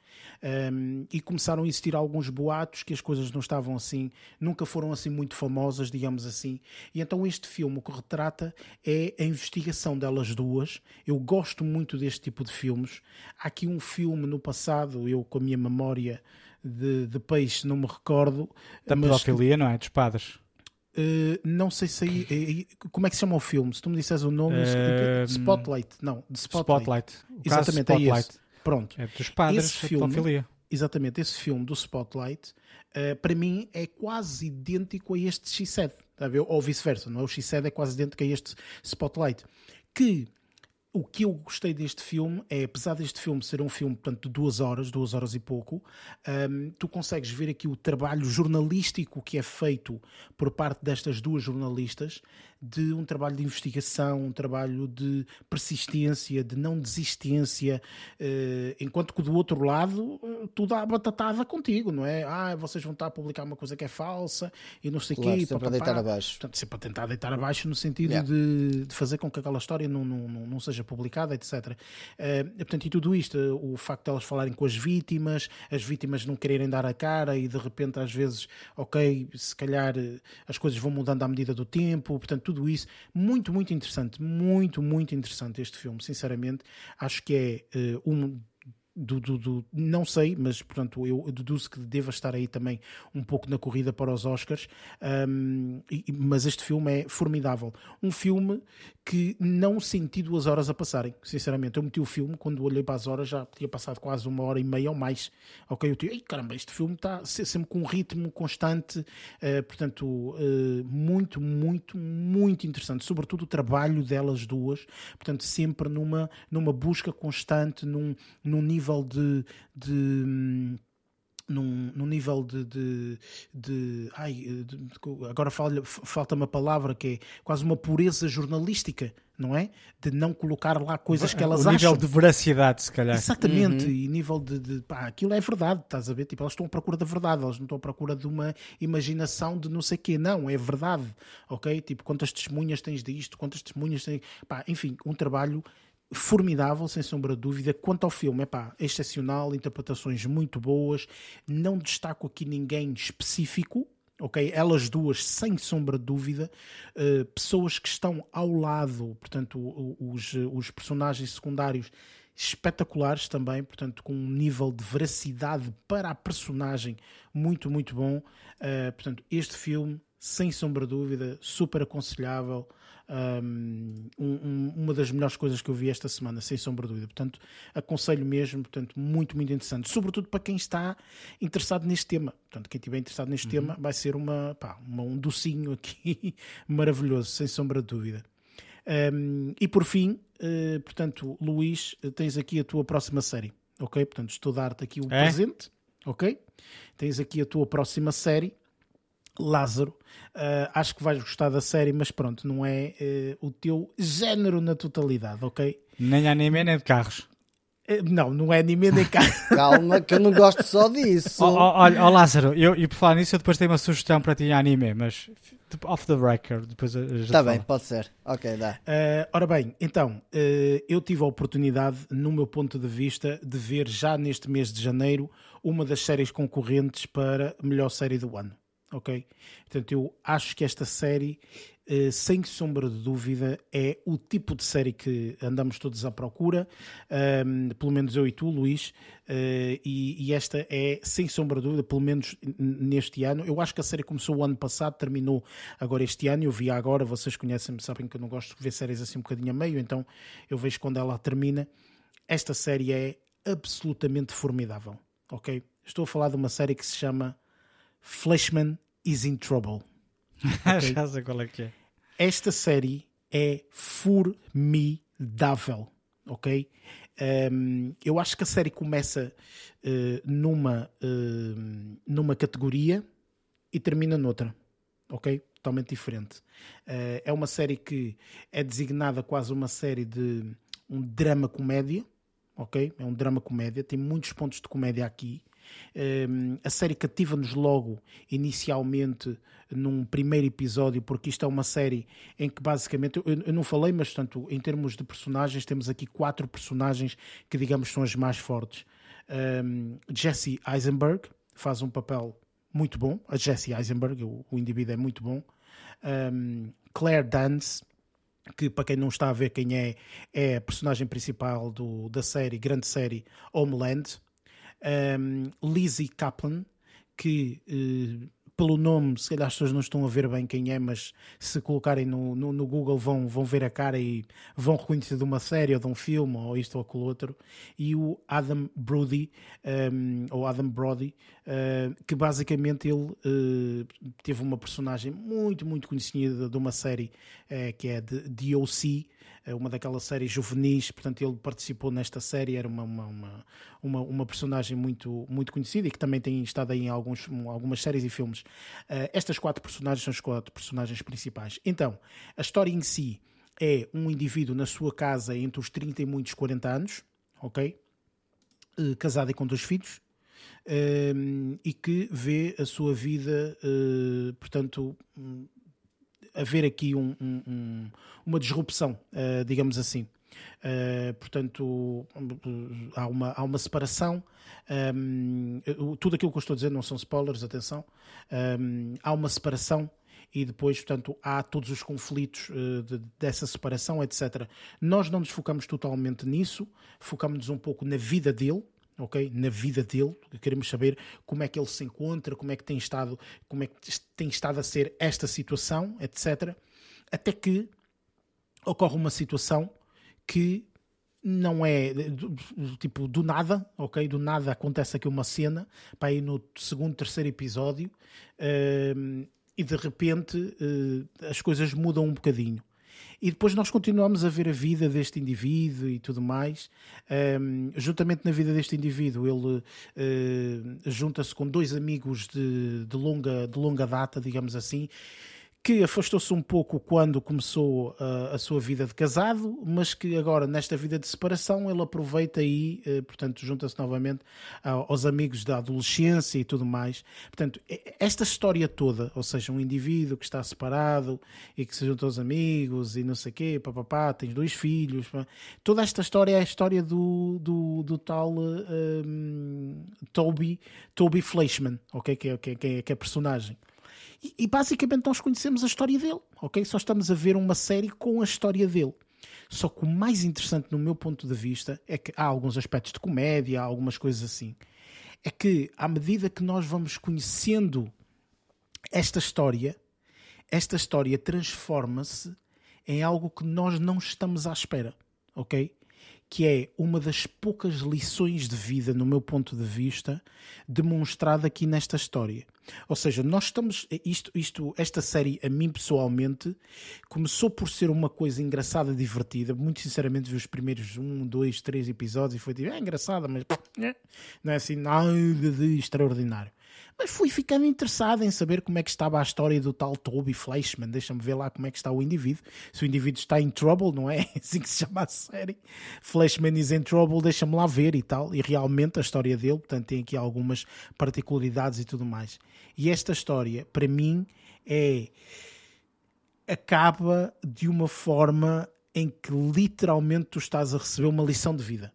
Um, e começaram a existir alguns boatos que as coisas não estavam assim, nunca foram assim muito famosas, digamos assim. E então este filme o que retrata é a investigação delas duas. Eu gosto muito deste tipo de filmes. Há aqui um filme no passado, eu com a minha memória de, de peixe, não me recordo. Da pedofilia, não é? De espadas. Uh, não sei se aí. Como é que se chama o filme? Se tu me disseres o nome. Uh, Spotlight. Não, de Spotlight. Spotlight. Exatamente, é Spotlight. é esse. Pronto. É dos padres, esse filme, pedofilia. Exatamente, esse filme do Spotlight, para mim, é quase idêntico a este X7. Tá Ou vice-versa, não é? O X7 é quase idêntico a este Spotlight. Que o que eu gostei deste filme é, apesar deste filme ser um filme portanto, de duas horas, duas horas e pouco, um, tu consegues ver aqui o trabalho jornalístico que é feito por parte destas duas jornalistas de um trabalho de investigação, um trabalho de persistência, de não desistência, uh, enquanto que do outro lado eh, tudo há batatada contigo, não é? Ah, vocês vão estar a publicar uma coisa que é falsa e não sei o claro, quê. Sempre a deitar abaixo. Portanto, sempre a tentar deitar abaixo no sentido yeah. de, de, fazer com que aquela história não, não, não seja publicada, etc. Eh, portanto, e tudo isto, o facto de elas falarem com as vítimas, as vítimas não quererem dar a cara e de repente às vezes, ok, se calhar as coisas vão mudando à medida do tempo, portanto, tudo isso. Muito, muito interessante, muito, muito interessante este filme, sinceramente. Acho que é uh, um do, do, do, não sei, mas portanto eu deduzo que deva estar aí também um pouco na corrida para os Oscars. Um, e, mas este filme é formidável. Um filme que não senti duas horas a passarem, sinceramente. Eu meti o filme, quando olhei para as horas, já tinha passado quase uma hora e meia ou mais. Ok, eu tive, caramba, este filme está sempre com um ritmo constante, uh, portanto, uh, muito, muito, muito interessante. Sobretudo o trabalho delas duas, portanto, sempre numa, numa busca constante, num, num nível nível de, de hum, num, num, nível de, de, de ai, de, agora falta-me a palavra que é quase uma pureza jornalística, não é? De não colocar lá coisas que elas o nível de veracidade, se calhar. Exatamente, uhum. e nível de, de pá, aquilo é verdade, estás a ver? Tipo, elas estão à procura da verdade, elas não estão à procura de uma imaginação de não sei quê, não, é verdade, ok? Tipo, quantas testemunhas tens disto, quantas testemunhas tens. Pá, enfim, um trabalho formidável, sem sombra de dúvida. Quanto ao filme, é pá, excepcional, interpretações muito boas. Não destaco aqui ninguém específico, ok? Elas duas, sem sombra de dúvida, uh, pessoas que estão ao lado, portanto, os, os personagens secundários espetaculares também, portanto, com um nível de veracidade para a personagem muito, muito bom. Uh, portanto, este filme, sem sombra de dúvida, super aconselhável um, um, uma das melhores coisas que eu vi esta semana, sem sombra de dúvida. Portanto, aconselho mesmo, portanto, muito, muito interessante. Sobretudo para quem está interessado neste tema. Portanto, quem estiver interessado neste uhum. tema vai ser uma, pá, uma, um docinho aqui maravilhoso, sem sombra de dúvida. Um, e por fim, uh, portanto, Luís, tens aqui a tua próxima série, ok? Portanto, estou a dar-te aqui o é? presente, ok? Tens aqui a tua próxima série Lázaro. Uh, acho que vais gostar da série, mas pronto, não é uh, o teu género na totalidade, ok? Nem anime nem de carros. Eh, Não, não é anime nem cá. Calma, que eu não gosto só disso. Ó ó, olha, ó, Lázaro, eu, e por falar nisso, eu depois tenho uma sugestão para ti em anime, mas off the record, depois Está fala. bem, pode ser. Ok, dá. Eh, ora bem, então, eu tive a oportunidade, no meu ponto de vista, de ver já neste mês de janeiro uma das séries concorrentes para a melhor série do ano. Ok? Portanto, eu acho que esta série, eh, sem sombra de dúvida, é o tipo de série que andamos todos à procura, ahm, pelo menos eu e tu, Luís, eh, e, e esta é, sem sombra de dúvida, pelo menos neste ano. Eu acho que a série começou o ano passado, terminou agora este ano. Eu vi agora, vocês conhecem-me, sabem que eu não gosto de ver séries assim um bocadinho a meio, então eu vejo quando ela termina. Esta série é absolutamente formidável, ok? Estou a falar de uma série que se chama Fleshman is in Trouble. Já sei qual é que é. Esta série é formidável, ok? Um, eu acho que a série começa uh, numa, uh, numa categoria e termina noutra, ok? Totalmente diferente. Uh, é uma série que é designada quase uma série de um drama-comédia, ok? É um drama-comédia, tem muitos pontos de comédia aqui. Um, a série cativa-nos logo, inicialmente, num primeiro episódio, porque isto é uma série em que basicamente, eu, não falei, mas portanto, em termos de personagens, temos aqui quatro personagens que, digamos, são as mais fortes. Um, Jesse Eisenberg faz um papel muito bom, a Jesse Eisenberg, o, o indivíduo é muito bom. Um, Claire Dance, que para quem não está a ver quem é, é a personagem principal do, da série, grande série Homeland um, Lizzie Kaplan, que uh, pelo nome, se calhar as pessoas não estão a ver bem quem é, mas se colocarem no, no, no, Google vão, vão ver a cara e vão reconhecer de uma série ou de um filme ou isto ou aquilo outro. E o Adam Brody, um, ou Adam Brody, uh, que basicamente ele uh, teve uma personagem muito, muito conhecida de uma série uh, que é de DOC, uma daquelas séries juvenis, portanto ele participou nesta série, era uma, uma, uma, uma, personagem muito, muito conhecida e que também tem estado aí em alguns, algumas séries e filmes. Uh, estas quatro personagens são as quatro personagens principais. Então, a história em si é um indivíduo na sua casa entre os 30 e muitos 40 anos, ok? Uh, casado e com dois filhos. Uh, e que vê a sua vida, portanto, haver aqui um, um, uma disrupção, uh, digamos assim. Uh, portanto, há uma, há uma separação. Um, tudo aquilo que eu estou dizer não são spoilers, atenção. Há uma separação e depois, portanto, há todos os conflitos uh, de, dessa separação, etc. Nós não nos focamos totalmente nisso, focamos-nos um pouco na vida dele, ok? Na vida dele, queremos saber como é que ele se encontra, como é que tem estado, como é que tem estado a ser esta situação, etc. Até que ocorre uma situação que não é tipo do nada, ok? Do nada acontece aqui uma cena para ir no segundo, terceiro episódio uh, e de repente uh, as coisas mudam um bocadinho. E depois nós continuamos a ver a vida deste indivíduo e tudo mais. Um, juntamente na vida deste indivíduo, ele uh, junta-se com dois amigos de, de, longa, de longa data, digamos assim, que afastou-se um pouco quando começou uh, a sua vida de casado, mas que agora, nesta vida de separação, ele aproveita e, uh, portanto, junta-se novamente uh, aos amigos da adolescência e tudo mais. Portanto, esta história toda, ou seja, um indivíduo que está separado e que se junta aos amigos e não sei o quê, papapá, tens dois filhos, pá. toda esta história é a história do, do, do tal um, Toby, Toby Fleischman, okay? que, é, que, é, que é a personagem. E, basicamente nós conhecemos a história dele, ok? Só estamos a ver uma série com a história dele. Só que o mais interessante, no meu ponto de vista, é que há alguns aspectos de comédia, há algumas coisas assim. É que, à medida que nós vamos conhecendo esta história, esta história transforma-se em algo que nós não estamos à espera, ok? que é uma das poucas lições de vida, no meu ponto de vista, demonstrada aqui nesta história. Ou seja, nós estamos. Isto, isto, esta série, a mim pessoalmente, começou por ser uma coisa engraçada, divertida. Muito sinceramente, vi os primeiros um, dois, três episódios e foi tipo, é engraçada, mas não é assim nada de extraordinário. mas fui ficando interessado em saber como é que estava a história do tal Toby Fleischman. Deixa-me ver lá como é que está o indivíduo. Se o indivíduo está em trouble, não é? Assim que se chama a série. Fleischman is in trouble, deixa-me lá ver e tal. E realmente a história dele, portanto, tem aqui algumas particularidades e tudo mais. E esta história, para mim, é. acaba de uma forma em que literalmente tu estás a receber uma lição de vida.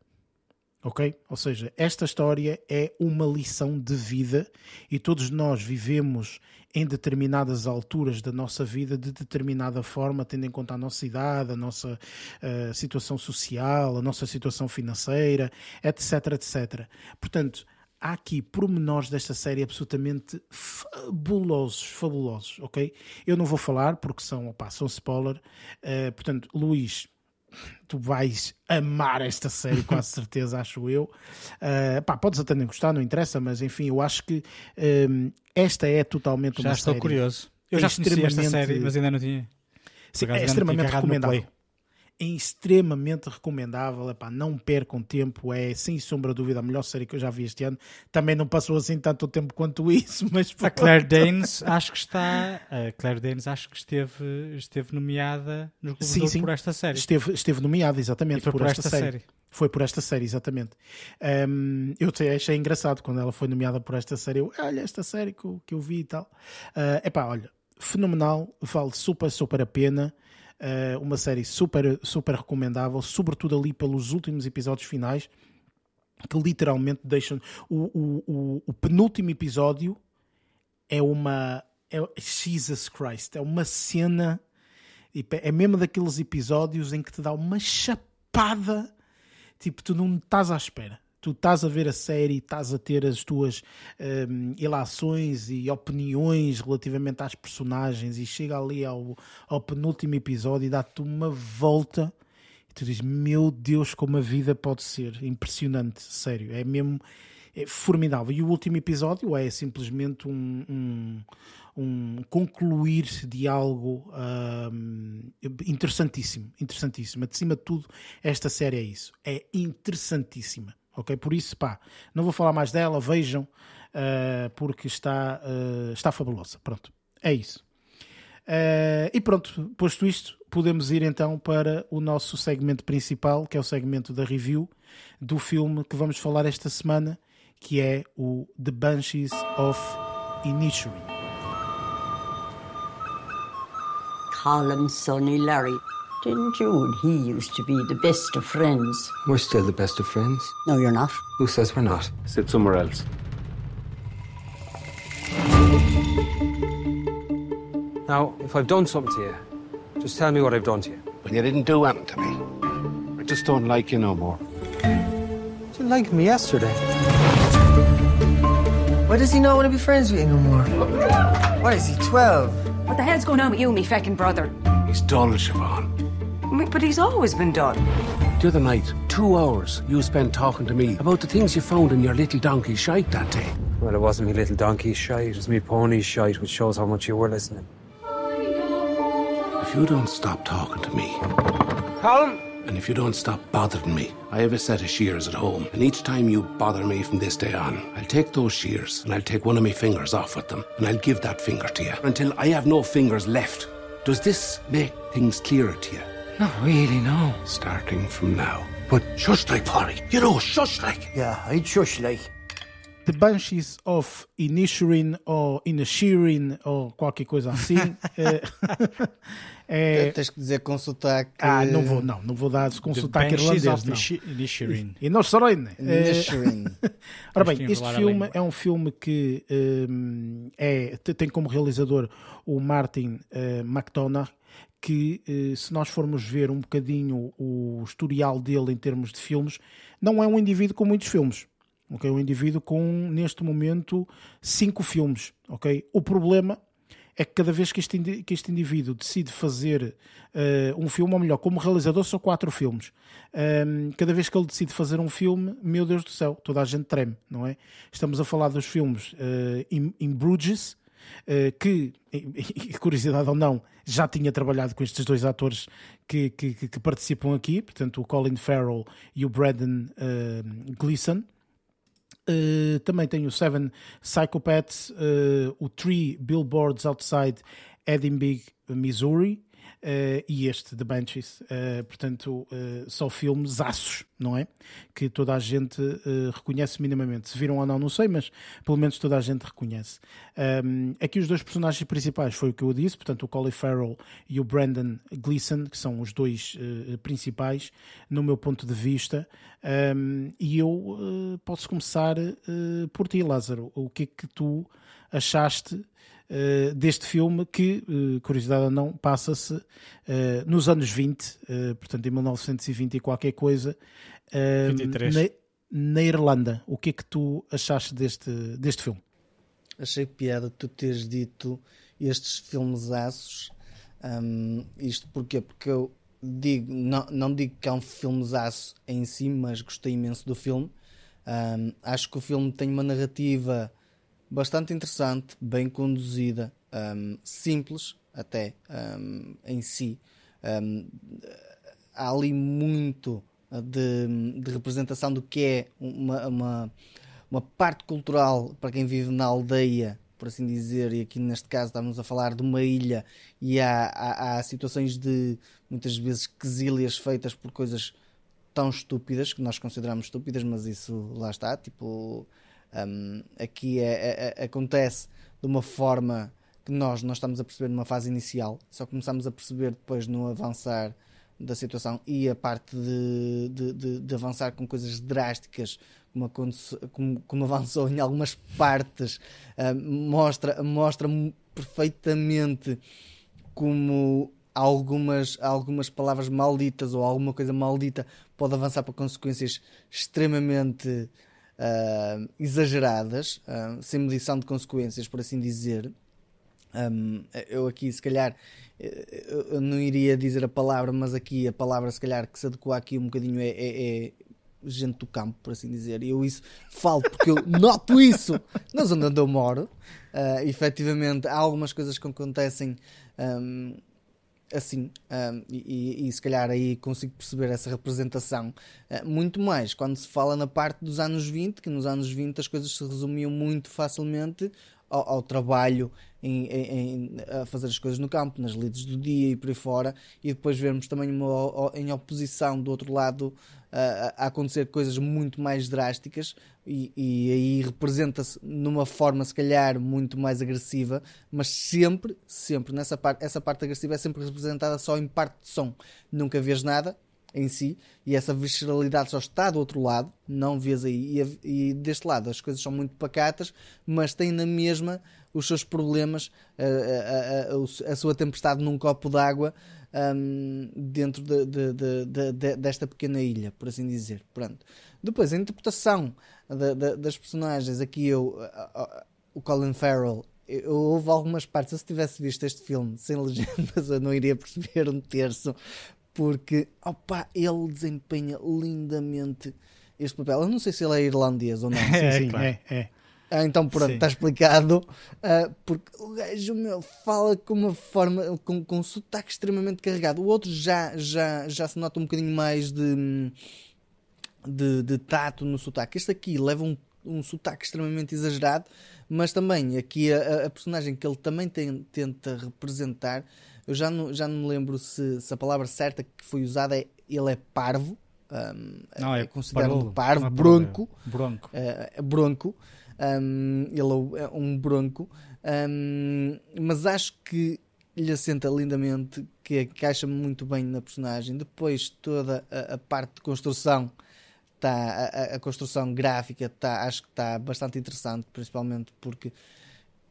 Ok? Ou seja, esta história é uma lição de vida e todos nós vivemos em determinadas alturas da nossa vida de determinada forma, tendo em conta a nossa idade, a nossa uh, situação social, a nossa situação financeira, etc, etc. Portanto, há aqui pormenores desta série absolutamente fabulosos, fabulosos, ok? Eu não vou falar porque são, opa, são spoiler. Uh, portanto, Luís, tu vais amar esta série, com certeza, acho eu. Uh, pá, podes até nem gostar, não interessa, mas enfim, eu acho que um, esta é totalmente já uma série. Já estou curioso. Eu já conheci esta série, mas ainda não tinha. Sim, é extremamente recomendável é extremamente recomendável. Epá, não percam tempo, é sem sombra de dúvida a melhor série que eu já vi este ano. Também não passou assim tanto tempo quanto isso, mas a Claire Danes acho que está, a Claire Danes acho que esteve, esteve nomeada no sim, sim. por esta série. Esteve, esteve nomeada, exatamente, por, por, esta, esta série. série. Foi por esta série, exatamente. Um, eu achei engraçado quando ela foi nomeada por esta série. Eu, olha, esta série que eu, que eu vi e tal. Uh, epá, olha, fenomenal, vale super, super a pena. Uh, uma série super, super recomendável, sobretudo ali pelos últimos episódios finais, que literalmente deixam. O, o, o, o penúltimo episódio é uma. É, Jesus Christ, é uma cena. É mesmo daqueles episódios em que te dá uma chapada, tipo, tu não estás à espera tu estás a ver a série, estás a ter as tuas um, ilações e opiniões relativamente às personagens e chega ali ao, ao penúltimo episódio e dá-te uma volta e tu dizes, meu Deus, como a vida pode ser impressionante, sério, é mesmo é formidável. E o último episódio é simplesmente um, um, um concluir de algo um, interessantíssimo, interessantíssimo. Acima de tudo, esta série é isso, é interessantíssima ok? Por isso, pá, não vou falar mais dela, vejam, uh, porque está, uh, está fabulosa. Pronto, é isso. Uh, e pronto, posto isto, podemos ir então para o nosso segmento principal, que é o segmento da review do filme que vamos falar esta semana, que é o The Banshees of Inisherin. Colin, Sonny, Larry. Didn't you and he used to be the best of friends? We're still the best of friends. No, you're not. Who says we're not? Sit somewhere else. Now, if I've done something to you, just tell me what I've done to you. But you didn't do anything to me. I just don't like you no more. You liked me yesterday. Why does he not want to be friends with you no more? Why is he 12? What the hell's going on with you, me feckin' brother? He's dull, Siobhan. But he's always been done. The other night, two hours you spent talking to me about the things you found in your little donkey shite that day. Well, it wasn't me little donkey's shite, it was me pony's shite, which shows how much you were listening. If you don't stop talking to me... Colin! And if you don't stop bothering me, I have a set of shears at home, and each time you bother me from this day on, I'll take those shears and I'll take one of my fingers off with them, and I'll give that finger to you until I have no fingers left. Does this make things clearer to you? Not really, no. Starting from now. But shush like, Polly. You know, shush like. Yeah, I'd shush like. The Banshees of Inisherin ou Inisherin ou qualquer coisa assim. é... Tens que dizer com sotaque. Ah, não vou, não, não vou dar com The sotaque irlandês. Não. Inisherin. Inisherin. Inisherin. Ora bem, este filme é um filme que um, é, tem como realizador o Martin uh, McDonagh, que uh, se nós formos ver um bocadinho o historial dele em termos de filmes, não é um indivíduo com muitos filmes. É um indivíduo com, neste momento, cinco filmes. Okay? O problema é que cada vez que este, que este indivíduo decide fazer uh, um filme, ou melhor, como realizador, são quatro filmes. Um, cada vez que ele decide fazer um filme, meu Deus do céu, toda a gente treme, não é? Estamos a falar dos filmes uh, in, in Bruges, que, curiosidade ou não, já tinha trabalhado com estes dois atores que, que, que participam aqui, portanto, o Colin Farrell e o Braden Gleeson. Uh, também tem o Seven Psychopaths, uh, o Three Billboards Outside Edinburgh, Missouri, Uh, e este, The Banshees. Uh, portanto, uh, só filmes aços, não é? Que toda a gente reconhece minimamente. Se viram ou não, não sei, mas pelo menos toda a gente reconhece. Um, aqui os dois personagens principais foi o que eu disse, portanto, o Colin Farrell e o Brandon Gleeson, que são os dois principais, no meu ponto de vista. Um, e eu posso começar por ti, Lázaro. O que é que tu achaste uh, deste filme que, uh, curiosidade ou não, passa-se uh, nos anos 20, portanto em 1920 e qualquer coisa, na, na, Irlanda. O que é que tu achaste deste, deste filme? Achei piada tu teres dito estes filmes aços. Um, isto porquê? Porque eu digo, não, não digo que é um filmesaço em si, mas gostei imenso do filme. Um, acho que o filme tem uma narrativa bastante interessante, bem conduzida, um, simples até um, em si. Um, há ali muito de, de, representação do que é uma, uma, uma, parte cultural para quem vive na aldeia, por assim dizer, e aqui neste caso estamos a falar de uma ilha e há, há, há situações de muitas vezes quesílias feitas por coisas tão estúpidas que nós consideramos estúpidas, mas isso lá está, tipo um, aqui é, é, é, acontece de uma forma que nós não estamos a perceber numa fase inicial, só começamos a perceber depois no avançar da situação e a parte de, de, de, de avançar com coisas drásticas como, como, como, avançou em algumas partes mostra, mostra perfeitamente como algumas, algumas palavras malditas ou alguma coisa maldita pode avançar para consequências extremamente uh, exageradas, uh, sem medição de consequências, por assim dizer. Um, eu aqui, se calhar, eu não iria dizer a palavra, mas aqui a palavra, se calhar, que se adequa aqui um bocadinho é, é, é gente do campo, por assim dizer. E eu isso falo porque eu noto isso na zona onde eu moro. Uh, efetivamente, há algumas coisas que acontecem um, assim, um, e, e, se calhar aí consigo perceber essa representação. Uh, muito mais quando se fala na parte dos anos 20, que nos anos 20 as coisas se resumiam muito facilmente ao, ao trabalho em, em, a fazer as coisas no campo, nas lides do dia e por aí fora, e depois vermos também uma, em oposição do outro lado a, a acontecer coisas muito mais drásticas e, e aí representa-se numa forma se calhar muito mais agressiva, mas sempre, sempre nessa parte, essa parte agressiva é sempre representada só em parte de som. Nunca vês nada em si e essa visceralidade só está do outro lado, não vês aí. E, e deste lado as coisas são muito pacatas, mas têm na mesma os seus problemas, a, a, a, a sua tempestade num copo d'água um, dentro de, de, de, de, desta pequena ilha, por assim dizer. Pronto. Depois, a interpretação das personagens, aqui eu, o Colin Farrell, eu, houve algumas partes, se tivesse visto este filme sem legendas, eu não iria perceber um terço, porque opa, ele desempenha lindamente este papel. Eu não sei se ele é irlandês ou não. É, sim, sim, claro. é, é. Ah, então pronto, está explicado. Uh, porque o gajo meu fala com uma forma, com, com um sotaque extremamente carregado. O outro já, já, já se nota um bocadinho mais de, de, de tato no sotaque. Este aqui leva um, um sotaque extremamente exagerado, mas também aqui a, a personagem que ele também tem, tenta representar, eu já não, já não me lembro se, se a palavra certa que foi usada é ele é parvo. Um, não, é, é considerado parvo, parvo, bronco. Bronco. Uh, bronco. Um, ele é um bronco, um, mas acho que lhe assenta lindamente, que encaixa muito bem na personagem. Depois, toda a, a parte de construção, tá, a, a, construção gráfica, tá, acho que está bastante interessante, principalmente porque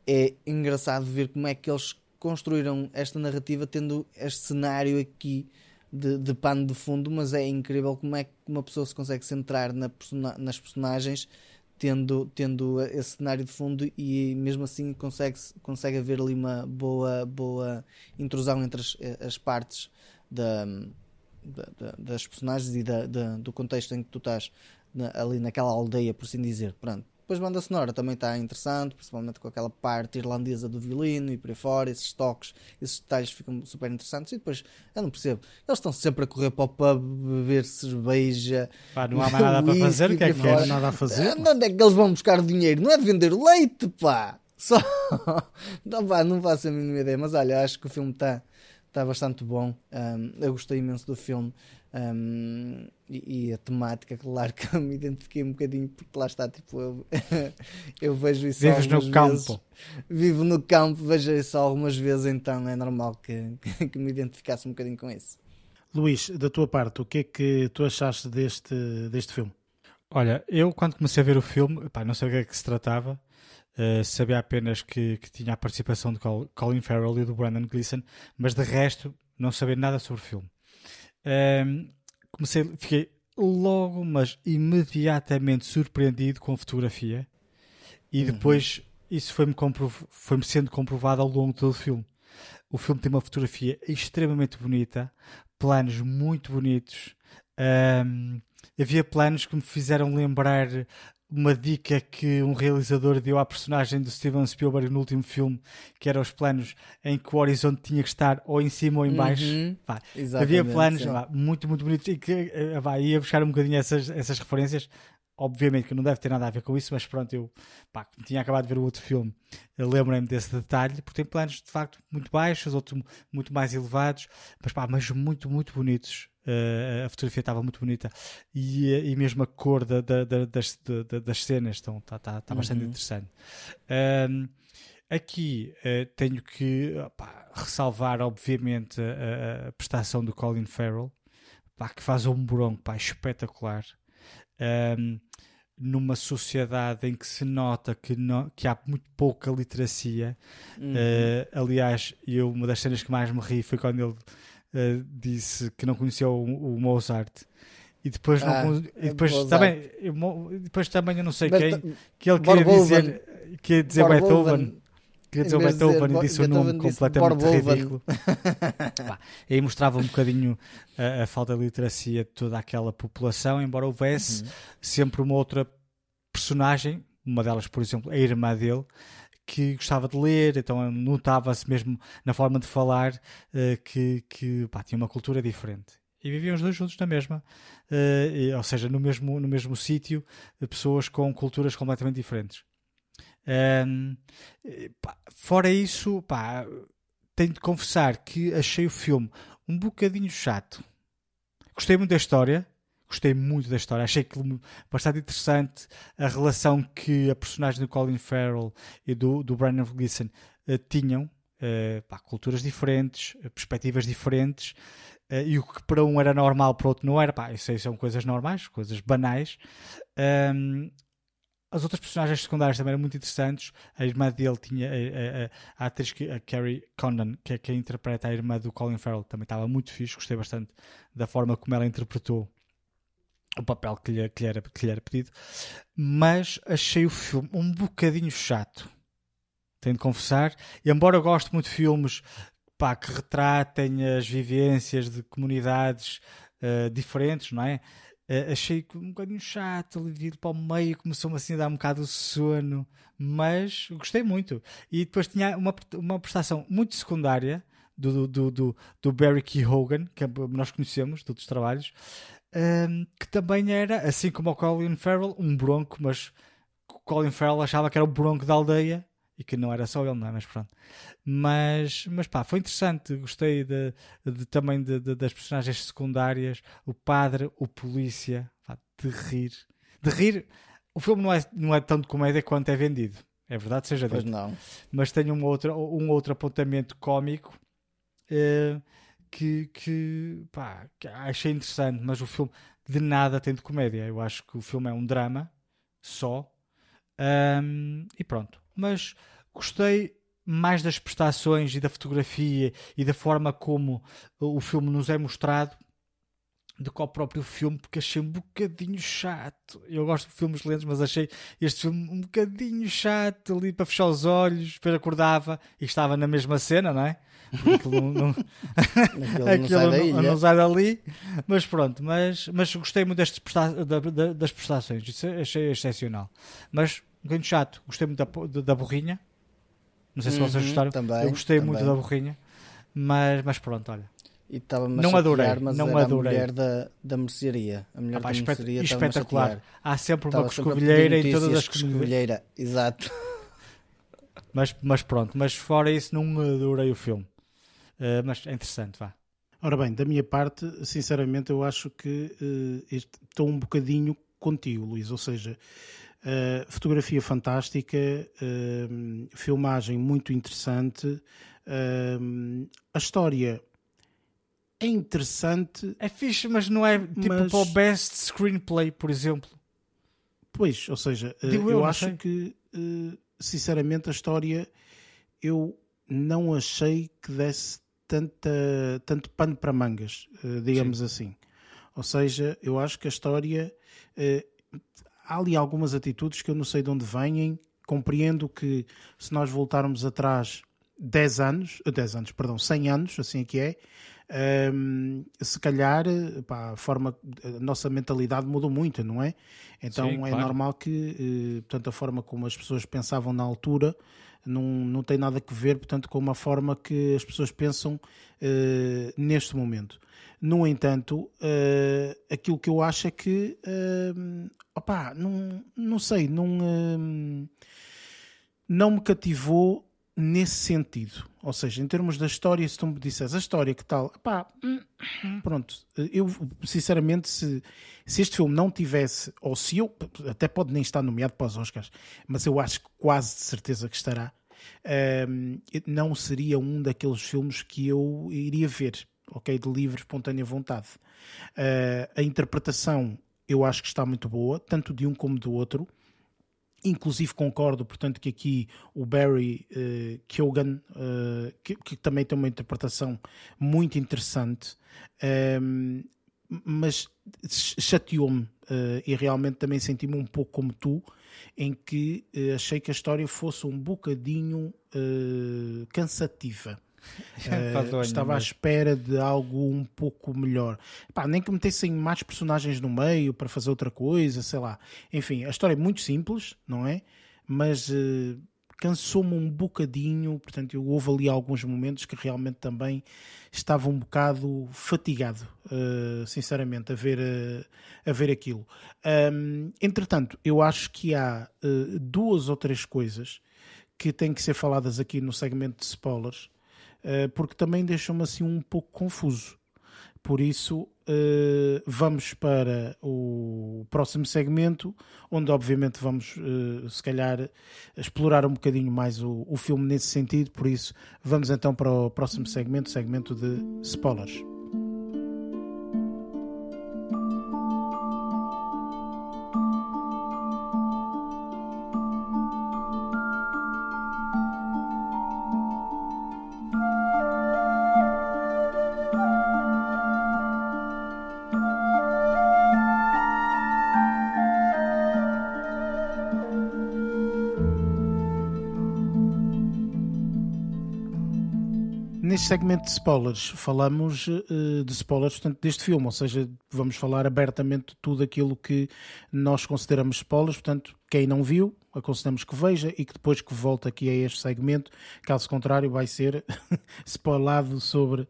é engraçado ver como é que eles construíram esta narrativa tendo este cenário aqui de, de pano de fundo, mas é incrível como é que uma pessoa se consegue centrar na persona, nas personagens tendo, tendo esse cenário de fundo e mesmo assim consegue, consegue haver ali uma boa, boa intrusão entre as, as partes da, da, das personagens e da, da, do contexto em que tu estás na, ali naquela aldeia, por assim dizer. Pronto, depois a banda sonora também está interessante, principalmente com aquela parte irlandesa do violino e por aí fora, esses toques, esses detalhes ficam super interessantes. E depois, eu não percebo, eles estão sempre a correr para o pub, beber cerveja. Pá, não há mais nada para fazer, o que é que aí é? nada a fazer. Onde é que eles vão buscar dinheiro? Não é de vender leite, pá! Só. Não, pá, não faço a mínima ideia, mas olha, acho que o filme está tá bastante bom. Um, eu gostei imenso do filme. Um, e, e a temática, claro que eu me identifiquei um bocadinho, porque lá está, tipo, eu, eu vejo isso Vives no algumas vezes. campo. Vivo no campo, vejo isso algumas vezes, então é normal que, que me identificasse um bocadinho com isso. Luís, da tua parte, o que é que tu achaste deste, deste filme? Olha, eu quando comecei a ver o filme, pá, não sabia o que é que se tratava, eh, sabia apenas que, que tinha a participação de Col- Colin Farrell e do Brandon Gleeson, mas de resto não sabia nada sobre o filme. Ehm, comecei, fiquei logo, mas imediatamente surpreendido com a fotografia e depois isso foi-me comprov- foi-me sendo comprovado ao longo de todo o filme. O filme tem uma fotografia extremamente bonita, planos muito bonitos. Ahm, havia planos que me fizeram lembrar uma dica que um realizador deu à personagem do Steven Spielberg no último filme, que eram os planos em que o horizonte tinha que estar ou em cima ou em baixo. Uhum. Havia planos pá, muito, muito bonitos e que eh, pá, ia buscar um bocadinho essas, essas referências. Obviamente que não deve ter nada a ver com isso, mas pronto, eu pá, tinha acabado de ver o outro filme, lembrei-me desse detalhe, porque tem planos de facto muito baixos, outros muito mais elevados, mas, pá, mas muito, muito bonitos. Eh, a fotografia estava muito bonita e, eh, e mesmo a cor da- da- da- das, da- da- das cenas está tá, tá, tá bastante interessante. Ahm, aqui eh, tenho que ressalvar, obviamente, a, a- prestação do Colin Farrell, que faz um bronco pá, espetacular. Ahm, numa sociedade em que se nota que, não- que há muito pouca literacia. Uhum. Eh, aliás, eu, uma das cenas que mais me ri foi quando ele eh, disse que não conhecia o, o Mozart. E depois, não Ah, con- e depois Mozart. também, eu depois também eu não sei Berta- quem que ele queria dizer, queria dizer Beethoven. Queria dizer Beethoven e disse o Beethoven, nome completamente Borboven. ridículo. Pá, e aí mostrava um bocadinho a, a falta de literacia de toda aquela população, embora houvesse Uhum. sempre uma outra personagem, uma delas, por exemplo, a irmã dele, que gostava de ler, então notava-se mesmo na forma de falar eh, que, que pá, tinha uma cultura diferente. E viviam os dois juntos na mesma, eh, ou seja, no mesmo, no mesmo sítio, eh, pessoas com culturas completamente diferentes. Fora isso, pá, tenho de confessar que achei o filme um bocadinho chato. Gostei muito da história, gostei muito da história, achei que bastante interessante a relação que a personagem do Colin Farrell e do, do Brandon Gleeson eh, tinham, eh, pá, culturas diferentes, eh, perspectivas diferentes, eh, e o que para um era normal, para o outro não era, pá, isso aí são coisas normais, coisas banais. Ahm, as outras personagens secundárias também eram muito interessantes. A irmã dele tinha a, a- a- a atriz que, a Carrie Condon, que é quem interpreta a irmã do Colin Farrell, também estava muito fixe. Gostei bastante da forma como ela interpretou o papel que lhe, que lhe era, que lhe era pedido. Mas achei o filme um bocadinho chato. Tenho de confessar. E embora eu goste muito de filmes pá, que retratem as vivências de comunidades eh, diferentes, não é? Eh, achei um bocadinho chato, ali para o meio, começou-me assim a dar um bocado de sono, mas gostei muito. E depois tinha uma, uma prestação muito secundária do, do, do, do Barry Keoghan, que nós conhecemos de outros trabalhos, ehm, que também era, assim como o Colin Farrell, um bronco, mas o Colin Farrell achava que era o bronco da aldeia e que não era só ele, não é? Mas pronto. Mas, mas pá, foi interessante. Gostei de, de- também de- de- das personagens secundárias, o padre, o polícia, pá, de rir. De rir. O filme não é, não é tão de comédia quanto é vendido. É verdade, seja Pois dito. não. Mas tem um outro, um outro apontamento cómico eh, que, que, pá, que achei interessante. Mas o filme de nada tem de comédia. Eu acho que o filme é um drama só. Ahm, e pronto. Mas gostei mais das prestações e da fotografia e da forma como o filme nos é mostrado do que ao próprio filme, porque achei um bocadinho chato. Eu gosto de filmes lentos, mas achei este filme um bocadinho chato ali para fechar os olhos, depois acordava e estava na mesma cena, não é? Aquilo não, não- Aquilo não sai não- não sai dali, mas pronto, mas, mas gostei muito destes presta- das prestações, isso achei excepcional. Mas bocadinho chato. Gostei muito da, da, borrinha. Não sei se vocês Uhum, gostaram. também, Eu gostei muito também. da borrinha. Mas, mas pronto, olha. E Não a adorei, mas não era adorei. a mulher da, da mercearia. A mulher Ah, pá, da espet- mercearia espetacular. Há sempre uma coscovilheira em todas as coscovilheira, exato. Mas, mas pronto, mas fora isso, não adorei o filme. Eh, mas é interessante, vá. Ora bem, da minha parte, sinceramente, eu acho que este- estou um bocadinho contigo, Luís. Ou seja, eh, fotografia fantástica, eh, filmagem muito interessante, a história é interessante, É fixe, mas não é tipo Mas- para o best screenplay, por exemplo. pois, ou seja, Digo eu, eu acho sei. que, sinceramente, a história eu não achei que desse tanta, tanto pano para mangas, eh, digamos assim. Ou seja, eu acho que a história. eh, há ali algumas atitudes que eu não sei de onde vêm. Compreendo que se nós voltarmos atrás 10 anos, eh, 10 anos, perdão, 100 anos, assim é que é, ehm, se calhar eh, pá, a forma, a nossa mentalidade mudou muito, não é? Então Sim, é claro. normal que, eh, portanto, a forma como as pessoas pensavam na altura não, não tem nada a ver, portanto, com a forma que as pessoas pensam eh, neste momento. No entanto, eh, aquilo que eu acho é que, eh, opá, não, não sei, não, não me cativou nesse sentido. Ou seja, em termos da história, se tu me disseres a história que tal, opá, hum, pronto, eu sinceramente, se, se este filme não tivesse, ou se eu, até pode nem estar nomeado para os Oscars, mas eu acho quase de certeza que estará, hum, não seria um daqueles filmes que eu iria ver, ok? De livre, espontânea vontade. Uh, a interpretação eu acho que está muito boa, tanto de um como do outro. Inclusive concordo, portanto, que aqui o Barry uh, uh, que, que também tem uma interpretação muito interessante, um, mas chateou-me uh, e realmente também senti-me um pouco como tu, em que achei que a história fosse um bocadinho cansativa. Uh, estava à espera de algo um pouco melhor. Pá, nem que metessem mais personagens no meio para fazer outra coisa, sei lá. Enfim, a história é muito simples, não é? Mas uh, cansou-me um bocadinho. Portanto, eu houve ali alguns momentos que realmente também estava um bocado fatigado, uh, sinceramente, a ver, a ver aquilo. Um, entretanto, eu acho que há uh, duas ou três coisas que têm que ser faladas aqui no segmento de spoilers porque também deixam-me assim um pouco confuso. Por isso, uh, vamos para o próximo segmento, onde obviamente vamos, uh, se calhar, explorar um bocadinho mais o, o filme nesse sentido. Por isso, vamos então para o próximo segmento, segmento de spoilers. Segmento de spoilers, falamos uh, de spoilers portanto, deste filme, ou seja, vamos falar abertamente tudo aquilo que nós consideramos spoilers. Portanto, quem não viu, aconselhamos que veja e que depois que volte aqui a este segmento, caso contrário, vai ser spoilado sobre uh,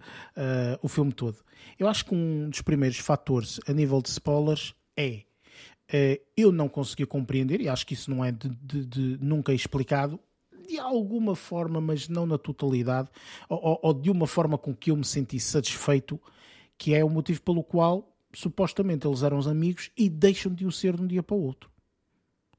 o filme todo. Eu acho que um dos primeiros fatores a nível de spoilers é uh, eu não consegui compreender, e acho que isso não é de, de, de nunca explicado, de alguma forma, mas não na totalidade, ou, ou, de uma forma com que eu me senti satisfeito, que é o motivo pelo qual supostamente eles eram os amigos e deixam de o ser de um dia para o outro.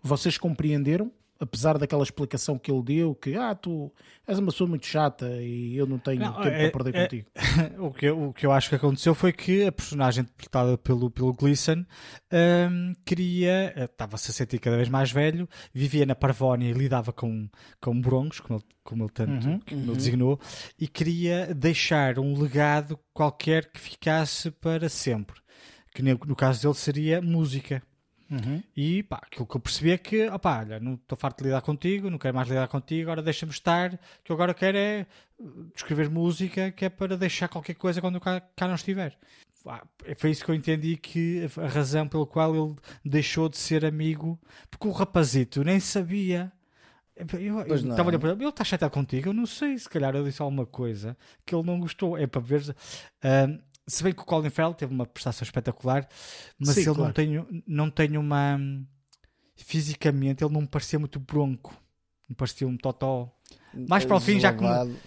Vocês compreenderam? Apesar daquela explicação que ele deu, que ah, tu és uma pessoa muito chata e eu não tenho Não, tempo é- para perder é- contigo. o, que, eu- o que eu acho que aconteceu foi que a personagem interpretada pelo, pelo Gleason hum, queria, eh, estava-se a sentir cada vez mais velho, vivia na Parvónia e lidava com, com broncos, como ele, como ele tanto Uhum, como ele designou, e queria deixar um legado qualquer que ficasse para sempre. Que no, no caso dele seria música. Uhum. E pá, aquilo que eu percebi é que, opá, olha, não estou farto de lidar contigo, não quero mais lidar contigo, agora deixa-me estar. O que eu agora quero é uh, escrever música que é para deixar qualquer coisa quando eu cá, cá não estiver. ah, foi isso que eu entendi que a razão pela qual ele deixou de ser amigo, porque o rapazito nem sabia. Eu, eu estava olhar para ele, ele está chateado contigo, eu não sei, se calhar eu disse alguma coisa que ele não gostou. É para ver. ah, se bem que o Colin Farrell teve uma prestação espetacular, mas Sim, ele não, claro. tem, não tem uma. Fisicamente, ele não me parecia muito bronco, me parecia um totó. Mais para o fim, já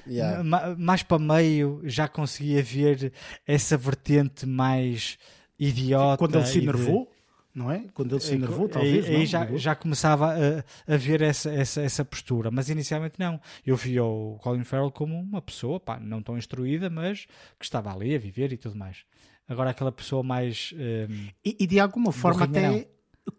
yeah. Ma- mais para meio já conseguia ver essa vertente mais idiota. Quando ele se enervou, não é? Quando ele se enervou, Aí- talvez. aí não? já, já começava a, a ver essa, essa, essa postura, mas inicialmente não. Eu via o Colin Farrell como uma pessoa, pá, não tão instruída, mas que estava ali a viver e tudo mais. Agora aquela pessoa mais. hum, E, e de alguma forma até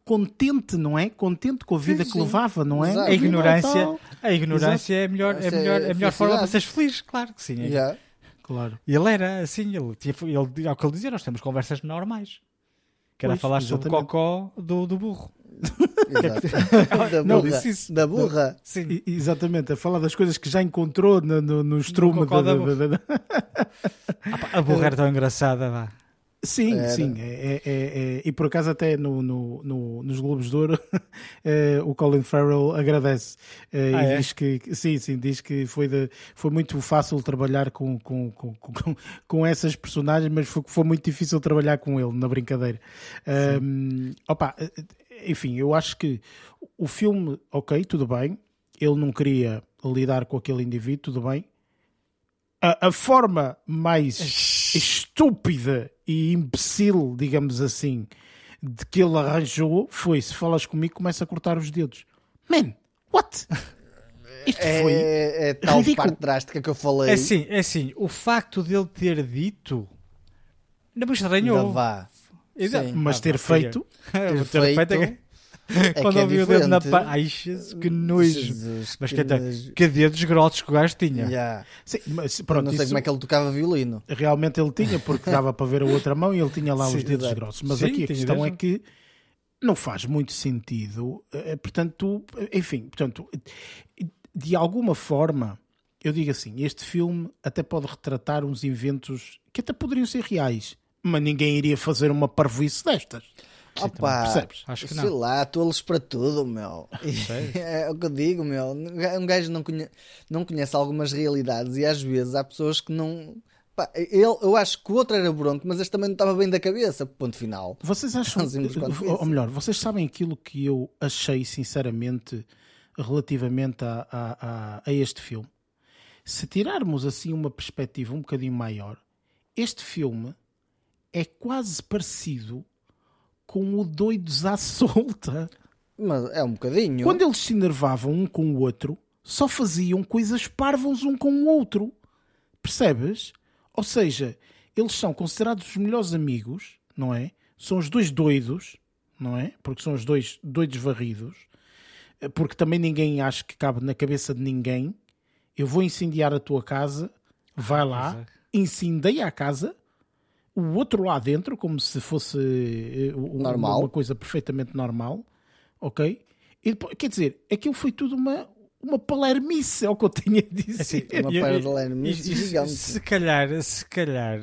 contente, não é? Contente com a vida Sim, que sim. levava, não é? Exato. a e ignorância, tal. a ignorância é a melhor, é a é melhor, é a melhor forma para felicidade. seres feliz, claro que sim. é. Yeah. E Claro. ele era assim, ele, tinha, ele, ao que ele dizia, nós temos conversas normais. Que era Pois, falar sobre o cocó do, do burro. Da Não, burra. disse isso. Da burra. Sim. E- Exatamente, a falar das coisas que já encontrou no, no, no estrume da- da da- da- da- Ah, pá, a burra era tão engraçada, vá. Sim, Era. sim. É, é- é- é- e por acaso, até no, no- no- nos Globos de Ouro, eh, o Colin Farrell agradece. eh, Ah, e é? diz que, sim, sim, diz que foi, de- foi muito fácil trabalhar com, com, com, com, com essas personagens, mas foi, foi muito difícil trabalhar com ele, na brincadeira. Ahm, opa, eh, enfim, eu acho que o filme, ok, tudo bem. Ele não queria lidar com aquele indivíduo, tudo bem. A, a forma mais estúpida e imbecil, digamos assim, de que ele arranjou foi: se falas comigo, começa a cortar os dedos. Man, what? Isto foi. É, é tal ridículo. parte drástica que eu falei. É assim, é assim, o facto dele ter dito não me estranhou. vá. Exato. Mas Ah, ter feito. ter feito, feito é É Quando que é ouvi o dedo na pa... Ai, Jesus, que nojo. Jesus, Mas que que, nojo. que dedos grossos que o gajo tinha. Yeah. Sim, mas Eu pronto, não sei isso como é que ele tocava violino. realmente ele tinha, porque dava para ver a outra mão e ele tinha lá Sim, os dedos exato. grossos. Mas Sim, aqui a questão é dedos. que não faz muito sentido. eh, Portanto, enfim, portanto, de alguma forma, eu digo assim: este filme até pode retratar uns eventos que até poderiam ser reais, mas ninguém iria fazer uma parvoíce destas. Opa, percebes? Acho que sei não. lá, tolos para tudo, meu. É o que eu digo, meu. Um gajo não conhece, não conhece algumas realidades e às vezes há pessoas que não. Pá, ele, eu acho que o outro era bronco, mas este também não estava bem da cabeça. Ponto final. Vocês acham, ou melhor, vocês sabem aquilo que eu achei sinceramente relativamente a, a, a, a este filme? Se tirarmos assim uma perspectiva um bocadinho maior, este filme é quase parecido com o Doidos à Solta. Mas é um bocadinho. Quando eles se enervavam um com o outro, só faziam coisas parvas um com o outro. Percebes? Ou seja, eles são considerados os melhores amigos, não é? São os dois doidos, não é? Porque são os dois doidos varridos. Eh, Porque também ninguém acha que cabe na cabeça de ninguém. Eu vou incendiar a tua casa, vai lá, incendeia a casa, o outro lá dentro, como se fosse eh, Normal. uma coisa perfeitamente normal, ok? E depois, quer dizer, aquilo foi tudo uma, uma palermice, é o que eu tinha a dizer. Assim, Uma e- e- palermice gigante. Se calhar, se calhar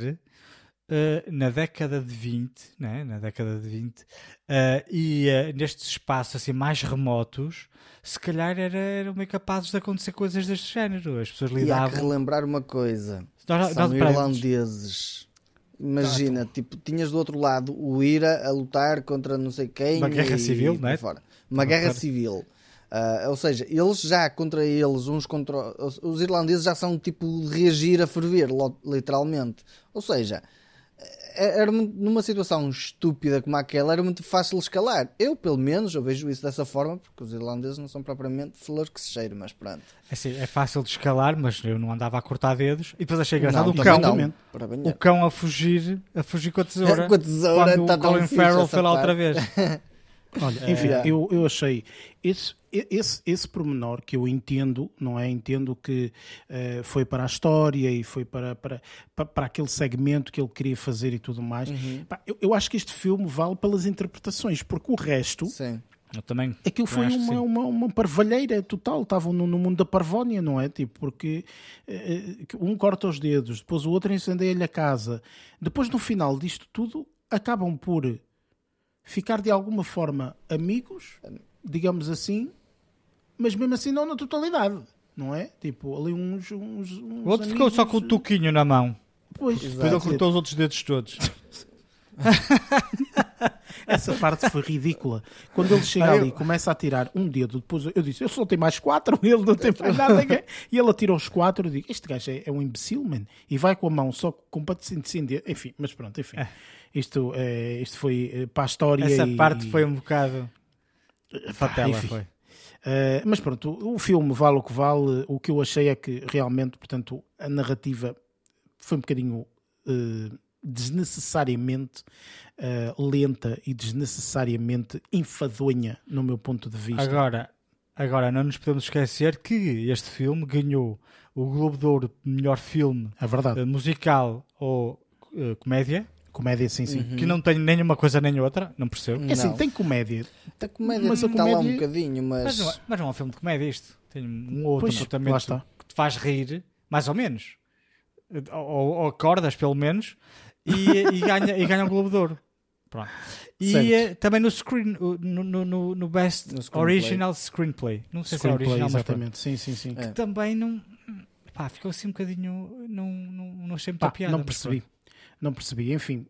eh, na década de 20, né? na década de 20, eh, e eh, nestes espaços assim mais remotos, se calhar era, eram meio capazes de acontecer coisas deste género. As pessoas E há que lidavam. relembrar uma coisa: Nós- são nós- irlandeses. Imagina, tipo, tinhas do outro lado o IRA a lutar contra não sei quem. Uma guerra e- civil, e não é? por fora. Uma guerra claro. civil. Ah, ou seja, eles já contra eles, uns contra. Os, os irlandeses já são tipo de reagir a ferver, literalmente. Ou seja, era muito- numa situação estúpida como aquela, era muito fácil escalar. Eu, pelo menos, eu vejo isso dessa forma, porque os irlandeses não são propriamente flor que se cheira, mas pronto. Assim, é fácil de escalar, mas eu não andava a cortar dedos. E depois achei engraçado Não, o cão. não. O cão a fugir, a fugir com a tesoura. Com a tesoura, quando tá o Colin Farrell foi lá outra vez. Olha, enfim, Yeah. eu, eu achei esse, esse, esse pormenor que eu entendo, não é? Entendo que eh, foi para a história e foi para, para, para, para aquele segmento que ele queria fazer e tudo mais. Pá, eu, eu acho que este filme vale pelas interpretações, porque o resto, Sim. Eu também. Aquilo foi uma, uma, uma parvalheira total, estavam no, no mundo da parvónia, não é? Tipo, porque eh, um corta os dedos, depois o outro incendeia-lhe a casa. Depois, no final disto tudo, acabam por ficar de alguma forma amigos, digamos assim, mas mesmo assim não na totalidade, não é? Tipo, ali uns. uns, uns O outro ficou só com o amigos- tuquinho na mão. Pois, Depois ele cortou os outros dedos todos. Essa parte foi ridícula. Quando ele chega Ah, ali e começa a tirar um dedo, depois eu disse, eu só tenho mais quatro, ele não tem mais nada. ninguém. E ele atira os quatro, eu digo, este gajo é, é um imbecil, man. E vai com a mão só com completamente sem dedo. Enfim, mas pronto, enfim. Isto, é, isto foi eh, para a história. Essa e- parte foi um bocado. Fatela enfim. foi. Uh, mas pronto, o, o filme vale o que vale. O que eu achei é que realmente, portanto, a narrativa foi um bocadinho uh, desnecessariamente uh, lenta e desnecessariamente enfadonha, no meu ponto de vista. Agora, agora, não nos podemos esquecer que este filme ganhou o Globo de Ouro de melhor filme É verdade. eh, musical ou eh, comédia, Comédia, sim, sim. que não tem nem uma coisa nem outra, não percebo. É assim, Não. tem comédia. A comédia Mas a está lá um comédia- bocadinho, mas. Mas não, é, mas não é um filme de comédia isto. Tem um outro Pois, comportamento que te faz rir, mais ou menos. Ou, ou acordas, pelo menos, e, e ganha, e ganha um Globo de Ouro. Pronto. E eh, também no screen, no, no, no, no Best No screenplay. Original Screenplay. Não sei se é Screenplay, original, exatamente. Sim, sim, sim. É. também não. Pá, ficou assim um bocadinho. Não, não, não achei muita Pá, piada. não percebi. Não percebi. Enfim,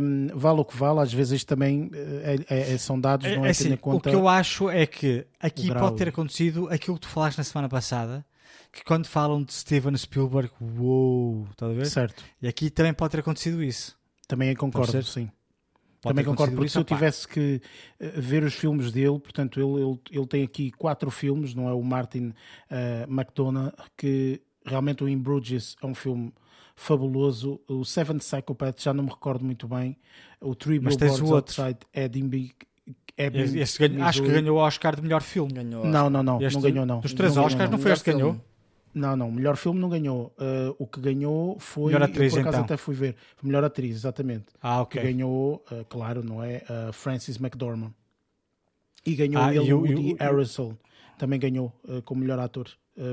hum, vale o que vale. Às vezes isto também eh, é, é- são dados, não é, É, assim, tendo em o conta. que eu acho é que aqui o pode ter acontecido aquilo que tu falaste na semana passada, que quando falam de Steven Spielberg, uou, estás a ver? Certo. E aqui também pode ter acontecido isso. Também concordo, sim. Pode Também concordo, porque isso, se eu tivesse que eh, ver os filmes dele, portanto, ele, ele, ele tem aqui quatro filmes, não é? O Martin eh, McDonough, que realmente o In Bruges é um filme fabuloso. O Seven Psychopath, já não me recordo muito bem. O Three Mas Billboards o outro. Outside. Ebbing, Esse- esse ganho- acho que ganhou o Oscar de melhor filme. Ganhou. Não, não, não, Este- não ganhou, não. Dos três Não ganhou, Oscars, não, não. foi este que ganhou? Não, não, melhor filme não ganhou. Uh, o que ganhou foi. Melhor atriz, eu por acaso então. até fui ver. Melhor atriz, exatamente. Ah, Que ok. ganhou, uh, claro, não é? Uh, Francis McDormand. E ganhou Ah, ele e o- Woody Harrelson. Também ganhou como melhor ator.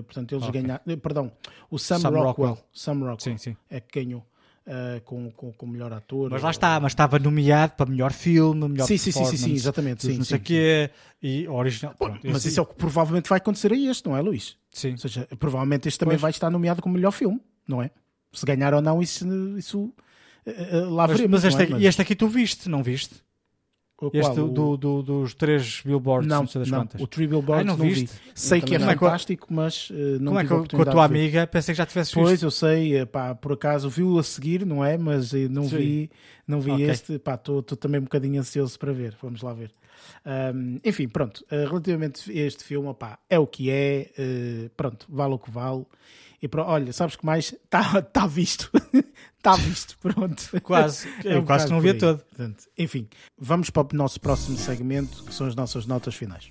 Portanto, eles Ok. ganharam. eh, Perdão, o Sam, Sam Rockwell. Rockwell. Sam Rockwell Sim, sim. é que ganhou uh, com, com, com melhor ator. Mas lá está, mas estava nomeado para melhor filme, melhor Sim, sim, sim, sim, sim, exatamente. Sim, não sei sim, quê, e original. Pronto, Mas esse- isso é o que provavelmente vai acontecer a este, não é, Luís? Sim. Ou seja, provavelmente este também Pois. vai estar nomeado como melhor filme, não é? Se ganhar ou não, isso, isso eh, lá Mas, veremos. mas este, não é? Mas- este aqui tu viste, não viste? O Este qual? do, O- do- do- dos três billboards, não, Não, sei das não, quantas. o Three Billboards Ai, não não, vi. Sei que é não. fantástico, mas eh, não Como é tive que com a tua amiga pensei que já tivesse Pois, visto? eu sei, eh, pá, por acaso viu a seguir, não é? Mas eh, não Sim. vi, não vi Ok. este, pá, estou também um bocadinho ansioso para ver, vamos lá ver. Ahm, enfim, pronto, eh, relativamente a este filme, pá, é o que é, eh, pronto, vale o que vale. E pro- olha, sabes que mais? Está tá visto, está visto, pronto. Quase, É eu um quase que não via todo. Portanto, enfim, vamos para o nosso próximo segmento, que são as nossas notas finais.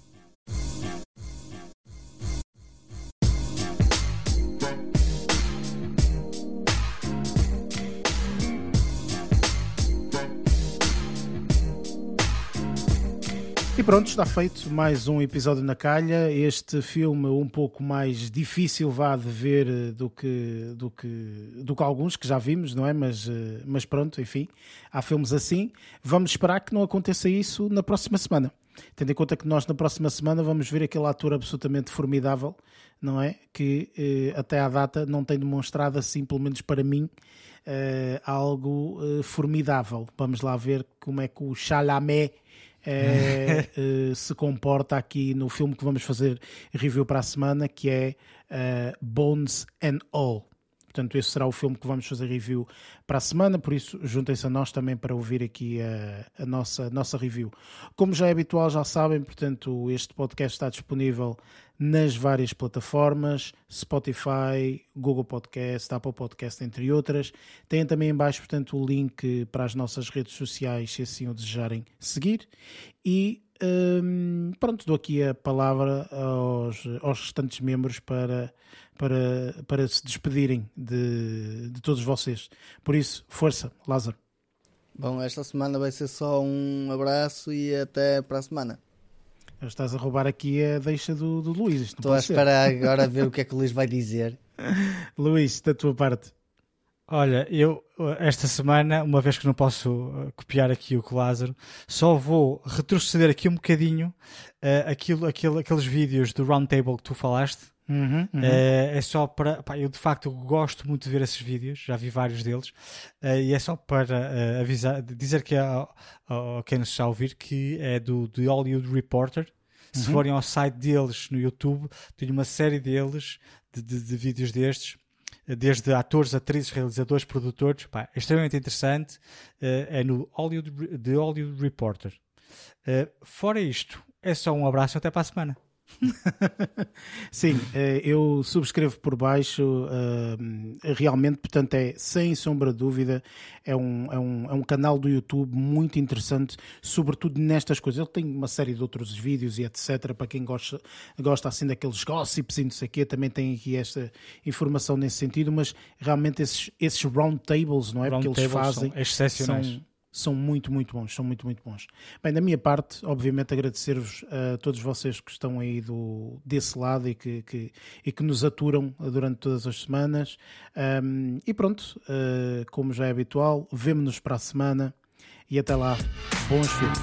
E pronto, está feito mais um episódio na calha. Este filme um pouco mais difícil vá de ver eh, do que, do que, do que alguns que já vimos, não é? Mas, eh, mas pronto, enfim, há filmes assim. Vamos esperar que não aconteça isso na próxima semana. Tendo em conta que nós na próxima semana vamos ver aquele ator absolutamente formidável, não é? Que eh, até à data não tem demonstrado assim, pelo menos para mim, eh, algo eh, formidável. Vamos lá ver como é que o Chalamet eh, eh, se comporta aqui no filme que vamos fazer review para a semana, que é eh, Bones and All. Portanto, esse será o filme que vamos fazer review para a semana, por isso juntem-se a nós também para ouvir aqui a, a nossa, a nossa review. Como já é habitual, já sabem, portanto, este podcast está disponível nas várias plataformas, Spotify, Google Podcast, Apple Podcast, entre outras. Tem também em baixo, portanto, o link para as nossas redes sociais, se assim o desejarem seguir. E hum, pronto, dou aqui a palavra aos, aos restantes membros para, para, para se despedirem de, de todos vocês. Por isso, força, Lázaro. Bom, esta semana vai ser só um abraço e até para a semana. Estás a roubar aqui a deixa do, do Luís. Estou a esperar agora a ver o que é que o Luís vai dizer. Luís, da tua parte. Olha, eu esta semana, uma vez que não posso uh, copiar aqui o que Lázaro, só vou retroceder aqui um bocadinho uh, aquilo, aquilo, aqueles vídeos do Roundtable que tu falaste. Uhum, uhum. Uh, é só para. Pá, eu de facto gosto muito de ver esses vídeos, já vi vários deles, uh, e é só para uh, avisar, dizer que a, a, quem nos está a ouvir que é do The Hollywood Reporter. Se Uhum. forem ao site deles no YouTube, tem uma série deles de, de, de vídeos destes, desde atores, atrizes, realizadores, produtores. Pá, é extremamente interessante. é no Hollywood, The Hollywood Reporter. fora isto, é só um abraço até para a semana. Sim, eh, eu subscrevo por baixo. eh, Realmente, portanto, é sem sombra de dúvida, é um, é, um, é um canal do YouTube muito interessante, sobretudo nestas coisas. Ele tem uma série de outros vídeos e etc. Para quem gosta, gosta assim daqueles gossips e não sei o quê, também tem aqui esta informação nesse sentido. Mas realmente, esses, esses roundtables, não é? Porque eles Roundtables são fazem. excepcionais. são- são muito, muito bons, são muito, muito bons. Bem, da minha parte, obviamente agradecer-vos a todos vocês que estão aí do, desse lado e que, que- e que nos aturam durante todas as semanas. Ahm, e pronto, ah, como já é habitual, vemo-nos para a semana e até lá, bons filmes.